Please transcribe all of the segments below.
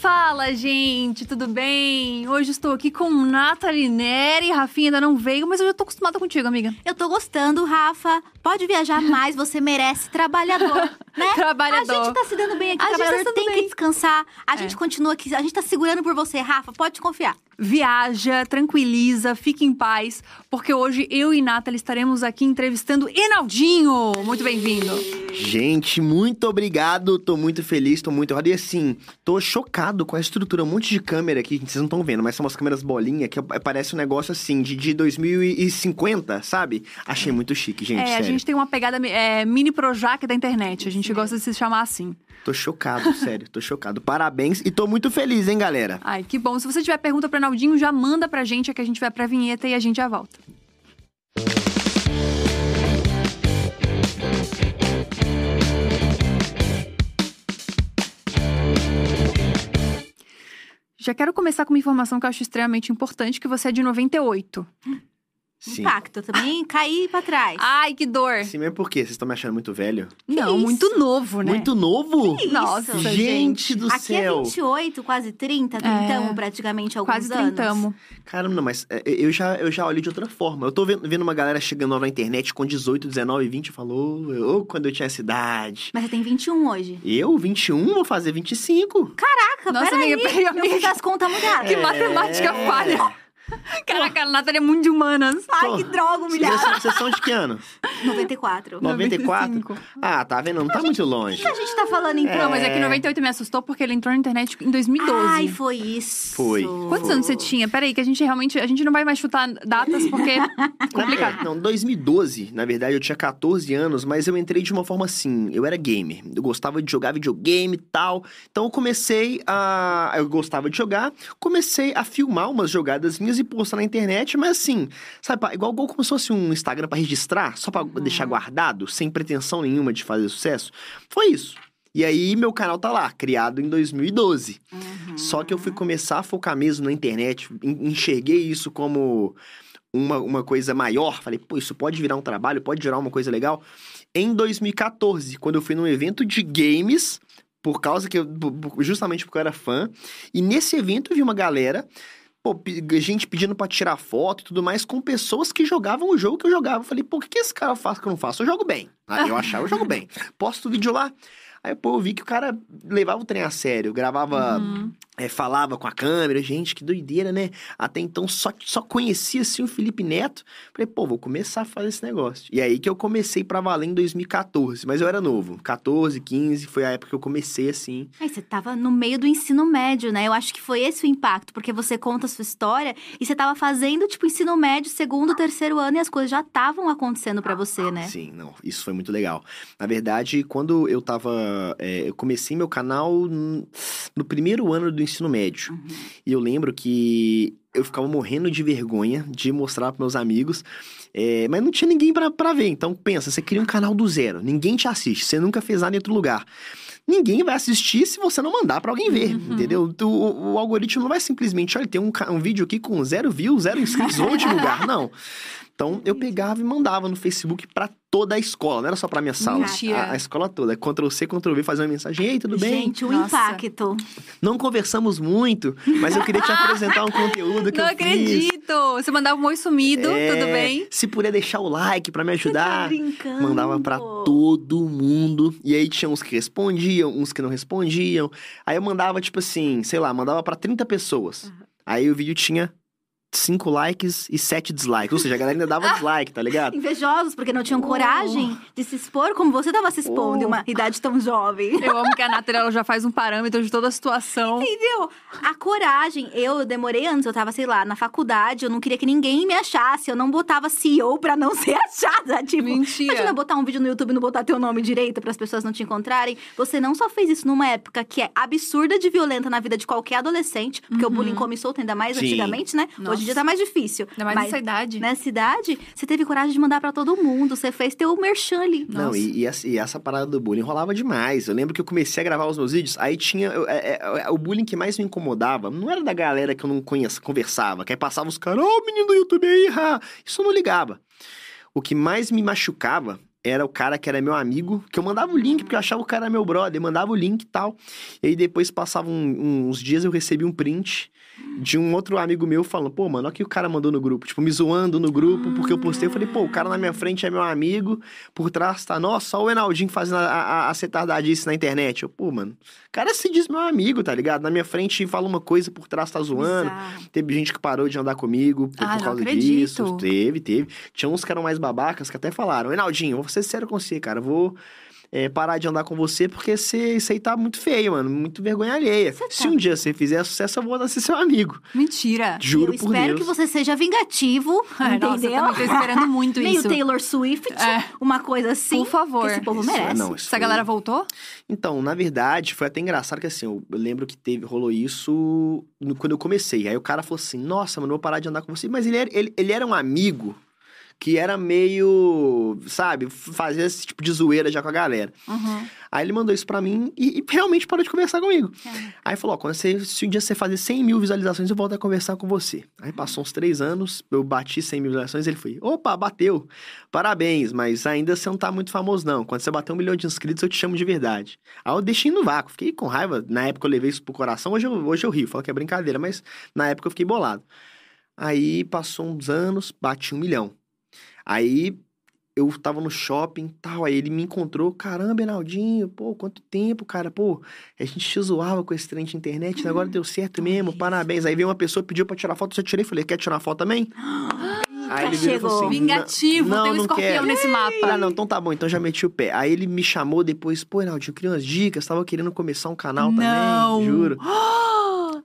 Fala, gente, tudo bem? Hoje estou aqui com Nathalie Neri. Rafinha ainda não veio, mas eu já tô acostumada contigo, amiga. Eu tô gostando, Rafa. Pode viajar mais, você merece. Trabalhador, né? Trabalhador. A gente tá se dando bem aqui, A gente tá trabalhador se dando tem bem. que descansar. A gente É. continua aqui, a gente tá segurando por você, Rafa. Pode confiar. Viaja, tranquiliza, fique em paz, porque hoje eu e Nathalie estaremos aqui entrevistando Enaldinho. Muito bem-vindo. Gente, muito obrigado. Tô muito feliz, tô muito honrado. E assim, tô chocado com a estrutura. Um monte de câmera aqui, vocês não estão vendo, mas são umas câmeras bolinha que parece um negócio assim de, de 2050, sabe? Achei muito chique, gente. é, sério. a gente tem uma pegada é, mini Projac da internet. A gente gosta de se chamar assim. Tô chocado, sério. Tô chocado. Parabéns e tô muito feliz, hein, galera? Ai, que bom. Se você tiver pergunta para Enaldinho, já manda pra gente, é que a gente vai pra vinheta e a gente já volta. Já quero começar com uma informação que eu acho extremamente importante, que você é de 98. Sim. Impacto também, cair pra trás. Ai, que dor! Sim, mas por quê? Vocês estão me achando muito velho? Não, isso? muito novo, né? Muito novo? Que isso? Nossa, gente do Aqui é céu. 28, quase 30, trintamos praticamente alguns Quase anos. trintamo. Caramba, não, mas é, eu já, eu já olhei de outra forma. Eu tô vendo, vendo uma galera chegando nova na internet com 18, 19, 20 e falou, ô, quando eu tinha essa idade. Mas você tem 21 hoje. Eu, 21, vou fazer 25. Caraca, Nossa, peraí. amiga, peraí, Eu amiga. fiz as contas muito erradas. Que matemática É. falha. Caraca, a Nathalie é muito de humanas. Ai, que droga, Vocês humilhada. são, vocês são de que ano? 94. 94? 95. Ah, tá vendo? Não tá muito longe. O que a gente tá falando então? Não, mas é que 98 me assustou porque ele entrou na internet em 2012. Ai, foi isso. Foi. Quantos anos você tinha? Peraí, que a gente realmente. A gente não vai mais chutar datas porque é complicado. É, não, 2012, na verdade, eu tinha 14 anos, mas eu entrei de uma forma assim, eu era gamer. Eu gostava de jogar videogame e tal. Então eu comecei a. Eu gostava de jogar, comecei a filmar umas jogadas minhas e postar na internet, mas assim, sabe, pá, igual, igual como se fosse um Instagram pra registrar, só pra deixar guardado, sem pretensão nenhuma de fazer sucesso. Foi isso. E aí, meu canal tá lá, criado em 2012. Uhum. Só que eu fui começar a focar mesmo na internet, en- enxerguei isso como uma, uma coisa maior. Falei, pô, isso pode virar um trabalho, pode virar uma coisa legal. Em 2014, quando eu fui num evento de games, por causa que eu, justamente porque eu era fã, e nesse evento eu vi uma galera. Pô, gente pedindo pra tirar foto e tudo mais com pessoas que jogavam o jogo que eu jogava. Eu falei, pô, o que, que esse cara faz que eu não faço? Eu jogo bem. Aí eu achava, eu jogo bem. Posto o vídeo lá. Aí, pô, eu vi que o cara levava o trem a sério, gravava Uhum. É, falava com a câmera, gente, que doideira, né? Até então só, só conhecia assim o Felipe Neto. Falei, pô, vou começar a fazer esse negócio. E aí que eu comecei pra valer em 2014, mas eu era novo. 14, 15, foi a época que eu comecei assim. Aí você tava no meio do ensino médio, né? Eu acho que foi esse o impacto, porque você conta a sua história e você tava fazendo, tipo, ensino médio, segundo, terceiro ano, e as coisas já estavam acontecendo pra você, né? Sim, não, isso foi muito legal. Na verdade, quando eu tava. é, eu comecei meu canal no primeiro ano do ensino médio. Uhum. E eu lembro que eu ficava morrendo de vergonha de mostrar para meus amigos, é, mas não tinha ninguém pra pra ver. Então, pensa, você cria um canal do zero, ninguém te assiste, você nunca fez nada em outro lugar. Ninguém vai assistir se você não mandar pra alguém ver, Uhum. entendeu? O, o- algoritmo não vai simplesmente, olha, tem um, um vídeo aqui com zero views, zero inscritos, vou divulgar. Não. Então, eu pegava e mandava no Facebook pra toda a escola, não era só pra minha sala. A, a escola toda. Ctrl C, Ctrl V, fazer uma mensagem, ei, tudo bem? Gente, o Nossa. impacto. Não conversamos muito, mas eu queria te apresentar um conteúdo que Não eu fiz. acredito! Você mandava um oi sumido, É, tudo bem? Se puder deixar o like pra me Você tá ajudar. brincando. Mandava pra todo mundo. E aí tinha uns que respondiam, uns que não respondiam. Aí eu mandava, tipo assim, sei lá, mandava pra 30 pessoas. Aí o vídeo tinha 5 likes e 7 dislikes. Ou seja, a galera ainda dava dislike, tá ligado? Invejosos, porque não tinham coragem de se expor como você tava se expondo em uma idade tão jovem. Eu amo que a Nathalie ela já faz um parâmetro de toda a situação. Entendeu? A coragem, eu demorei anos, eu tava, sei lá, na faculdade, eu não queria que ninguém me achasse, eu não botava CEO pra não ser achada. Tipo, Mentira. imagina botar um vídeo no YouTube e não botar teu nome direito para as pessoas não te encontrarem. Você não só fez isso numa época que é absurda de violenta na vida de qualquer adolescente, porque o bullying come solto ainda mais Sim. antigamente, né? Nossa. Hoje em dia tá mais difícil. Ainda mais Mas nessa idade. Nessa idade, você teve coragem de mandar pra todo mundo, você fez teu merchan ali. Não, Nossa. e, e essa, e essa parada do bullying rolava demais. Eu lembro que eu comecei a gravar os meus vídeos, aí tinha. eu- é- é- é- o bullying que mais me incomodava não era da galera que eu não conheço, conversava, que aí passava os caras, ô menino do YouTube aí, ha! Isso eu não ligava. O que mais me machucava era o cara que era meu amigo, que eu mandava o link, porque eu achava o cara meu brother, mandava o link e tal. E aí depois passavam uns dias eu recebi um print de um outro amigo meu falando, pô, mano, olha o que o cara mandou no grupo. Tipo, me zoando no grupo, porque eu postei. Eu falei, pô, o cara na minha frente é meu amigo, por trás tá, nossa, só o Enaldinho fazendo a, a, na internet. Eu, pô, mano, o cara se diz meu amigo, tá ligado? Na minha frente fala uma coisa, por trás tá zoando. Bizarro. Teve gente que parou de andar comigo por, Ah, por causa disso. Teve, teve. Tinha uns que eram mais babacas que até falaram: Enaldinho, ser sincero com você, cara. eu Vou é, parar de andar com você porque você, isso aí tá muito feio, mano. Muito vergonha alheia. Você Se tá- um dia você fizer sucesso, eu vou ser seu amigo. Mentira. Juro eu por espero Deus. que você seja vingativo, Ai, Nossa, eu entendeu? tô esperando muito Meio isso. Taylor Swift, É. uma coisa assim. Por favor. Que esse povo Isso, merece. não, Essa foi- galera voltou? Então, na verdade, foi até engraçado que assim, eu eu lembro que teve, rolou isso no- quando eu comecei. Aí o cara falou assim: Nossa, mano, eu vou parar de andar com você. Mas ele era, ele, ele era um amigo que era meio, sabe, fazia esse tipo de zoeira já com a galera. Uhum. Aí ele mandou isso pra mim e, e realmente parou de conversar comigo. É. Aí falou: ó, quando você, se um dia você fazer 100 mil visualizações, eu volto a conversar com você. Aí passou uns três anos, eu bati 100 mil visualizações, ele foi: opa, bateu. Parabéns, mas ainda você não tá muito famoso, não. Quando você bater um milhão de inscritos, eu te chamo de verdade. Aí eu deixei no vácuo, fiquei com raiva. Na época eu levei isso pro coração, hoje eu, hoje eu rio, falo que é brincadeira, mas na época eu fiquei bolado. Aí passou uns anos, bati um milhão. Aí eu tava no shopping e tal, aí ele me encontrou, caramba, Enaldinho, pô, quanto tempo, cara, pô, a gente te zoava com esse trem de internet, agora deu certo mesmo, parabéns. Aí veio uma pessoa, pediu pra tirar foto, eu tirei, falei, quer tirar foto também? Aí ele virou Chegou. assim, Vingativo, não, tem um não escorpião quero. nesse mapa. Ah, não, então tá bom, então já meti o pé. Aí ele me chamou depois, pô, Enaldinho, eu queria umas dicas, tava querendo começar um canal Não. também, juro.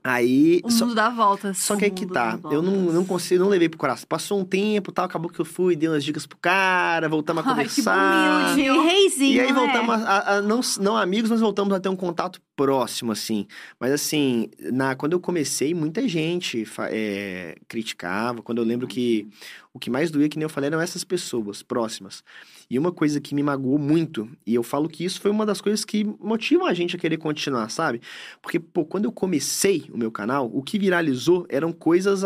Aí, O só, mundo dá voltas. só que aí que tá, dá eu não, não consigo, não levei pro coração. Passou um tempo, tal, acabou que eu fui, dei umas dicas pro cara, voltamos a Ai, que conversar. Humilde, reizinho, E aí né? voltamos a, a- a- não, não amigos, mas voltamos a ter um contato próximo, assim. Mas assim, na, quando eu comecei, muita gente é, criticava. Quando eu lembro que o que mais doía, que nem eu falei, eram essas pessoas próximas. E uma coisa que me magoou muito, e eu falo que isso foi uma das coisas que motivam a gente a querer continuar, sabe? Porque, pô, quando eu comecei o meu canal, o que viralizou eram coisas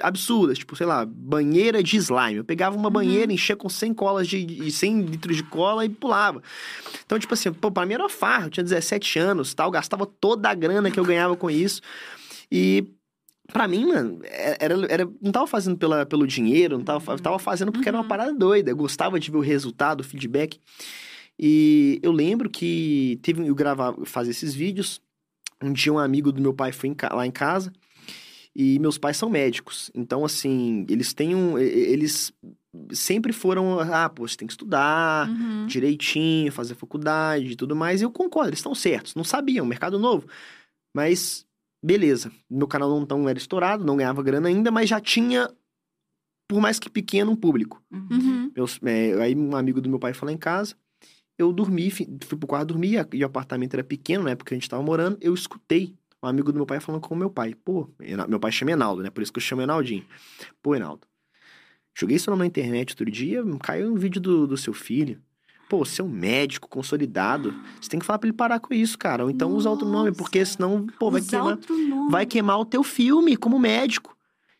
absurdas, tipo, sei lá, banheira de slime. Eu pegava uma banheira, enchia com 100 colas de, de 100 litros de cola e pulava. Então, tipo assim, pô, pra mim era uma farra, eu tinha 17 anos, tal, gastava toda a grana que eu ganhava com isso. E Pra mim, mano, é, era, era, não tava fazendo pela, pelo dinheiro, não tava, tava fazendo porque era uma Uhum. parada doida. Eu gostava de ver o resultado, o feedback. E eu lembro que teve eu gravar, fazer esses vídeos. Um dia um amigo do meu pai foi em lá em casa e meus pais são médicos. Então, assim, eles têm um. Eles sempre foram. Ah, pô, você tem que estudar Uhum. direitinho, fazer faculdade e tudo mais. E eu concordo, eles estão certos. Não sabiam, mercado novo. Mas, beleza. Meu canal não, não era estourado, não ganhava grana ainda, mas já tinha, por mais que pequeno, um público. Uhum. Meus, é, aí um amigo do meu pai foi lá em casa. Eu dormi, fui pro quarto dormir, e o apartamento era pequeno, na época que a gente tava morando. Eu escutei um amigo do meu pai falando com o meu pai. Pô, meu pai chama Enaldo, né? Por isso que eu chamo Enaldinho. Pô, Enaldo, joguei seu nome na internet outro dia, caiu um vídeo do, do seu filho. Pô, você é um médico consolidado. Você tem que falar pra ele parar com isso, cara. Ou então usa outro nome, porque Nossa. senão, pô, vai Usar queimar vai queimar o teu filme como médico.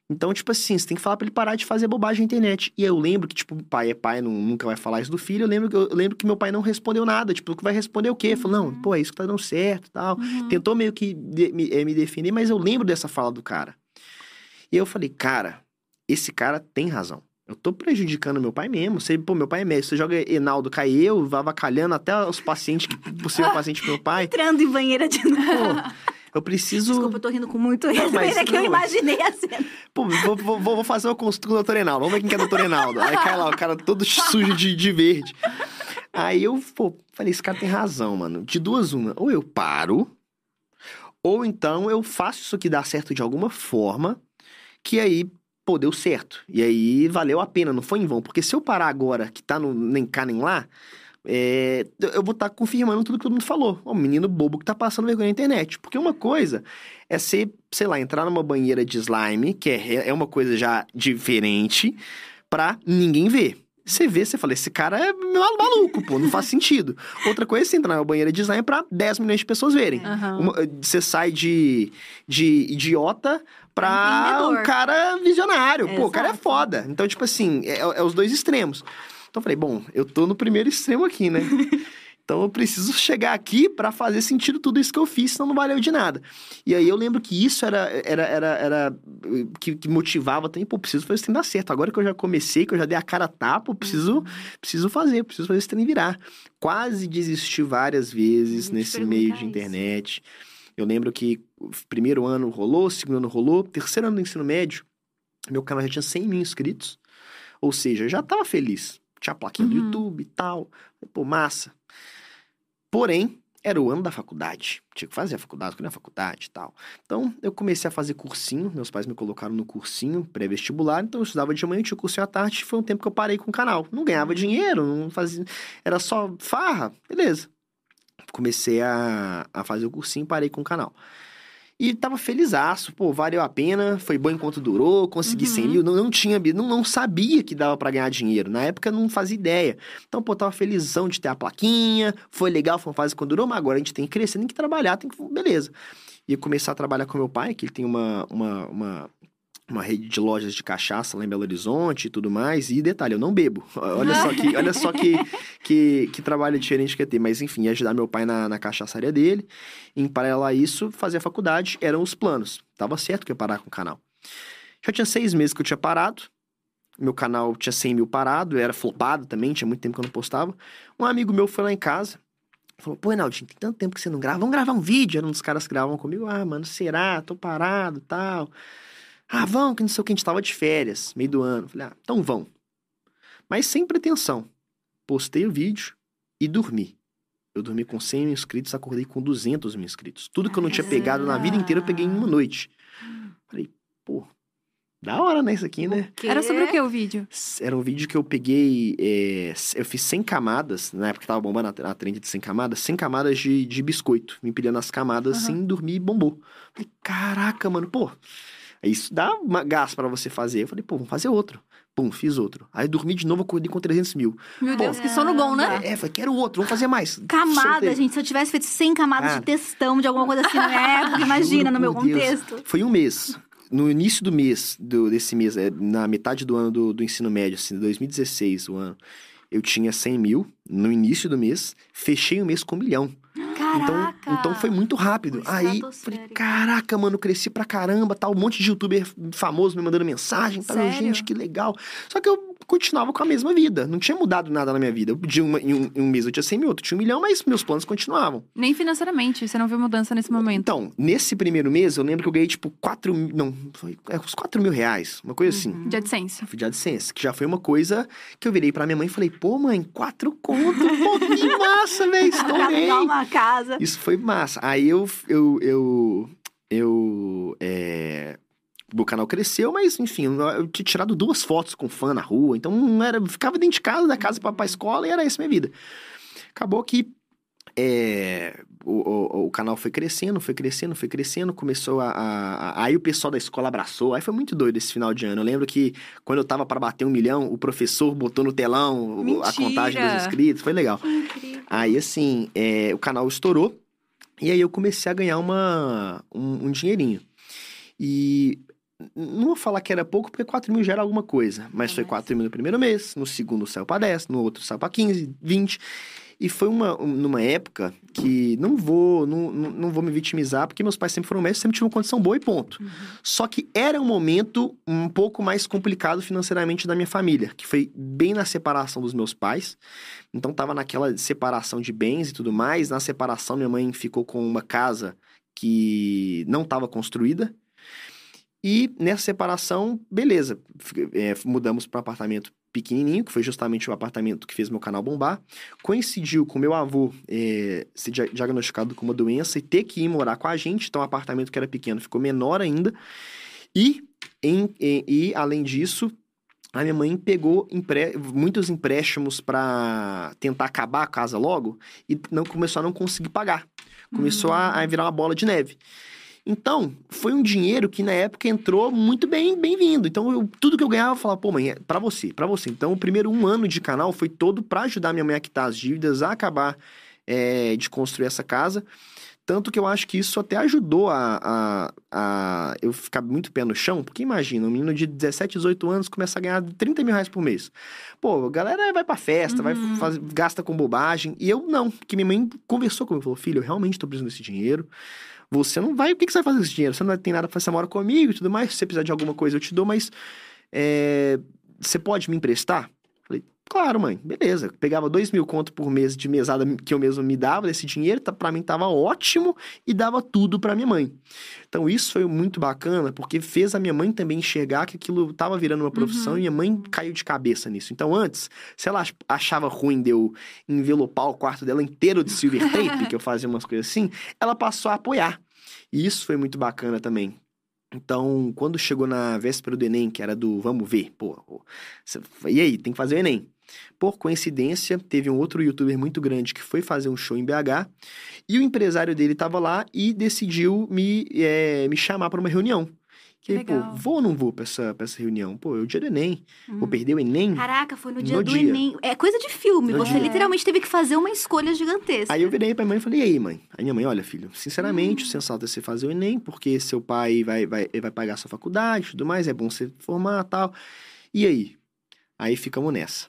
Então, tipo assim, você tem que falar pra ele parar de fazer bobagem na internet. E eu lembro que, tipo, pai é pai, não, nunca vai falar isso do filho. Eu lembro, que- eu lembro que meu pai não respondeu nada. Tipo, que vai responder o quê? Falou, não, pô, é isso que tá dando certo e tal. Uhum. Tentou meio que de- me, eh, me defender, mas eu lembro dessa fala do cara. E eu falei, cara, esse cara tem razão. Eu tô prejudicando meu pai mesmo. Você, pô, meu pai é médico. Você joga Enaldo, cai eu, avacalhando até os pacientes, que possível paciente meu pai. Entrando em banheira de novo. Pô, eu preciso. Desculpa, eu tô rindo com muito Não, mas- é que eu não, imaginei a cena. Pô, vou, vou, vou fazer uma consulta com o doutor Enaldo. Vamos ver quem que é o doutor Enaldo. Aí cai lá, o cara todo sujo de, de verde. Aí eu, pô, falei, esse cara tem razão, mano. De duas uma. Ou eu paro, ou então eu faço isso aqui dar certo de alguma forma, que aí, pô, deu certo. E aí valeu a pena, não foi em vão. Porque se eu parar agora, que tá no nem cá nem lá, é, eu vou estar confirmando tudo que todo mundo falou. Um menino bobo que tá passando vergonha na internet. Porque uma coisa é ser, sei lá, entrar numa banheira de slime, que é, é uma coisa já diferente, pra ninguém ver. Você vê, você fala, esse cara é mal- maluco, pô, não faz sentido. Outra coisa é você entrar numa banheira de slime pra 10 milhões de pessoas verem. Aham. Uma- você sai de, de idiota pra um cara visionário. Pô, o cara é foda. Então, tipo assim, é, é os dois extremos. Então eu falei, bom, eu tô no primeiro extremo aqui, né? Então eu preciso chegar aqui para fazer sentido tudo isso que eu fiz, senão não valeu de nada. E aí eu lembro que isso era, era, era, era que, que motivava também, pô, preciso fazer esse trem dar certo. Agora que eu já comecei, que eu já dei a cara a tapa, eu preciso, uhum. preciso fazer, preciso fazer esse trem virar. Quase desisti várias vezes nesse meio de internet. Eu lembro que o primeiro ano rolou, segundo ano rolou, terceiro ano do ensino médio, meu canal já tinha 100 mil inscritos. Ou seja, já tava feliz. Tinha plaquinha uhum. do YouTube e tal. Pô, massa. Porém, era o ano da faculdade. Tinha que fazer a faculdade, quando a faculdade e tal. Então, eu comecei a fazer cursinho. Meus pais me colocaram no cursinho pré-vestibular. Então, eu estudava de manhã, tinha cursinho à tarde. Foi um tempo que eu parei com o canal. Não ganhava dinheiro, não fazia... Era só farra. Beleza. Comecei a, a fazer o cursinho, parei com o canal. E tava felizaço, pô, valeu a pena, foi bom enquanto durou, consegui uhum. 100 mil, não, não tinha, não, não sabia que dava para ganhar dinheiro, na época não fazia ideia. Então, pô, tava felizão de ter a plaquinha, foi legal, foi uma fase quando durou, mas agora a gente tem que crescer, tem que trabalhar, tem que, beleza. E começar a trabalhar com meu pai, que ele tem uma, uma, uma uma rede de lojas de cachaça lá em Belo Horizonte e tudo mais. E detalhe, eu não bebo. Olha só que, olha só que, que, que trabalho diferente que é ter. Mas enfim, ajudar meu pai na, na cachaçaria dele. Em paralelo a isso, fazer a faculdade eram os planos. Tava certo que eu ia parar com o canal. Já tinha seis meses que eu tinha parado. Meu canal tinha 100 mil parado, era flopado também, tinha muito tempo que eu não postava. Um amigo meu foi lá em casa, falou: Pô, Enaldinho, tem tanto tempo que você não grava, vamos gravar um vídeo. Era um dos caras que gravavam comigo. Ah, mano, será? Tô parado tal. Ah, vão, que não sei o que, a gente tava de férias, meio do ano. Falei, ah, então vão. Mas sem pretensão. Postei o vídeo e dormi. Eu dormi com 100 mil inscritos, acordei com 200 mil inscritos. Tudo que eu não tinha pegado na vida inteira, eu peguei em uma noite. Falei, pô, da hora, né, isso aqui, né? Era sobre o que o vídeo? Era um vídeo que eu peguei. É, eu fiz 100 camadas, na época que tava bombando a, a trend de 100 camadas, 100 camadas de, de biscoito. Me empilhando as camadas uhum. sem dormir e bombou. Falei, caraca, mano, pô. Isso dá uma gás para você fazer. Eu falei, pô, vamos fazer outro. Pum, fiz outro. Aí dormi de novo, acordei com 300 mil. Meu Deus, que sono bom, né? É, falei, quero outro, vamos fazer mais. Camada, gente. Se eu tivesse feito 100 camadas ah. de textão, de alguma coisa assim na época, imagina, no meu contexto. Foi um mês. No início do mês, do, desse mês, é, na metade do ano do, do ensino médio, assim, 2016, o ano, eu tinha 100 mil no início do mês, fechei o mês com um milhão. Então, então foi muito rápido. Aí, falei, caraca, mano, cresci pra caramba, tal, um monte de youtuber famoso me mandando mensagem, tal, gente, que legal. Só que eu continuava com a mesma vida. Não tinha mudado nada na minha vida. De uma, em, um, em um mês eu tinha 100 mil, outro tinha um milhão, mas meus planos continuavam. Nem financeiramente, você não viu mudança nesse momento. Então, nesse primeiro mês, eu lembro que eu ganhei, tipo, 4 mil. Não, foi é, uns 4 mil reais, uma coisa assim. De AdSense. De AdSense, que já foi uma coisa que eu virei pra minha mãe e falei, pô, mãe, 4 conto, pô, que massa, velho, estourei. uma casa. Isso foi massa. Aí eu, eu, eu, eu, é, o canal cresceu, mas enfim, eu tinha tirado duas fotos com fã na rua, então não era, ficava dentro de casa, da casa para a escola e era essa minha vida. Acabou que é, o, o, o, canal foi crescendo, foi crescendo, foi crescendo, começou a, a, a, Aí o pessoal da escola abraçou, aí foi muito doido esse final de ano. Eu lembro que quando eu tava para bater um milhão, o professor botou no telão Mentira. a contagem dos inscritos, foi legal. Aí assim, é, o canal estourou, e aí eu comecei a ganhar uma, um, um dinheirinho. E não vou falar que era pouco, porque 4 mil já era alguma coisa. Mas foi 4 mil no primeiro mês, no segundo saiu para 10, no outro saiu para 15, 20. E foi uma, numa época que não vou, não, não vou me vitimizar, porque meus pais sempre foram médicos, sempre tinham uma condição boa e ponto. Uhum. Só que era um momento um pouco mais complicado financeiramente da minha família, que foi bem na separação dos meus pais. Então tava naquela separação de bens e tudo mais. Na separação, minha mãe ficou com uma casa que não estava construída. E nessa separação, beleza, é, mudamos para um apartamento pequenininho, que foi justamente o apartamento que fez meu canal bombar. Coincidiu com meu avô é, ser diagnosticado com uma doença e ter que ir morar com a gente, então o apartamento que era pequeno ficou menor ainda. E, em, em, e além disso, a minha mãe pegou empre... muitos empréstimos para tentar acabar a casa logo e não começou a não conseguir pagar. Começou uhum. a, a virar uma bola de neve. Então, foi um dinheiro que na época entrou muito bem, bem-vindo. Então, eu, tudo que eu ganhava, eu falava, pô, mãe, é pra você, para você. Então, o primeiro um ano de canal foi todo para ajudar minha mãe a quitar as dívidas, a acabar é, de construir essa casa. Tanto que eu acho que isso até ajudou a, a, a eu ficar muito pé no chão, porque imagina, um menino de 17, 18 anos começa a ganhar 30 mil reais por mês. Pô, a galera vai pra festa, vai Uhum. faz, gasta com bobagem. E eu não, porque minha mãe conversou comigo, falou, filho, eu realmente tô precisando desse dinheiro. Você não vai, o que, que você vai fazer com esse dinheiro? Você não tem nada pra fazer, você mora comigo e tudo mais. Se você precisar de alguma coisa, eu te dou, mas é, você pode me emprestar? Claro, mãe, beleza. Pegava dois mil conto por mês de mesada que eu mesmo me dava desse dinheiro, tá, pra mim tava ótimo e dava tudo pra minha mãe. Então isso foi muito bacana, porque fez a minha mãe também enxergar que aquilo tava virando uma profissão Uhum. e minha mãe caiu de cabeça nisso. Então antes, se ela ach- achava ruim de eu envelopar o quarto dela inteiro de silver tape, que eu fazia umas coisas assim, ela passou a apoiar. E isso foi muito bacana também. Então, quando chegou na véspera do Enem, que era do vamos ver, pô, e aí, tem que fazer o Enem. Por coincidência, teve um outro youtuber muito grande que foi fazer um show em BH e o empresário dele estava lá e decidiu me, eh, me chamar para uma reunião. Que aí, pô, vou ou não vou pra essa, pra essa reunião? Pô, é o dia do Enem. Vou Hum. perder o Enem? Caraca, foi no dia No do dia. Enem. É coisa de filme. No Você dia. literalmente teve que fazer uma escolha gigantesca. Aí eu virei pra mãe e falei, e aí, mãe? Aí minha mãe, olha, filho, sinceramente, Hum. o sensato é você fazer o Enem, porque seu pai vai, vai, vai pagar a sua faculdade e tudo mais, é bom você formar e tal. E aí? Aí ficamos nessa.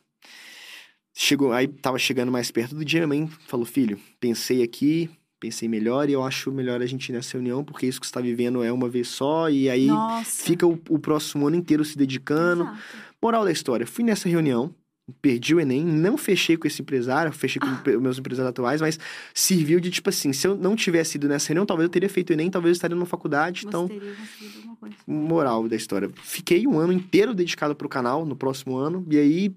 Chegou, aí tava chegando mais perto do dia, minha mãe falou, filho, pensei aqui, pensei melhor e eu acho melhor a gente ir nessa reunião, porque isso que você tá vivendo é uma vez só, e aí Nossa. fica o, o próximo ano inteiro se dedicando. Exato. Moral da história, fui nessa reunião, perdi o Enem, não fechei com esse empresário, fechei com pe- meus empresários atuais, mas serviu de tipo assim, se eu não tivesse ido nessa reunião, talvez eu teria feito o Enem, talvez eu estaria numa faculdade, então, Você coisa. moral da história. Fiquei um ano inteiro dedicado pro canal, no próximo ano, e aí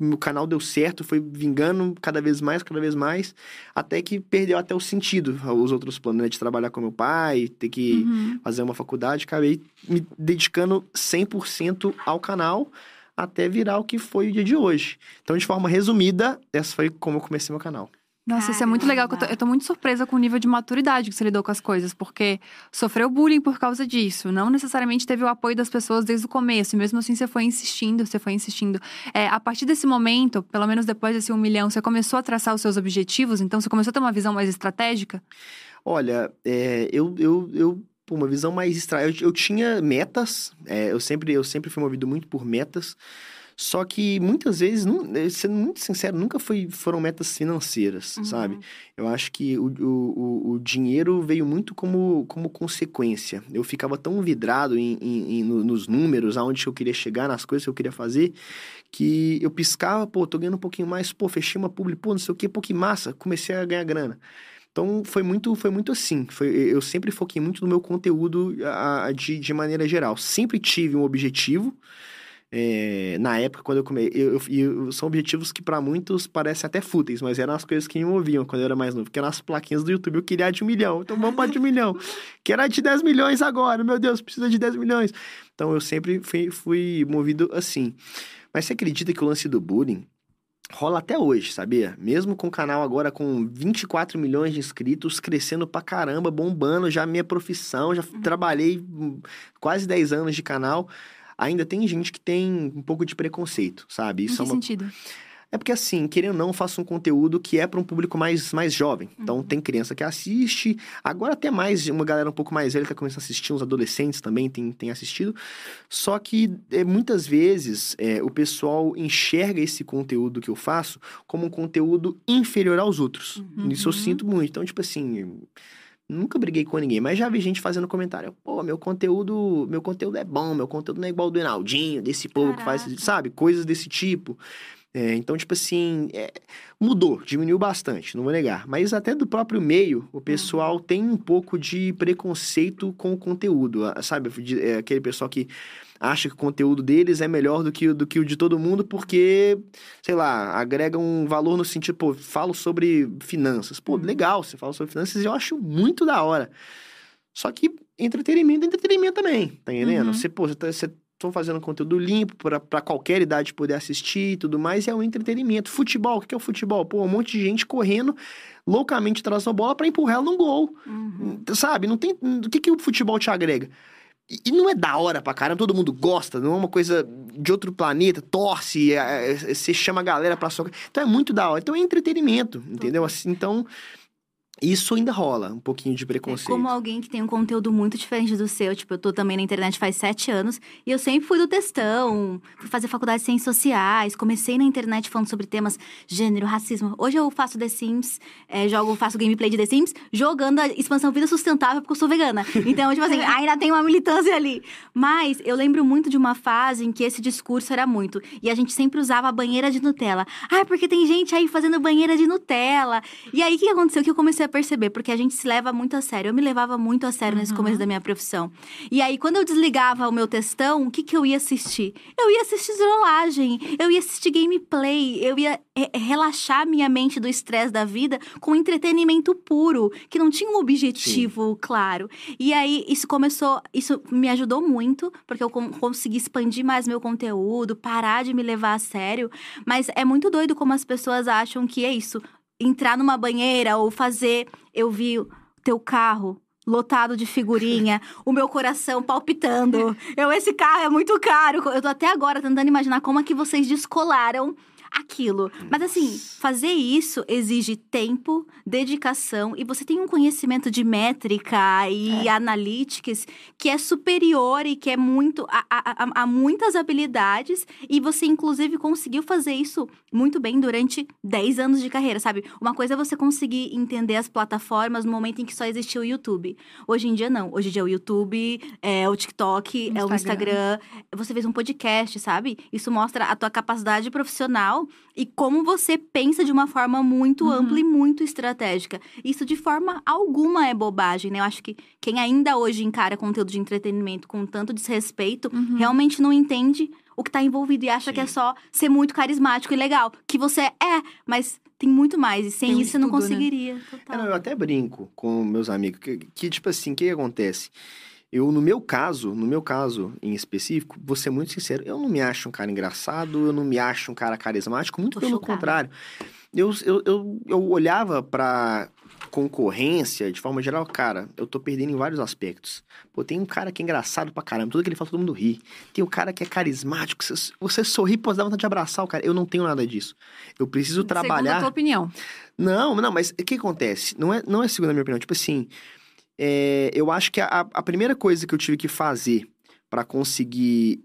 o canal deu certo, foi vingando cada vez mais, cada vez mais, até que perdeu até o sentido, os outros planos, né, de trabalhar com meu pai, ter que Uhum. fazer uma faculdade, acabei me dedicando 100% ao canal até virar o que foi o dia de hoje. Então, de forma resumida, essa foi como eu comecei meu canal. Nossa, isso é muito legal. Eu tô, Caramba. eu tô muito surpresa com o nível de maturidade que você lidou com as coisas, porque sofreu bullying por causa disso. Não necessariamente teve o apoio das pessoas desde o começo. E mesmo assim, você foi insistindo, você foi insistindo. É, a partir desse momento, pelo menos depois desse um milhão, você começou a traçar os seus objetivos, então você começou a ter uma visão mais estratégica? Olha, é, eu, eu, eu, pô, uma visão mais extra. Eu, eu tinha metas, é, eu, sempre, eu sempre fui movido muito por metas. Só que muitas vezes, não, eh, sendo muito sincero, nunca foi, foram metas financeiras, Uhum. sabe? Eu acho que o, o, o, dinheiro veio muito como, como consequência. Eu ficava tão vidrado em, em- em- no- nos números, aonde eu queria chegar, nas coisas que eu queria fazer, que eu piscava, pô, tô ganhando um pouquinho mais, pô, fechei uma publi, pô, não sei o quê, pô, que massa, comecei a ganhar grana. Então, foi muito, foi muito assim. Foi, eu sempre foquei muito no meu conteúdo a- a- de, de maneira geral. Sempre tive um objetivo. É, na época, quando eu comecei... E são objetivos que para muitos parecem até fúteis, mas eram as coisas que me moviam quando eu era mais novo. Que eram as plaquinhas do YouTube. Eu queria de um milhão. Então, vamos para de um milhão. Quero a de 10 milhões agora. Meu Deus, precisa de 10 milhões. Então, eu sempre fui, fui movido assim. Mas você acredita que o lance do bullying rola até hoje, sabia? Mesmo com o canal agora com 24 milhões de inscritos, crescendo pra caramba, bombando já minha profissão, já trabalhei hum, quase 10 anos de canal. Ainda tem gente que tem um pouco de preconceito, sabe? Em Isso que é uma sentido? é porque, assim, querendo ou não, eu faço um conteúdo que é para um público mais, mais jovem. Então, tem criança que assiste. Agora, até mais, uma galera um pouco mais velha que começa a assistir, uns adolescentes também tem, tem assistido. Só que, é, muitas vezes, é, o pessoal enxerga esse conteúdo que eu faço como um conteúdo inferior aos outros. Uhum. Isso eu sinto muito. Então, tipo assim. Nunca briguei com ninguém, mas já vi gente fazendo comentário. Pô, meu conteúdo, meu conteúdo é bom, meu conteúdo não é igual ao do Enaldinho, desse povo que faz, Caraca. sabe? Coisas desse tipo. É, então, tipo assim, é, mudou, diminuiu bastante, não vou negar. Mas até do próprio meio, o pessoal tem um pouco de preconceito com o conteúdo, sabe? É, aquele pessoal que acha que o conteúdo deles é melhor do que, o- do que o de todo mundo porque, sei lá, agrega um valor no sentido, pô, falo sobre finanças. Pô, Uhum. legal, você fala sobre finanças e eu acho muito da hora. Só que entretenimento é entretenimento também, tá entendendo? Uhum. Você, pô, você tá, você tô fazendo conteúdo limpo pra pra qualquer idade poder assistir e tudo mais, é um entretenimento. Futebol, o que é o futebol? Pô, um monte de gente correndo loucamente atrás da bola pra empurrar ela num gol. Uhum. Sabe? Não tem. O que, que o futebol te agrega? E e não é da hora pra caramba, todo mundo gosta, não é uma coisa de outro planeta, torce, é, é, você chama a galera pra sua. Então é muito da hora. Então é entretenimento, entendeu? Assim, então. Isso ainda rola, um pouquinho de preconceito. Como alguém que tem um conteúdo muito diferente do seu, tipo, eu tô também na internet faz sete anos e eu sempre fui do textão, fui fazer faculdade de ciências sociais, comecei na internet falando sobre temas gênero, racismo. Hoje eu faço The Sims, é, jogo, faço gameplay de The Sims, jogando a expansão vida sustentável porque eu sou vegana. Então, tipo assim, ainda tem uma militância ali. Mas eu lembro muito de uma fase em que esse discurso era muito. E a gente sempre usava a banheira de Nutella. Ah, porque tem gente aí fazendo banheira de Nutella. E aí, o que aconteceu? Que eu comecei a perceber, porque a gente se leva muito a sério. Eu me levava muito a sério nesse começo da minha profissão. E aí, quando eu desligava o meu textão, o que, que eu ia assistir? Eu ia assistir trollagem, eu ia assistir gameplay, eu ia é, relaxar minha mente do estresse da vida com entretenimento puro, que não tinha um objetivo claro. E aí, isso começou, isso me ajudou muito, porque eu con- consegui expandir mais meu conteúdo, parar de me levar a sério. Mas é muito doido como as pessoas acham que é isso entrar numa banheira ou fazer. Eu vi o teu carro lotado de figurinha, o meu coração palpitando. Eu, esse carro é muito caro. Eu tô até agora tentando imaginar como é que vocês descolaram aquilo. Mas assim, fazer isso exige tempo, dedicação e você tem um conhecimento de métrica e analytics que é superior e que é muito a, a, a- a muitas habilidades e você inclusive conseguiu fazer isso muito bem durante 10 anos de carreira, sabe? Uma coisa é você conseguir entender as plataformas no momento em que só existia o YouTube. Hoje em dia não. Hoje em dia é o YouTube, é o TikTok, é o Instagram. Instagram. Você fez um podcast, sabe? Isso mostra a tua capacidade profissional e como você pensa de uma forma muito Uhum. ampla e muito estratégica. Isso de forma alguma é bobagem, né? Eu acho que quem ainda hoje encara conteúdo de entretenimento com tanto desrespeito, Uhum. realmente não entende o que tá envolvido e acha Sim. que é só ser muito carismático e legal. Que você é, mas tem muito mais. E sem um isso você não né? conseguiria. É, Total. não, eu até brinco com meus amigos, que, que, tipo assim, o que, que acontece? Eu, no meu caso, no meu caso em específico, vou ser muito sincero, eu não me acho um cara engraçado, eu não me acho um cara carismático, muito Tô pelo contrário. Eu, eu, eu, eu olhava pra concorrência, de forma geral, cara, eu tô perdendo em vários aspectos. Pô, tem um cara que é engraçado pra caramba, tudo que ele fala, todo mundo ri. Tem um cara que é carismático, você, você sorri, pô, dá vontade de abraçar o cara. Eu não tenho nada disso. Eu preciso Segundo trabalhar... a tua opinião. Não, não, mas o que acontece? Não é, não é segundo a minha opinião. Tipo assim, é, eu acho que a, a primeira coisa que eu tive que fazer pra conseguir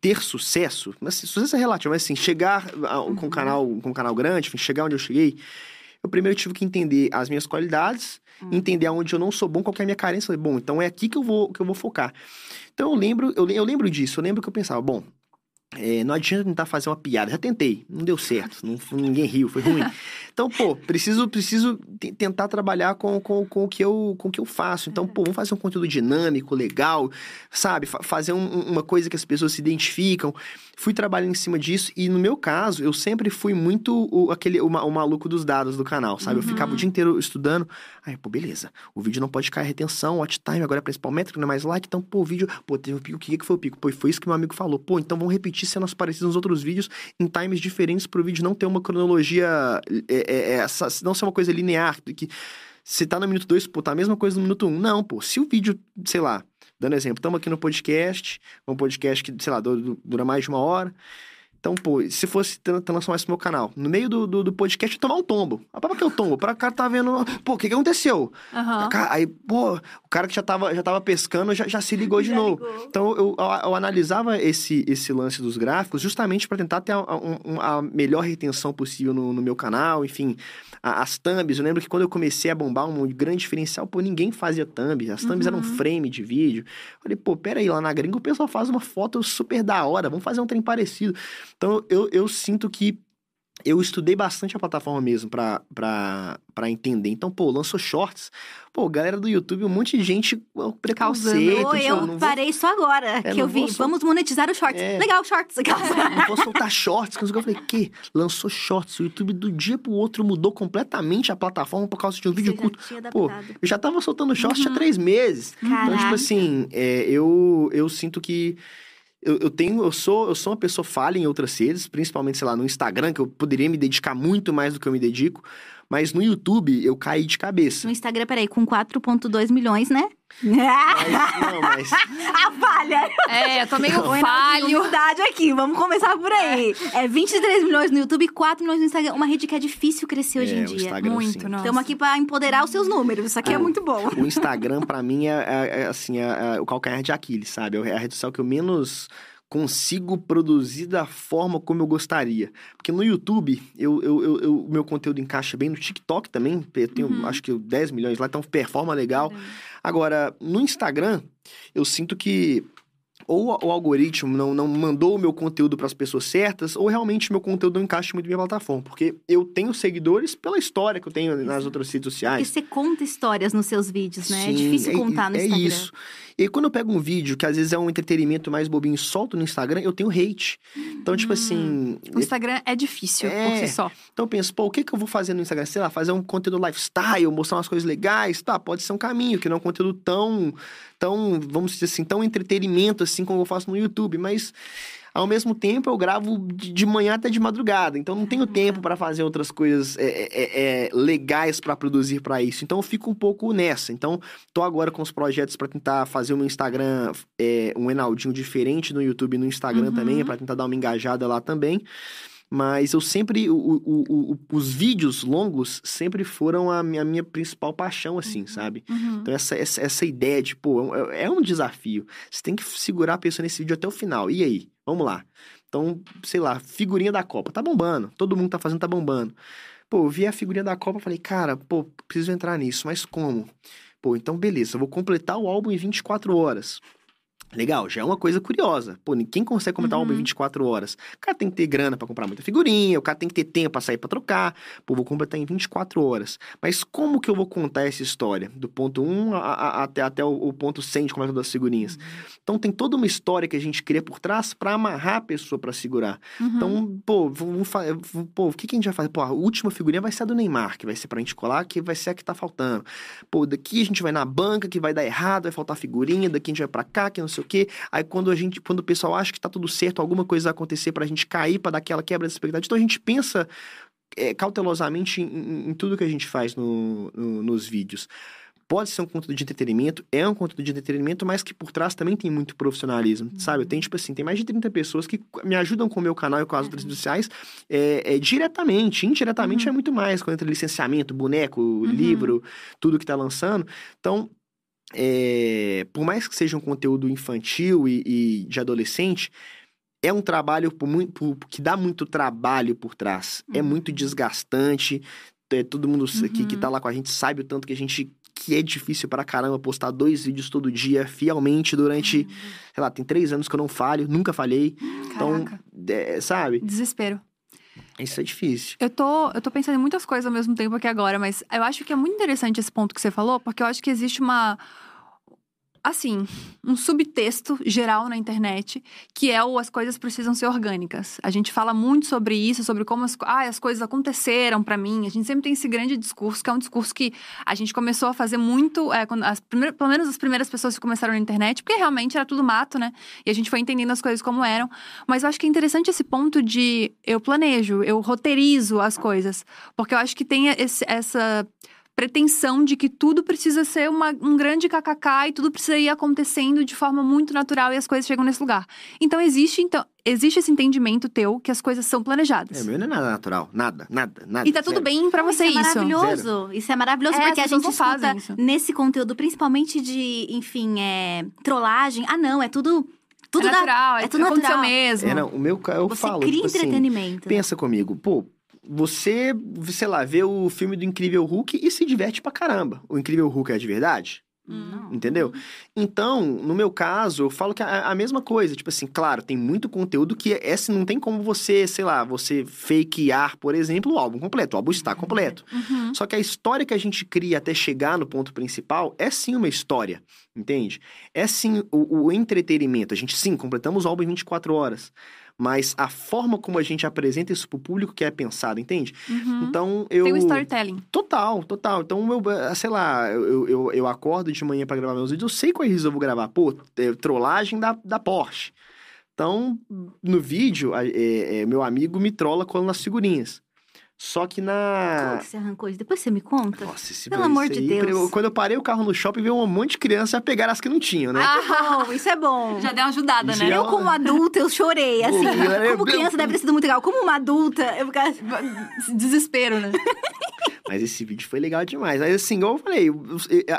ter sucesso, mas assim, sucesso é relativo, mas assim, chegar a- com Uhum. um canal, com um canal grande, enfim, chegar onde eu cheguei, eu primeiro tive que entender as minhas qualidades, Hum. entender aonde eu não sou bom, qual é a minha carência. Falei, bom, então é aqui que eu vou, que eu vou focar. Então eu lembro, eu, eu lembro disso, eu lembro que eu pensava, bom, é, não adianta tentar fazer uma piada. Já tentei, não deu certo, não, ninguém riu, foi ruim. Então, pô, preciso, preciso te- tentar trabalhar com, com, com, o que eu, com o que eu faço. Então, pô, vamos fazer um conteúdo dinâmico, legal, sabe? Fa- fazer um- uma coisa que as pessoas se identificam. Fui trabalhando em cima disso e, no meu caso, eu sempre fui muito o, aquele, o, o maluco dos dados do canal, sabe? Eu ficava o dia inteiro estudando. Aí, pô, beleza. O vídeo não pode cair retenção, watch time, agora é principal métrico, não é mais like. Então, pô, o vídeo, pô, teve o pico, o que que foi o pico? Pô, foi isso que meu amigo falou. Pô, então vamos repetir cenas parecidas nos outros vídeos em times diferentes pro vídeo não ter uma cronologia, é, é, é, essa- não ser uma coisa linear, que se tá no minuto 2, pô, tá a mesma coisa no minuto 1. Um. Não, pô, se o vídeo, sei lá, dando exemplo, estamos aqui no podcast, um podcast que, sei lá, du- du- dura mais de uma hora. Então, pô, se fosse tra- transformar isso no meu canal, no meio do, do, do podcast, eu ia tomar um tombo. Ah, pra que eu tombo? Pra cara tá vendo, pô, o que que aconteceu? Ca- Aí, pô, o cara que já tava, já tava pescando já, já se ligou de Já novo. ligou. Então, eu, eu, eu analisava esse, esse lance dos gráficos justamente para tentar ter a, um- a melhor retenção possível no, no meu canal, enfim. a- as thumbs, eu lembro que quando eu comecei a bombar, um grande diferencial, pô, ninguém fazia thumb. As thumbs eram Uhum. frame de vídeo. Falei, pô, peraí, lá na gringa o pessoal faz uma foto super da hora, vamos fazer um trem parecido. Então, eu, eu sinto que eu estudei bastante a plataforma mesmo pra entender. Então, pô, lançou shorts. Pô, galera do YouTube, um monte de gente preconceito. Ou tipo, eu vou- parei isso agora, que não eu vi. sol- Vamos monetizar os shorts. É. Legal, shorts. não vou soltar shorts. que que. Eu falei, que? Lançou shorts. O YouTube do dia pro outro mudou completamente a plataforma por causa de um vídeo Você curto. Pô. Eu já tava soltando shorts Uhum. há três meses. Então, tipo Caraca. assim, é, eu, eu sinto que. Eu, eu tenho, eu sou, eu sou uma pessoa falha em outras redes, principalmente, sei lá, no Instagram, que eu poderia me dedicar muito mais do que eu me dedico. Mas no YouTube eu caí de cabeça. No Instagram, peraí, com 4,2 milhões, né? Mas, não, mas. A falha! É, eu tô meio Naldinho, falho. Humildade aqui, vamos começar por aí. É 23 milhões no YouTube e 4 milhões no Instagram. Uma rede que é difícil crescer hoje é, em o dia. Instagram, Muito, sim. nossa. Estamos aqui pra empoderar os seus números. Isso aqui é Ah. muito bom. O Instagram, pra mim, é, é- é, assim, é, é o calcanhar de Aquiles, sabe? É a rede social que eu menos consigo produzir da forma como eu gostaria. Porque no YouTube, eu, eu, eu- eu- o meu conteúdo encaixa bem no TikTok também. Eu tenho, Uhum. acho que 10 milhões lá, então performa legal. Agora, no Instagram, eu sinto que ou o algoritmo não, não mandou o meu conteúdo para as pessoas certas, ou realmente meu conteúdo não encaixa muito bem na plataforma. Porque eu tenho seguidores pela história que eu tenho nas outras redes Porque sociais. você conta histórias nos seus vídeos, né? é Sim, difícil contar no é Instagram. isso. E quando eu pego um vídeo que às vezes é um entretenimento mais bobinho e solto no Instagram, eu tenho hate. Então, tipo Hum. assim. O Instagram é difícil É. por si só. Então eu penso, pô, o que, que eu vou fazer no Instagram? Sei lá, fazer um conteúdo lifestyle, mostrar umas coisas legais, tá? Pode ser um caminho, que não é um conteúdo tão, tão, vamos dizer assim, tão entretenimento assim como eu faço no YouTube, mas ao mesmo tempo eu gravo de manhã até de madrugada, então não tenho tempo para fazer outras coisas é, é, é, é, legais para produzir para isso. Então eu fico um pouco nessa. Então tô agora com os projetos para tentar fazer o meu Instagram é, um Enaldinho diferente no YouTube e no Instagram Uhum. também, para tentar dar uma engajada lá também. Mas eu sempre. o- o- o- os vídeos longos sempre foram a minha, a minha principal paixão, assim, sabe? Uhum. Então, essa, essa, essa ideia de, pô, é, é um desafio. Você tem que segurar a pessoa nesse vídeo até o final. E aí? Vamos lá. Então, sei lá, figurinha da Copa. Tá bombando. Todo mundo tá fazendo, tá bombando. Pô, eu vi a figurinha da Copa falei, cara, pô, preciso entrar nisso, mas como? Pô, então beleza, eu vou completar o álbum em 24 horas. Legal, já é uma coisa curiosa. Pô, quem consegue completar um álbum em Uhum. 24 horas? O cara tem que ter grana pra comprar muita figurinha, o cara tem que ter tempo pra sair pra trocar. Pô, vou completar em 24 horas. Mas como que eu vou contar essa história? Do ponto 1 a- a- até, até o, o ponto 100 de completar das figurinhas. Então tem toda uma história que a gente cria por trás pra amarrar a pessoa pra segurar. Uhum. Então, pô, vamos pô, o que, que a gente vai fazer? Pô, a última figurinha vai ser a do Neymar, que vai ser pra gente colar, que vai ser a que tá faltando. Pô, daqui a gente vai na banca, que vai dar errado, vai faltar figurinha, daqui a gente vai pra cá, que não sei o quê. Aí quando a gente, quando o pessoal acha que tá tudo certo, alguma coisa vai acontecer pra gente cair, pra dar aquela quebra de expectativa. Então a gente pensa é, cautelosamente em, em- tudo que a gente faz no- no- nos vídeos. Pode ser um conteúdo de entretenimento, é um conteúdo de entretenimento, mas que por trás também tem muito profissionalismo, sabe? Eu tenho, tipo assim, tem mais de 30 pessoas que me ajudam com o meu canal e com as outras redes sociais é, é, diretamente. Indiretamente é muito mais, quando entra licenciamento, boneco, livro, tudo que tá lançando. Então, é, por mais que seja um conteúdo infantil e, e de adolescente, é um trabalho por muito, por- que dá muito trabalho por trás. É Uhum. muito desgastante. É, todo mundo que, que Uhum. tá lá com a gente sabe o tanto que a gente. Que é difícil pra caramba postar dois vídeos todo dia, fielmente, durante. Sei lá, tem três anos que eu não falho, nunca falhei. Então, Caraca, é, sabe? desespero. Isso é difícil. Eu tô, eu tô pensando em muitas coisas ao mesmo tempo aqui agora, mas eu acho que é muito interessante esse ponto que você falou, porque eu acho que existe uma. Assim, um subtexto geral na internet, que é o as coisas precisam ser orgânicas. A gente fala muito sobre isso, sobre como as, ah, as coisas aconteceram pra mim. A gente sempre tem esse grande discurso, que é um discurso que a gente começou a fazer muito, é, quando as pelo menos as primeiras pessoas que começaram na internet, porque realmente era tudo mato, né? E a gente foi entendendo as coisas como eram. Mas eu acho que é interessante esse ponto de eu planejo, eu roteirizo as coisas. Porque eu acho que tem esse- essa pretensão de que tudo precisa ser uma- um grande kkk e tudo precisa ir acontecendo de forma muito natural e as coisas chegam nesse lugar. Então existe, então, existe esse entendimento teu que as coisas são planejadas. É, meu não é nada natural. Nada, nada, nada. e tá tudo zero. bem pra você isso. isso. é maravilhoso. Isso é maravilhoso, É, porque a gente escuta isso. nesse conteúdo, principalmente de, enfim, é, trollagem. Ah, não, é tudo. Tudo é da- natural, é tudo natural. mesmo. É, não, o meu, eu Você falo, cria tipo assim, entretenimento. Pensa comigo, pô, você, sei lá, vê o filme do Incrível Hulk e se diverte pra caramba. O Incrível Hulk é de verdade? Não. Entendeu? Então, no meu caso, eu falo que é a, mesma coisa. Tipo assim, claro, tem muito conteúdo que esse não tem como você, sei lá, você fakear, por exemplo, o álbum completo. O álbum está completo. Uhum. Só que a história que a gente cria até chegar no ponto principal é sim uma história, entende? É sim o, o entretenimento. A gente, sim, completamos o álbum em 24 horas. Mas a forma como a gente apresenta isso pro público que é pensado, entende? Uhum. Então, eu... Tem o storytelling. Total, total. Então, eu, sei lá, eu, eu, eu acordo de manhã pra gravar meus vídeos, eu sei quais vídeos eu vou gravar. Pô, é, trollagem da, da Porsche. Então, no vídeo, é, é, meu amigo me trola colando as figurinhas. Só que Como na. que você arrancou isso? Depois você me conta. Nossa, esse Pelo amor de aí, Deus. eu- Quando eu parei o carro no shopping, veio um monte de criança a pegar as que não tinham, né? Bom, isso é bom. Já deu uma ajudada, Isso né? já- Eu, como adulta, eu chorei, assim. Como criança, deve ter sido muito legal. Como uma adulta, eu ficava... Desespero, né? Mas esse vídeo foi legal demais. Aí, assim, igual eu falei,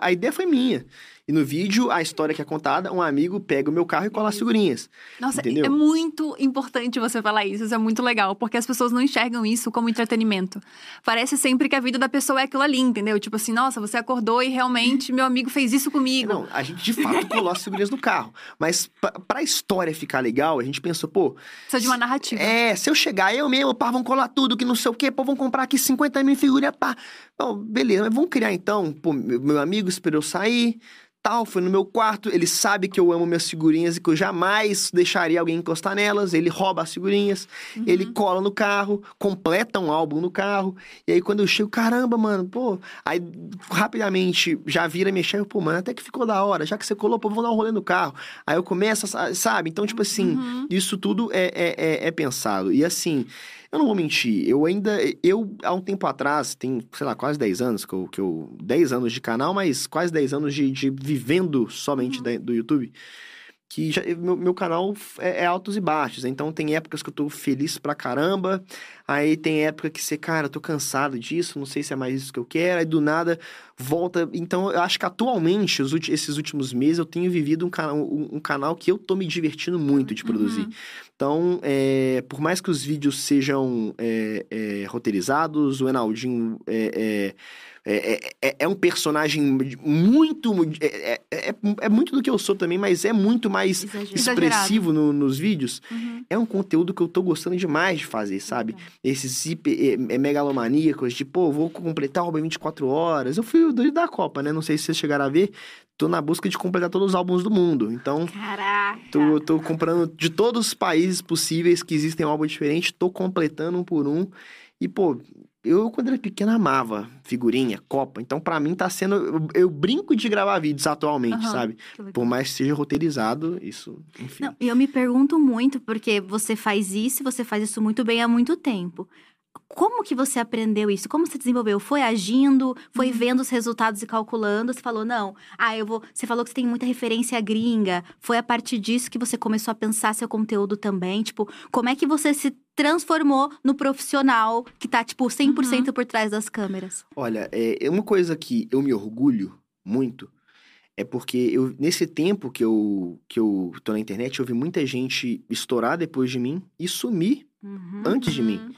a ideia foi minha. E no vídeo, a história que é contada, um amigo pega o meu carro e cola as figurinhas. Nossa, Entendeu? é muito importante você falar isso. Isso é muito legal, porque as pessoas não enxergam isso como entretenimento. Parece sempre que a vida da pessoa é aquilo ali, entendeu? Tipo assim, nossa, você acordou e realmente meu amigo fez isso comigo. Não, a gente de fato colou as figurinhas no carro. Mas pra, história ficar legal, a gente pensou, pô, Precisa de uma narrativa. É, se eu chegar, eu mesmo, pá, vão colar tudo, que não sei o quê, pô, vão comprar aqui 50 mil figurinhas, pá. Bom, beleza, mas vamos criar então, pô, meu, amigo esperou eu sair, tal, foi no meu quarto, ele sabe que eu amo minhas figurinhas e que eu jamais deixaria alguém encostar nelas, ele rouba as figurinhas, ele cola no carro, completa um álbum no carro, e aí quando eu chego, caramba, mano, pô, aí rapidamente já vira mexer, pô, mano, até que ficou da hora, já que você colou, pô, vamos dar um rolê no carro. Aí eu começo, a- sabe? Então, tipo assim, Uhum. isso tudo é, é, é, é pensado. E assim, eu não vou mentir, eu ainda. Eu, há um tempo atrás, tem, sei lá, quase 10 anos que eu. Que eu 10 anos de canal, mas quase 10 anos de, de vivendo somente da- do YouTube. Que já, meu, meu canal é, é altos e baixos. Então tem épocas que eu tô feliz pra caramba. Aí tem época que você, cara, eu tô cansado disso, não sei se é mais isso que eu quero. Aí do nada volta. Então eu acho que atualmente, os esses últimos meses, eu tenho vivido um, canal um, um canal que eu tô me divertindo muito de produzir. Uhum. Então, é, por mais que os vídeos sejam é, é, roteirizados, o Enaldinho é, é, é, é- é um personagem muito. É, é- é- é muito do que eu sou também, mas é muito mais Exagerado. expressivo no- nos vídeos. Uhum. É um conteúdo que eu tô gostando demais de fazer, sabe? Esses hiper, megalomaníacos, de, pô, vou completar o álbum em 24 horas. Eu fui o doido da Copa, né? Não sei se vocês chegaram a ver. Tô na busca de completar todos os álbuns do mundo. Então, Caraca. Tô, tô comprando de todos os países possíveis que existem um álbum diferente, tô completando um por um. E, pô, eu quando era pequeno amava figurinha, copa. Então, pra mim, tá sendo. Eu, eu brinco de gravar vídeos atualmente, Aham. sabe? Por mais que seja roteirizado, isso, enfim. Não, e eu me pergunto muito, porque você faz isso você faz isso muito bem há muito tempo. Como que você aprendeu isso? Como você desenvolveu? Foi agindo? Foi Uhum. vendo os resultados e calculando? Você falou, não, ah, eu vou. Você falou que você tem muita referência gringa. Foi a partir disso que você começou a pensar seu conteúdo também? Tipo, como é que você se transformou no profissional que tá, tipo, 100% por trás das câmeras? Olha, é uma coisa que eu me orgulho muito é porque eu, nesse tempo que eu, que eu tô na internet, eu vi muita gente estourar depois de mim e sumir Uhum. antes de mim.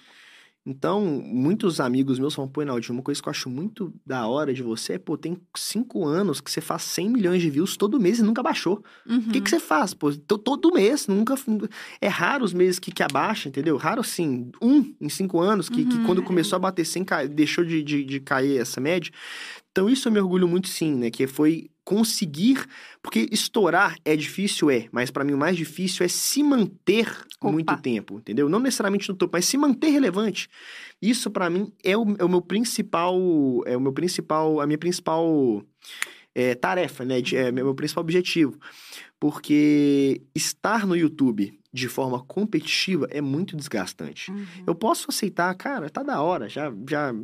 Uhum. Então, muitos amigos meus falam, pô, Enaldinho, uma coisa que eu acho muito da hora de você é, pô, tem cinco anos que você faz 100 milhões de views todo mês e nunca baixou. Uhum. O que, que você faz? Pô, to- todo mês, nunca. É raro os meses que, que abaixa, entendeu? Raro, assim, um em cinco anos, que, que Uhum. quando começou a bater 100, cai- deixou de, de, de cair essa média. Então, isso eu me orgulho muito, sim, né? Que foi conseguir. Porque estourar é difícil, é. Mas pra mim o mais difícil é se manter Opa. muito tempo, entendeu? Não necessariamente no topo, mas se manter relevante. Isso pra mim é o, é o meu principal. É o meu principal. A minha principal é, tarefa, né? De- é o meu principal objetivo. Porque estar no YouTube de forma competitiva é muito desgastante. Uhum. Eu posso aceitar, cara, tá da hora, já, já,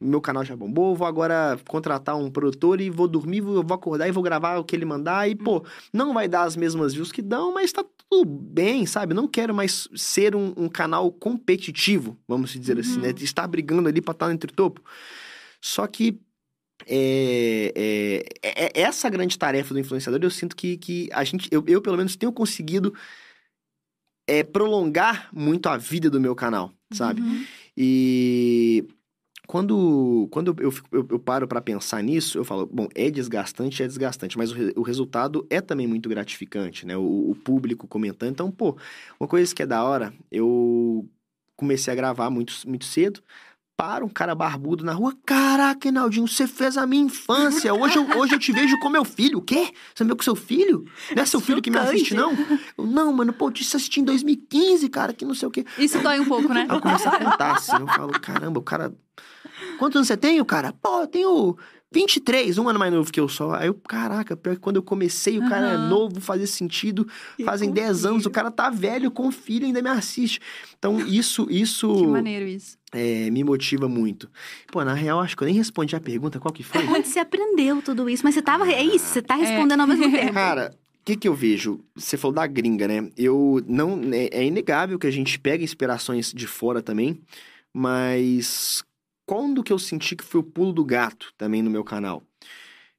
meu canal já bombou, vou agora contratar um produtor e vou dormir, vou, vou acordar e vou gravar o que ele mandar e, pô, não vai dar as mesmas views que dão, mas tá tudo bem, sabe? Não quero mais ser um, um canal competitivo, vamos dizer assim, né? Estar brigando ali pra estar entre topo. Só que é, é, é- é essa grande tarefa do influenciador, eu sinto que, que a gente, eu, eu pelo menos tenho conseguido é, prolongar muito a vida do meu canal, sabe? Uhum. E quando, quando eu, fico- eu, eu paro pra pensar nisso, eu falo, bom, é desgastante, é desgastante, mas o, re- o resultado é também muito gratificante, né? O, o público comentando. Então, pô, uma coisa que é da hora, eu comecei a gravar muito, muito cedo. Para um cara barbudo na rua. Caraca, Enaldinho, você fez a minha infância. Hoje eu, hoje eu te vejo com meu filho. O quê? Você viu com seu filho? Não é seu filho que me assiste, não? Eu, não, mano, pô, eu te assisti em 2015, cara, que não sei o quê. Isso dói um pouco, né? Eu começo a contar, assim, eu falo, caramba, o cara... Quantos anos você tem, o cara? Pô, eu tenho 23, um ano mais novo que eu só. Aí eu, caraca, pior que quando eu comecei, o cara é novo, fazia sentido. E Fazem com 10 anos, filho. o cara tá velho com filho ainda me assiste. Então, isso, isso Que maneiro isso. é, me motiva muito. Pô, na real, acho que eu nem respondi a pergunta, qual que foi? Onde você aprendeu tudo isso? Mas você tava. É isso, você tá respondendo ao mesmo tempo. Cara, o que, que eu vejo? Você falou da gringa, né? Eu não. É, é inegável que a gente pega inspirações de fora também, mas quando que eu senti que foi o pulo do gato também no meu canal?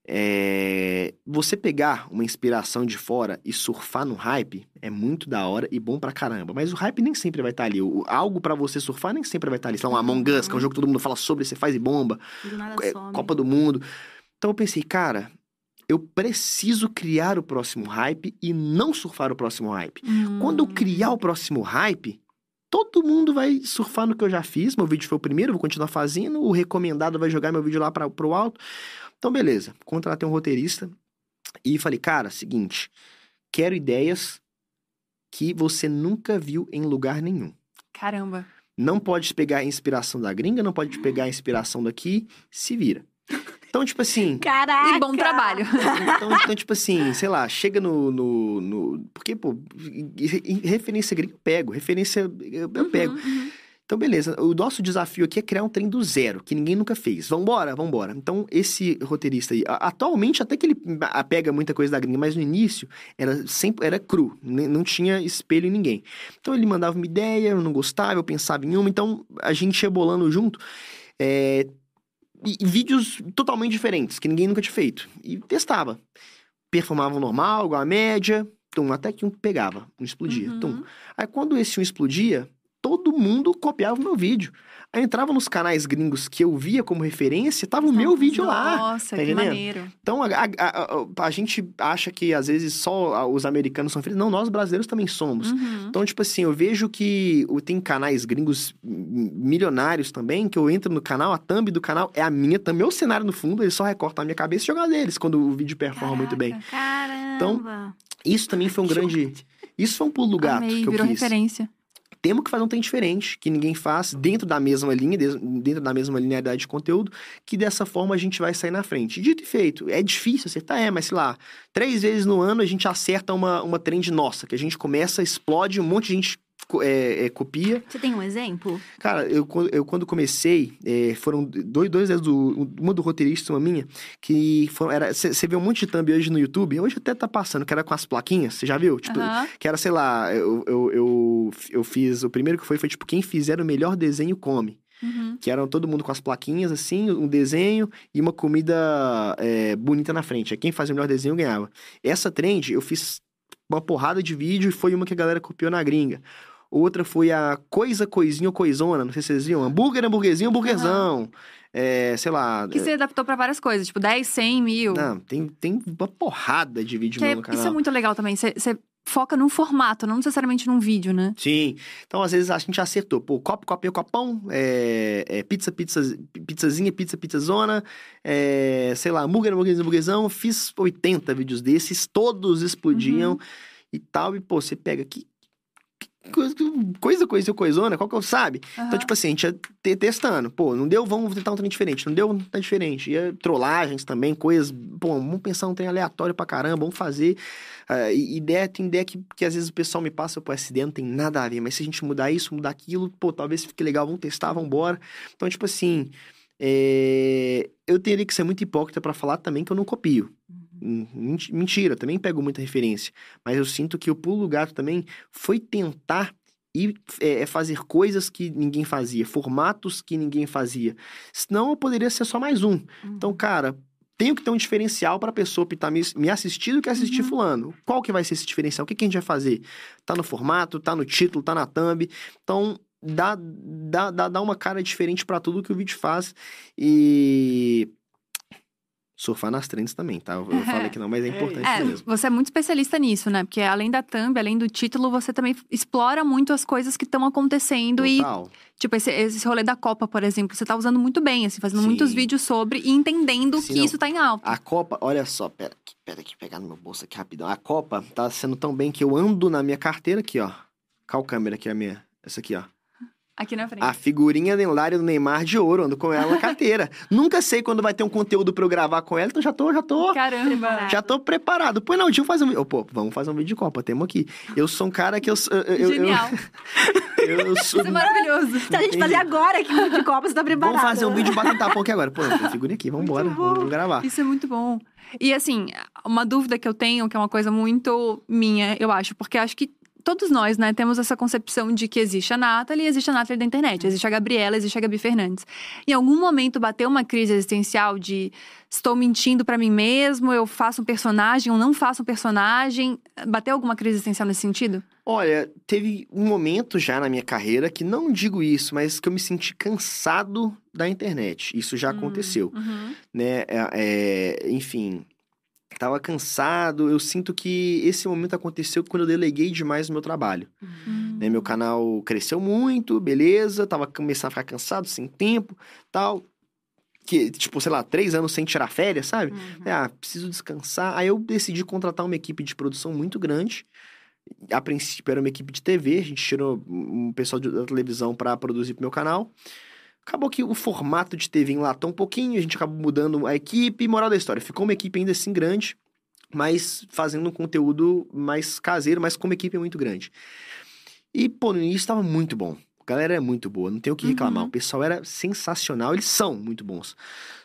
É, você pegar uma inspiração de fora e surfar no hype é muito da hora e bom pra caramba. Mas o hype nem sempre vai estar ali. O, algo pra você surfar nem sempre vai estar ali. Sei lá, um Among Us, que é um jogo que todo mundo fala sobre, você faz e bomba. Do nada É. Copa do Mundo. Então eu pensei, cara, eu preciso criar o próximo hype e não surfar o próximo hype. Quando eu Hum. criar o próximo hype, todo mundo vai surfar no que eu já fiz. Meu vídeo foi o primeiro, vou continuar fazendo. O recomendado vai jogar meu vídeo lá para pro alto. Então, beleza. Contratei um roteirista e falei, cara, seguinte, quero ideias que você nunca viu em lugar nenhum. Caramba. Não pode pegar a inspiração da gringa, não pode pegar a inspiração daqui, se vira. Então, tipo assim. Caraca! E bom trabalho. Então, então, tipo assim, sei lá, chega no. no, no- porque, pô, referência gringa eu pego, referência eu, eu pego. Uhum, uhum. Então, beleza. O nosso desafio aqui é criar um trem do zero, que ninguém nunca fez. Vambora, vambora. Então, esse roteirista aí, atualmente, até que ele a- pega muita coisa da gringa, mas no início era sempre era cru, não tinha espelho em ninguém. Então, ele mandava uma ideia, eu não gostava, eu pensava em uma, então a gente ia bolando junto. é, e- e vídeos totalmente diferentes, que ninguém nunca tinha feito. E testava. Performavam normal, igual a média, tum, até que um pegava, um explodia, Uhum. tum. Aí quando esse um explodia, todo mundo copiava o meu vídeo. Aí entrava nos canais gringos que eu via como referência, tava o meu vídeo lá. Nossa, tá que maneiro. Então a, a- a- a- gente acha que às vezes só os americanos são felizes. Não, nós brasileiros também somos. Uhum. Então, tipo assim, eu vejo que tem canais gringos milionários também, que eu entro no canal, a thumb do canal é a minha thumb, meu cenário no fundo, eles só recortam a minha cabeça e jogam deles quando o vídeo performa muito bem. Caraca. Caramba! Isso também foi um grande. Isso foi um pulo do gato Amei, que eu virou quis. referência. Temos que fazer um trem diferente, que ninguém faz, dentro da mesma linha, dentro da mesma linearidade de conteúdo, que dessa forma a gente vai sair na frente. Dito e feito, é difícil acertar, é, mas sei lá, três vezes no ano a gente acerta uma, uma trend nossa, que a gente começa, explode, um monte de gente é, é, copia. Você tem um exemplo? Cara, eu, quando- eu quando comecei, é, foram dois, dois do, uma do roteirista uma minha, que você vê um monte de thumb hoje no YouTube, hoje até tá passando, que era com as plaquinhas, você já viu? Tipo, que era, sei lá, eu, eu, eu, eu fiz, o primeiro que foi, foi tipo, quem fizer o melhor desenho come. Uhum. Que eram todo mundo com as plaquinhas, assim, um desenho e uma comida é, bonita na frente. Quem fazia o melhor desenho ganhava. Essa trend, eu fiz uma porrada de vídeo e foi uma que a galera copiou na gringa. Outra foi a coisa, coisinha ou coisona, não sei se vocês viram. Hambúrguer, hambúrguerzinho, hambúrguerzão. É, sei lá. Que você adaptou pra várias coisas, tipo 10, 100 mil. Não, tem, tem uma porrada de vídeo Que é- no canal. isso é muito legal também. Você foca num formato, não necessariamente num vídeo, né? Sim. Então, às vezes, a gente acertou. Pô, copo, copinho, copão, é, é, pizza, pizza, pizzazinha, pizza, pizzazona, é, sei lá, hambúrguer, hambúrguer, hambúrguerzão. Fiz 80 vídeos desses, todos explodiam e tal. E, pô, você pega aqui. Coisa, coisa, coisona, qual que eu sabe? Então, Aham. tipo assim, a gente ia te- testando. Pô, não deu, vamos tentar um trem diferente. Não deu, tentar diferente. Ia trollagens também, coisas. Pô, vamos pensar um trem aleatório pra caramba, vamos fazer. E ideia, tem ideia que, que às vezes o pessoal me passa, essa ideia não tem nada a ver. Mas se a gente mudar isso, mudar aquilo, pô, talvez fique legal, vamos testar, vamos embora. Então, tipo assim, é, eu teria que ser muito hipócrita pra falar também que eu não copio. Hum, menti- Mentira, também pego muita referência. Mas eu sinto que o pulo do gato também foi tentar e é, é fazer coisas que ninguém fazia, formatos que ninguém fazia. Senão eu poderia ser só mais um. Então, cara, tenho que ter um diferencial para a pessoa que tá me, me assistindo que assistir Uhum. fulano. Qual que vai ser esse diferencial? O que, que a gente vai fazer? Tá no formato, tá no título, tá na thumb. Então, dá, dá, dá, dá uma cara diferente para tudo que o vídeo faz. E surfar nas trends também, tá? Eu falei que não, mas é importante É, mesmo. você é muito especialista nisso, né? Porque além da thumb, além do título, você também explora muito as coisas que estão acontecendo. E, Total. tipo, esse, esse rolê da Copa, por exemplo, você tá usando muito bem, assim, fazendo Sim. muitos vídeos sobre e entendendo Sim, que não. isso tá em alta. A Copa, olha só, pera aqui, pera aqui, pegar no meu bolso aqui rapidão. A Copa tá sendo tão bem que eu ando na minha carteira aqui, ó. Qual câmera aqui é a minha? Essa aqui, ó. Aqui na frente. A figurinha lendária do Neymar de ouro, ando com ela na carteira. Nunca sei quando vai ter um conteúdo pra eu gravar com ela, então já tô, já tô. Caramba. Já tô preparado. Pô, não, deixa eu fazer um vídeo. Pô, vamos fazer um vídeo de Copa, temos aqui. Eu sou um cara que eu. eu, eu Genial. Eu, eu sou. Isso é maravilhoso. Se a gente fazer agora aqui no de Copa, você tá preparado. Vamos fazer um vídeo pra tentar pôr aqui agora. Pô, tem figurinha aqui, vambora. Vamos gravar. Isso é muito bom. E assim, uma dúvida que eu tenho, que é uma coisa muito minha, eu acho, porque acho que todos nós, né, temos essa concepção de que existe a Nathalie e existe a Nathalie da internet. Existe a Gabriela, existe a Gabi Fernandes. Em algum momento bateu uma crise existencial de estou mentindo pra mim mesmo, eu faço um personagem, eu não faço um personagem. Bateu alguma crise existencial nesse sentido? Olha, teve um momento já na minha carreira que não digo isso, mas que eu me senti cansado da internet. Isso já aconteceu, Uhum. né? É, é, enfim, tava cansado. Eu sinto que esse momento aconteceu quando eu deleguei demais o meu trabalho. Uhum. né? Meu canal cresceu muito, beleza. Tava começando a ficar cansado, sem tempo, tal. Que, tipo, sei lá, três anos sem tirar férias, sabe? Uhum. Ah, preciso descansar. Aí eu decidi contratar uma equipe de produção muito grande. A princípio era uma equipe de TV, a gente tirou um pessoal da televisão para produzir pro meu canal. Acabou que o formato de TV enlatou um pouquinho, a gente acabou mudando a equipe. Moral da história, ficou uma equipe ainda assim grande, mas fazendo um conteúdo mais caseiro, mas com uma equipe muito grande. E, pô, no início tava muito bom. A galera é muito boa, não tem o que reclamar. Uhum. O pessoal era sensacional, eles são muito bons.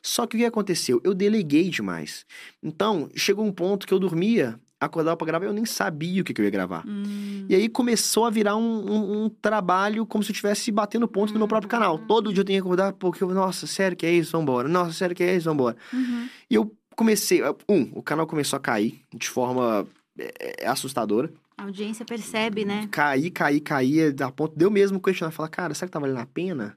Só que o que aconteceu? Eu deleguei demais. Então, chegou um ponto que eu dormia, acordava pra gravar, eu nem sabia o que, que eu ia gravar. Hum. E aí começou a virar um, um- um trabalho como se eu estivesse batendo ponto no meu próprio canal. Todo dia eu tinha que acordar, porque eu, nossa, sério que é isso? Vambora. Nossa, sério que é isso? Vambora. Uhum. E eu comecei. Um, o canal começou a cair de forma é, é, assustadora. A audiência percebe, né? Cair, cair, cair, a ponto de eu mesmo questionar, falar, cara, será que tá valendo a pena?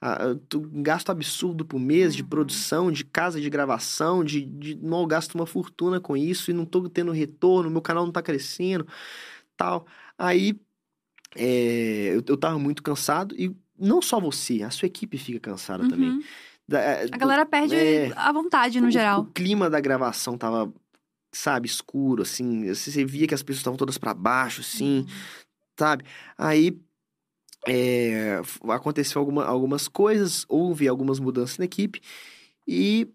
Ah, tô- um gasto absurdo por mês de Uhum. produção, de casa de gravação, de, de não gasto uma fortuna com isso e não tô tendo retorno, meu canal não tá crescendo, tal. Aí é, eu, eu tava muito cansado e não só você, a sua equipe fica cansada também. Uhum. Da- é, A galera perde É. a vontade, no o- geral. O clima da gravação tava, sabe, escuro, assim. Você você via que as pessoas estavam todas pra baixo, assim, sabe? Aí é, aconteceu alguma- algumas coisas, houve algumas mudanças na equipe e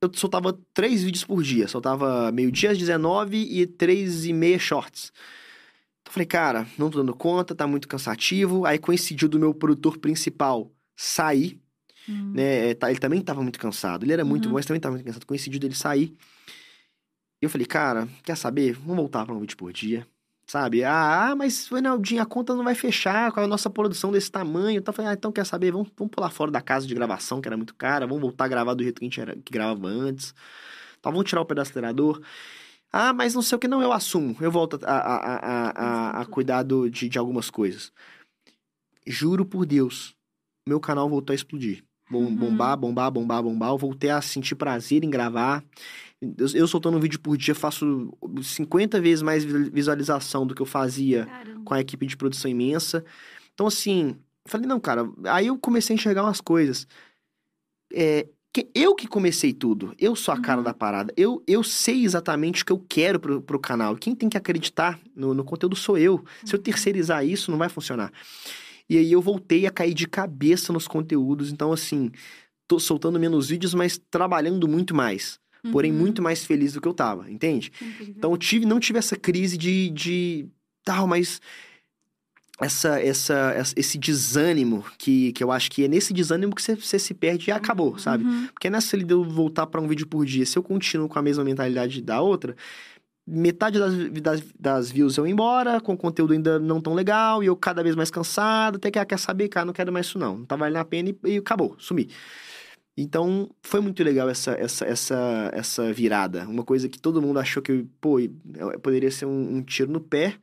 eu soltava três vídeos por dia. Soltava meio-dia às 19 e três e meia shorts. Então eu falei, cara, não tô dando conta, tá muito cansativo. Aí coincidiu do meu produtor principal sair Hum. né? é, tá- Ele também tava muito cansado. Ele era muito Uhum. bom, mas também tava muito cansado. Coincidiu dele sair. E eu falei, cara, quer saber? Vamos voltar pra um vídeo por dia. Sabe? Ah, ah, mas, Reinaldinho, a conta não vai fechar com a nossa produção desse tamanho. Então, eu falei, ah, então quer saber? Vamos, vamos pular fora da casa de gravação, que era muito cara. Vamos voltar a gravar do jeito que a gente era, que gravava antes. Tá, vamos tirar o pedaço do acelerador. Ah, mas não sei o que, não, eu assumo. Eu volto a, a, a, a, cuidar do- de, de algumas coisas. Juro por Deus, meu canal voltou a explodir. Bom, Uhum. Bombar, bombar, bombar, bombar. Eu voltei a sentir prazer em gravar. Eu, eu soltando um vídeo por dia, faço 50 vezes mais vi- visualização do que eu fazia Caramba. com a equipe de produção imensa. Então, assim, falei, não, cara. Aí eu comecei a enxergar umas coisas. É, que eu que comecei tudo. Eu sou a cara Uhum. da parada. Eu, eu sei exatamente o que eu quero pro, pro canal. Quem tem que acreditar no, no conteúdo sou eu. Se eu terceirizar isso, não vai funcionar. E aí eu voltei a cair de cabeça nos conteúdos. Então, assim, tô soltando menos vídeos, mas trabalhando muito mais. Porém, Uhum. muito mais feliz do que eu tava, entende? Então, eu tive, não tive essa crise de, de tal, mas essa, essa, esse desânimo que, que eu acho que é nesse desânimo que você, você se perde e acabou, sabe? Uhum. Porque nessa ali de eu voltar pra um vídeo por dia, se eu continuo com a mesma mentalidade da outra, metade das, das, das views eu embora, com conteúdo ainda não tão legal, e eu cada vez mais cansado, até que, ah, quer saber, cara, não quero mais isso não. Não tá valendo a pena e, e acabou, sumi. Então, foi muito legal essa, essa, essa, essa virada. Uma coisa que todo mundo achou que, pô, eu- poderia ser um, um tiro no pé,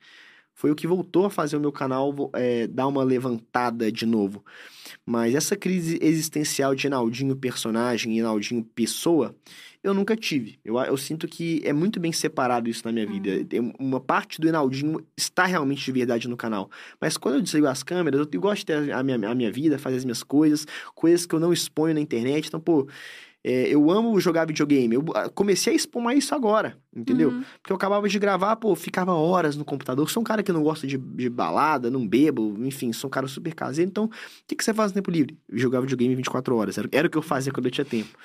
foi o que voltou a fazer o meu canal é, dar uma levantada de novo. Mas essa crise existencial de Enaldinho personagem e Enaldinho pessoa, eu nunca tive. Eu, eu sinto que é muito bem separado isso na minha vida. Tem Uma parte do Enaldinho está realmente de verdade no canal. Mas quando eu desligo as câmeras, eu, eu gosto de ter a minha, a minha vida, fazer as minhas coisas, coisas que eu não exponho na internet. Então, pô, É, eu amo jogar videogame. Eu ah, comecei a expor mais isso agora, entendeu? Uhum. Porque eu acabava de gravar, pô, ficava horas no computador. Sou um cara que não gosta de, de balada, não bebo, enfim, sou um cara super caseiro. Então, o que, que você faz no tempo livre? Jogar videogame 24 horas. Era, era o que eu fazia quando eu tinha tempo.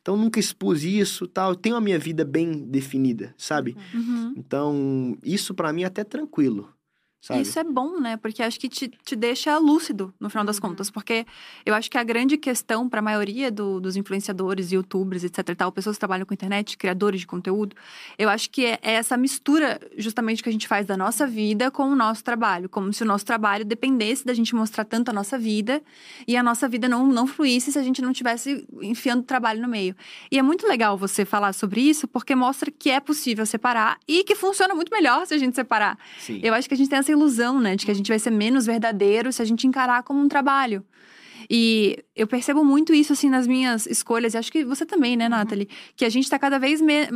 Então, nunca expus isso tal. Eu tenho a minha vida bem definida, sabe? Uhum. Então, isso pra mim é até tranquilo, sabe? Isso é bom, né? Porque acho que te, te deixa lúcido, no final das contas. Porque eu acho que a grande questão para a maioria do- dos influenciadores, youtubers, etc tal, pessoas que trabalham com internet, criadores de conteúdo, eu acho que é, é essa mistura justamente que a gente faz da nossa vida com o nosso trabalho. Como se o nosso trabalho dependesse da gente mostrar tanto a nossa vida e a nossa vida não, não fluísse se a gente não tivesse enfiando trabalho no meio. E é muito legal você falar sobre isso, porque mostra que é possível separar e que funciona muito melhor se a gente separar. Sim. Eu acho que a gente tem essa ilusão, né, de que a gente vai ser menos verdadeiro se a gente encarar como um trabalho. E eu percebo muito isso, assim, nas minhas escolhas, e acho que você também, né, Nathalie? Que a gente tá cada vez me-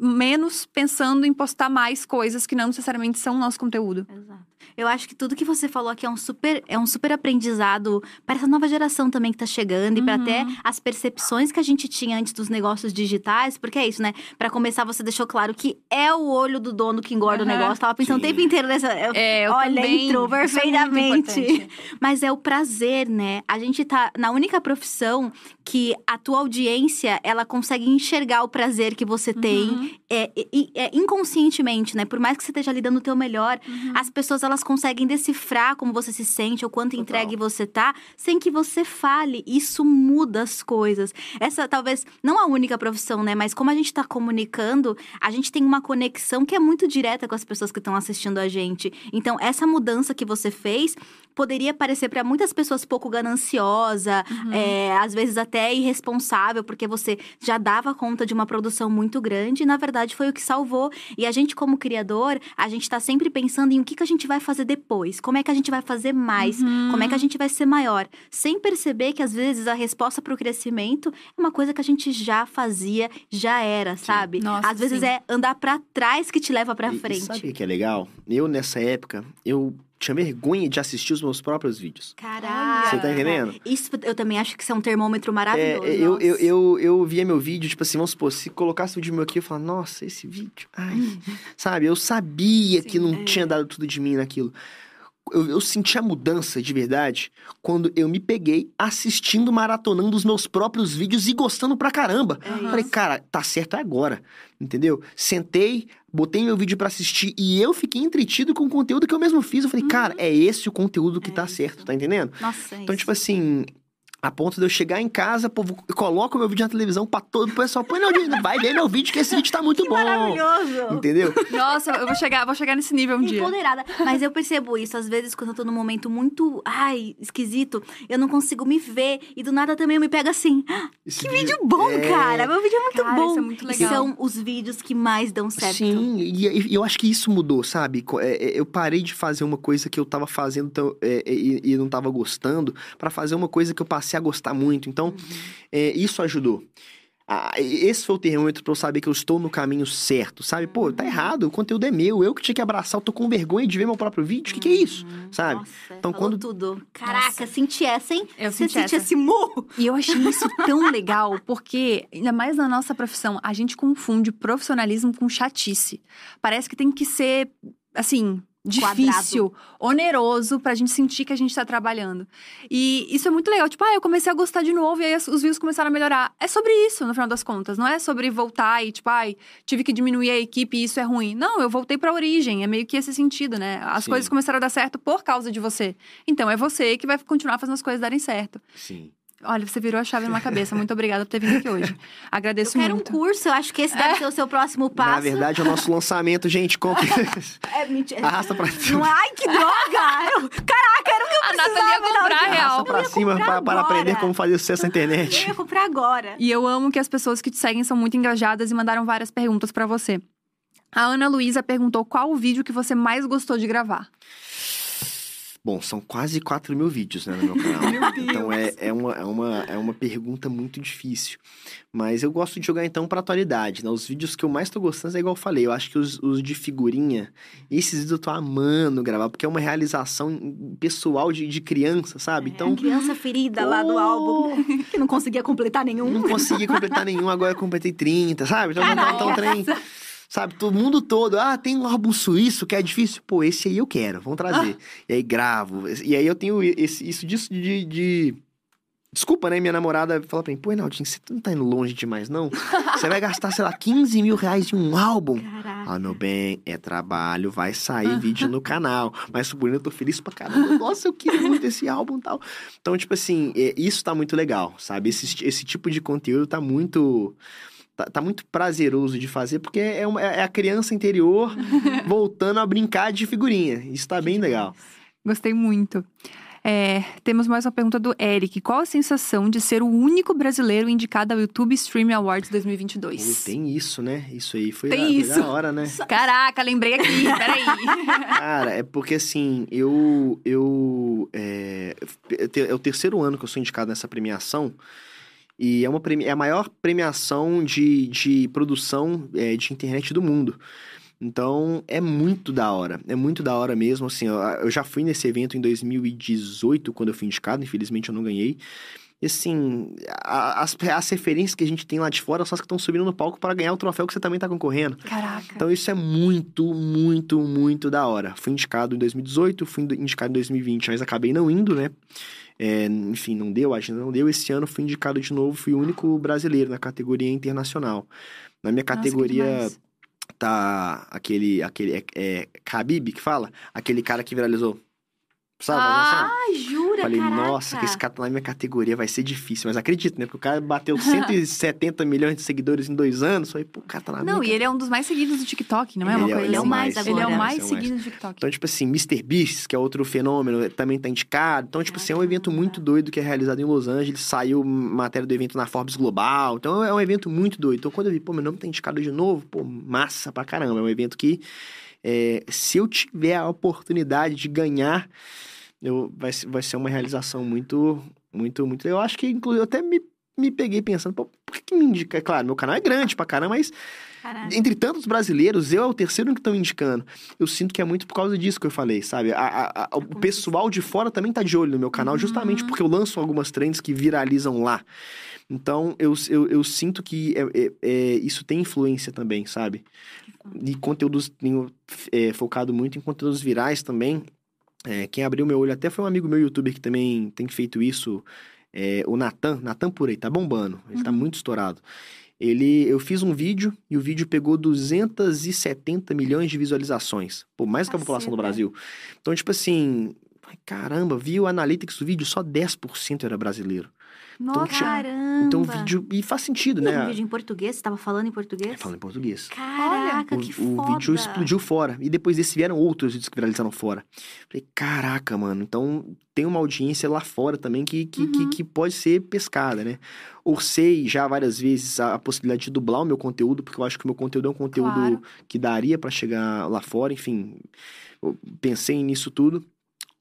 menos pensando em postar mais coisas que não necessariamente são nosso conteúdo. Exato. Eu acho que tudo que você falou aqui é um super, é um super aprendizado para essa nova geração também que tá chegando e para Uhum. até as percepções que a gente tinha antes dos negócios digitais, porque é isso, né? Para começar, você deixou claro que é o olho do dono que engorda o Aham. negócio. Tava pensando Sim. o tempo inteiro nessa. É, eu Olha, também. entrou é perfeitamente. importante. Mas é o prazer, né? A gente tá na única profissão que a tua audiência, ela consegue enxergar o prazer que você tem Uhum. é, é- é inconscientemente, né? Por mais que você esteja ali dando o teu melhor, Uhum. as pessoas elas conseguem decifrar como você se sente, ou quanto Total. entregue você tá, sem que você fale. Isso muda as coisas. Essa talvez não a única profissão, né? Mas como a gente tá comunicando, a gente tem uma conexão que é muito direta com as pessoas que estão assistindo a gente. Então, essa mudança que você fez poderia parecer para muitas pessoas pouco gananciosa, Uhum. é, às vezes até irresponsável, porque você já dava conta de uma produção muito grande, e na verdade foi o que salvou. E a gente, como criador, a gente tá sempre pensando em o que, que a gente vai fazer depois, como é que a gente vai fazer mais, Uhum. como é que a gente vai ser maior, sem perceber que às vezes a resposta para o crescimento é uma coisa que a gente já fazia, já era, sabe? Nossa, às vezes sim. é andar para trás que te leva para E- e frente. sabe o que é legal? Eu, nessa época, eu tinha vergonha de assistir os meus próprios vídeos. Caraca. Você tá entendendo? Isso eu também acho que isso é um termômetro É, maravilhoso. eu, eu, eu, eu via meu vídeo, tipo assim, vamos supor, se colocasse o vídeo meu aqui, eu falava, nossa, esse vídeo, ai, sabe? Eu sabia que Sim, não é. tinha dado tudo de mim naquilo. Eu, eu senti a mudança de verdade quando eu me peguei assistindo, maratonando os meus próprios vídeos e gostando pra caramba. Isso. Falei, cara, tá certo agora, entendeu? Sentei, botei meu vídeo pra assistir e eu fiquei entretido com o conteúdo que eu mesmo fiz. Eu falei, cara, é esse o conteúdo que É tá isso. certo, tá entendendo? Nossa, é Então, tipo assim, a ponto de eu chegar em casa, pô, vou- eu coloco meu vídeo na televisão pra todo o pessoal. Põe, não, vai ver meu vídeo que esse vídeo tá muito que bom. maravilhoso! Entendeu? Nossa, eu vou chegar, vou chegar nesse nível um dia. Empoderada. Mas eu percebo isso, às vezes, quando eu tô num momento muito, ai, esquisito, eu não consigo me ver. E do nada também eu me pego assim. "Ah, Esse Que vídeo bom, é- cara! Meu vídeo é muito Cara, bom. isso é muito E legal. São os vídeos que mais dão certo. Sim, e, e eu acho que isso mudou, sabe? É, é, Eu parei de fazer uma coisa que eu tava fazendo é, e, e não tava gostando, pra fazer uma coisa que eu passei a gostar muito. Então, é, isso ajudou. Ah, esse foi o termômetro pra eu saber que eu estou no caminho certo, sabe? Pô, tá errado, o conteúdo é meu, eu que tinha que abraçar, eu tô com vergonha de ver meu próprio vídeo, o que, que é isso? Sabe? Nossa, Então, falou quando- tudo. Caraca, Nossa. senti essa, hein? Eu Você senti sentiu essa. esse murro? E eu achei isso tão legal, porque, ainda mais na nossa profissão, a gente confunde profissionalismo com chatice. Parece que tem que ser, assim, difícil, oneroso, pra gente sentir que a gente tá trabalhando. E isso é muito legal. Tipo, ah, eu comecei a gostar de novo e aí os views começaram a melhorar. É sobre isso, no final das contas. Não é sobre voltar e, tipo, ai, tive que diminuir a equipe e isso é ruim. Não, eu voltei pra origem. É meio que esse sentido, né? As Sim. coisas começaram a dar certo por causa de você. Então, é você que vai continuar fazendo as coisas darem certo. Sim. Olha, você virou a chave numa cabeça. Muito obrigada por ter vindo aqui hoje. Eu Agradeço quero muito. um curso, eu acho que esse deve ser o seu próximo passo. Na verdade, é o nosso lançamento, gente. Compre. É mentira. Arrasta pra Não é? Ai, que droga! Eu- Caraca, era o que eu A precisava. Nathalie ia comprar real. Arrasta pra Eu cima comprar para, para aprender como fazer sucesso na Eu internet. ia comprar agora. E eu amo que as pessoas que te seguem são muito engajadas e mandaram várias perguntas pra você. A Ana Luísa perguntou qual o vídeo que você mais gostou de gravar. Bom, são quase 4 mil vídeos né, no meu canal. Meu Deus. Então é, é, uma, é, uma, é uma pergunta muito difícil. Mas eu gosto de jogar então pra atualidade, né? Os vídeos que eu mais tô gostando é igual eu falei. Eu acho que os, os de figurinha, esses vídeos eu tô amando gravar, porque é uma realização pessoal de, de criança, sabe? Então, a criança ferida lá do Oh! álbum, que não conseguia completar nenhum. Não consegui completar nenhum, agora eu completei 30, sabe? Então, então, então trem. Sabe, todo mundo todo, ah, tem um álbum suíço que é difícil. Pô, esse aí eu quero, vamos trazer. E aí gravo. E aí eu tenho esse, isso disso de, de- Desculpa, né? Minha namorada fala pra mim, pô, Enaldinho, você não tá indo longe demais, não? Você vai gastar, sei lá, 15 mil reais em um álbum. Caraca. Ah, meu bem, é trabalho, vai sair vídeo no canal. Mas por eu tô feliz pra caramba. Nossa, eu queria muito esse álbum e tal. Então, tipo assim, é, isso tá muito legal, sabe? Esse, esse tipo de conteúdo tá muito. Tá, tá muito prazeroso de fazer, porque é, uma- é a criança interior voltando a brincar de figurinha. Isso tá bem legal. Gostei muito. É, temos mais uma pergunta do Eric. Qual a sensação de ser o único brasileiro indicado ao YouTube Stream Awards Pô, 2022? tem isso, né? Isso aí foi, Tem foi isso. hora, né? Caraca, lembrei aqui, peraí. Cara, é porque assim, eu. eu é, é o terceiro ano que eu sou indicado nessa premiação. E é, uma é a maior premiação de, de produção é, de internet do mundo. Então, é muito da hora. É muito da hora mesmo. Assim, eu, eu já fui nesse evento em 2018, quando eu fui indicado. Infelizmente, eu não ganhei. E assim, a- as, as referências que a gente tem lá de fora são as que estão subindo no palco para ganhar o troféu que você também tá concorrendo. Caraca. Então isso é muito, muito, muito da hora. Fui indicado em 2018, fui indicado em 2020, mas acabei não indo, né? É, enfim, não deu, a agenda não deu. Esse ano fui indicado de novo, fui o único brasileiro na categoria internacional. Na minha Nossa, categoria tá aquele, aquele, é, é Khabib que fala? Aquele cara que viralizou. Sabe? Ah, Ai, jura, Falei, caraca. nossa, que esse cara tá na minha categoria vai ser difícil. Mas acredito, né? Porque o cara bateu 170 milhões de seguidores em dois anos. Falei, pô, o cara tá na minha Não, e ele é um dos mais seguidos do TikTok, não é uma Ele é- coisa ele é o assim? mais Ele é o agora. mais é o mais. seguido do TikTok. Então, tipo assim, Mr. Beast, que é outro fenômeno, também tá indicado. Então, tipo assim, é um evento muito doido que é realizado em Los Angeles. Saiu matéria do evento na Forbes Global. Então, é um evento muito doido. Então, quando eu vi, pô, meu nome tá indicado de novo, pô, massa pra caramba. É um evento que, é, se eu tiver a oportunidade de ganhar, eu, vai, ser- vai ser uma realização muito, muito, muito. Eu acho que, inclusive, eu até me, me peguei pensando, pô, por que, me indica? Claro, meu canal é grande pra caramba, mas Caraca. entre tantos brasileiros, eu é o terceiro que estão indicando. Eu sinto que é muito por causa disso que eu falei, sabe? A- a- a- o pessoal de fora também tá de olho no meu canal, justamente porque eu lanço algumas trends que viralizam lá. Então, eu, eu, eu sinto que é- é- é, isso tem influência também, sabe? E conteúdos, tenho é, focado muito em conteúdos virais também. É, quem abriu meu olho até foi um amigo meu youtuber que também tem feito isso, é, o Natan, Natan Purei, tá bombando, ele tá muito estourado. Ele, eu fiz um vídeo e o vídeo pegou 270 milhões de visualizações. Pô, mais que a população do. Brasil. Então, tipo assim, caramba, vi o Analytics do vídeo, só 10% era brasileiro. Nossa, tipo, Caramba. Então, o vídeo. E faz sentido, E né? um vídeo em português? Você tava falando em português? É, falando em português. Caraca, O, que o foda. vídeo explodiu fora. E depois desse vieram outros vídeos que viralizaram fora. Falei, caraca, mano. Então tem uma audiência lá fora também que, que, que, Uhum. que pode ser pescada, né? Orcei já várias vezes a, a possibilidade de dublar o meu conteúdo, porque eu acho que o meu conteúdo é um conteúdo Claro. que daria pra chegar lá fora. Enfim, eu pensei nisso tudo.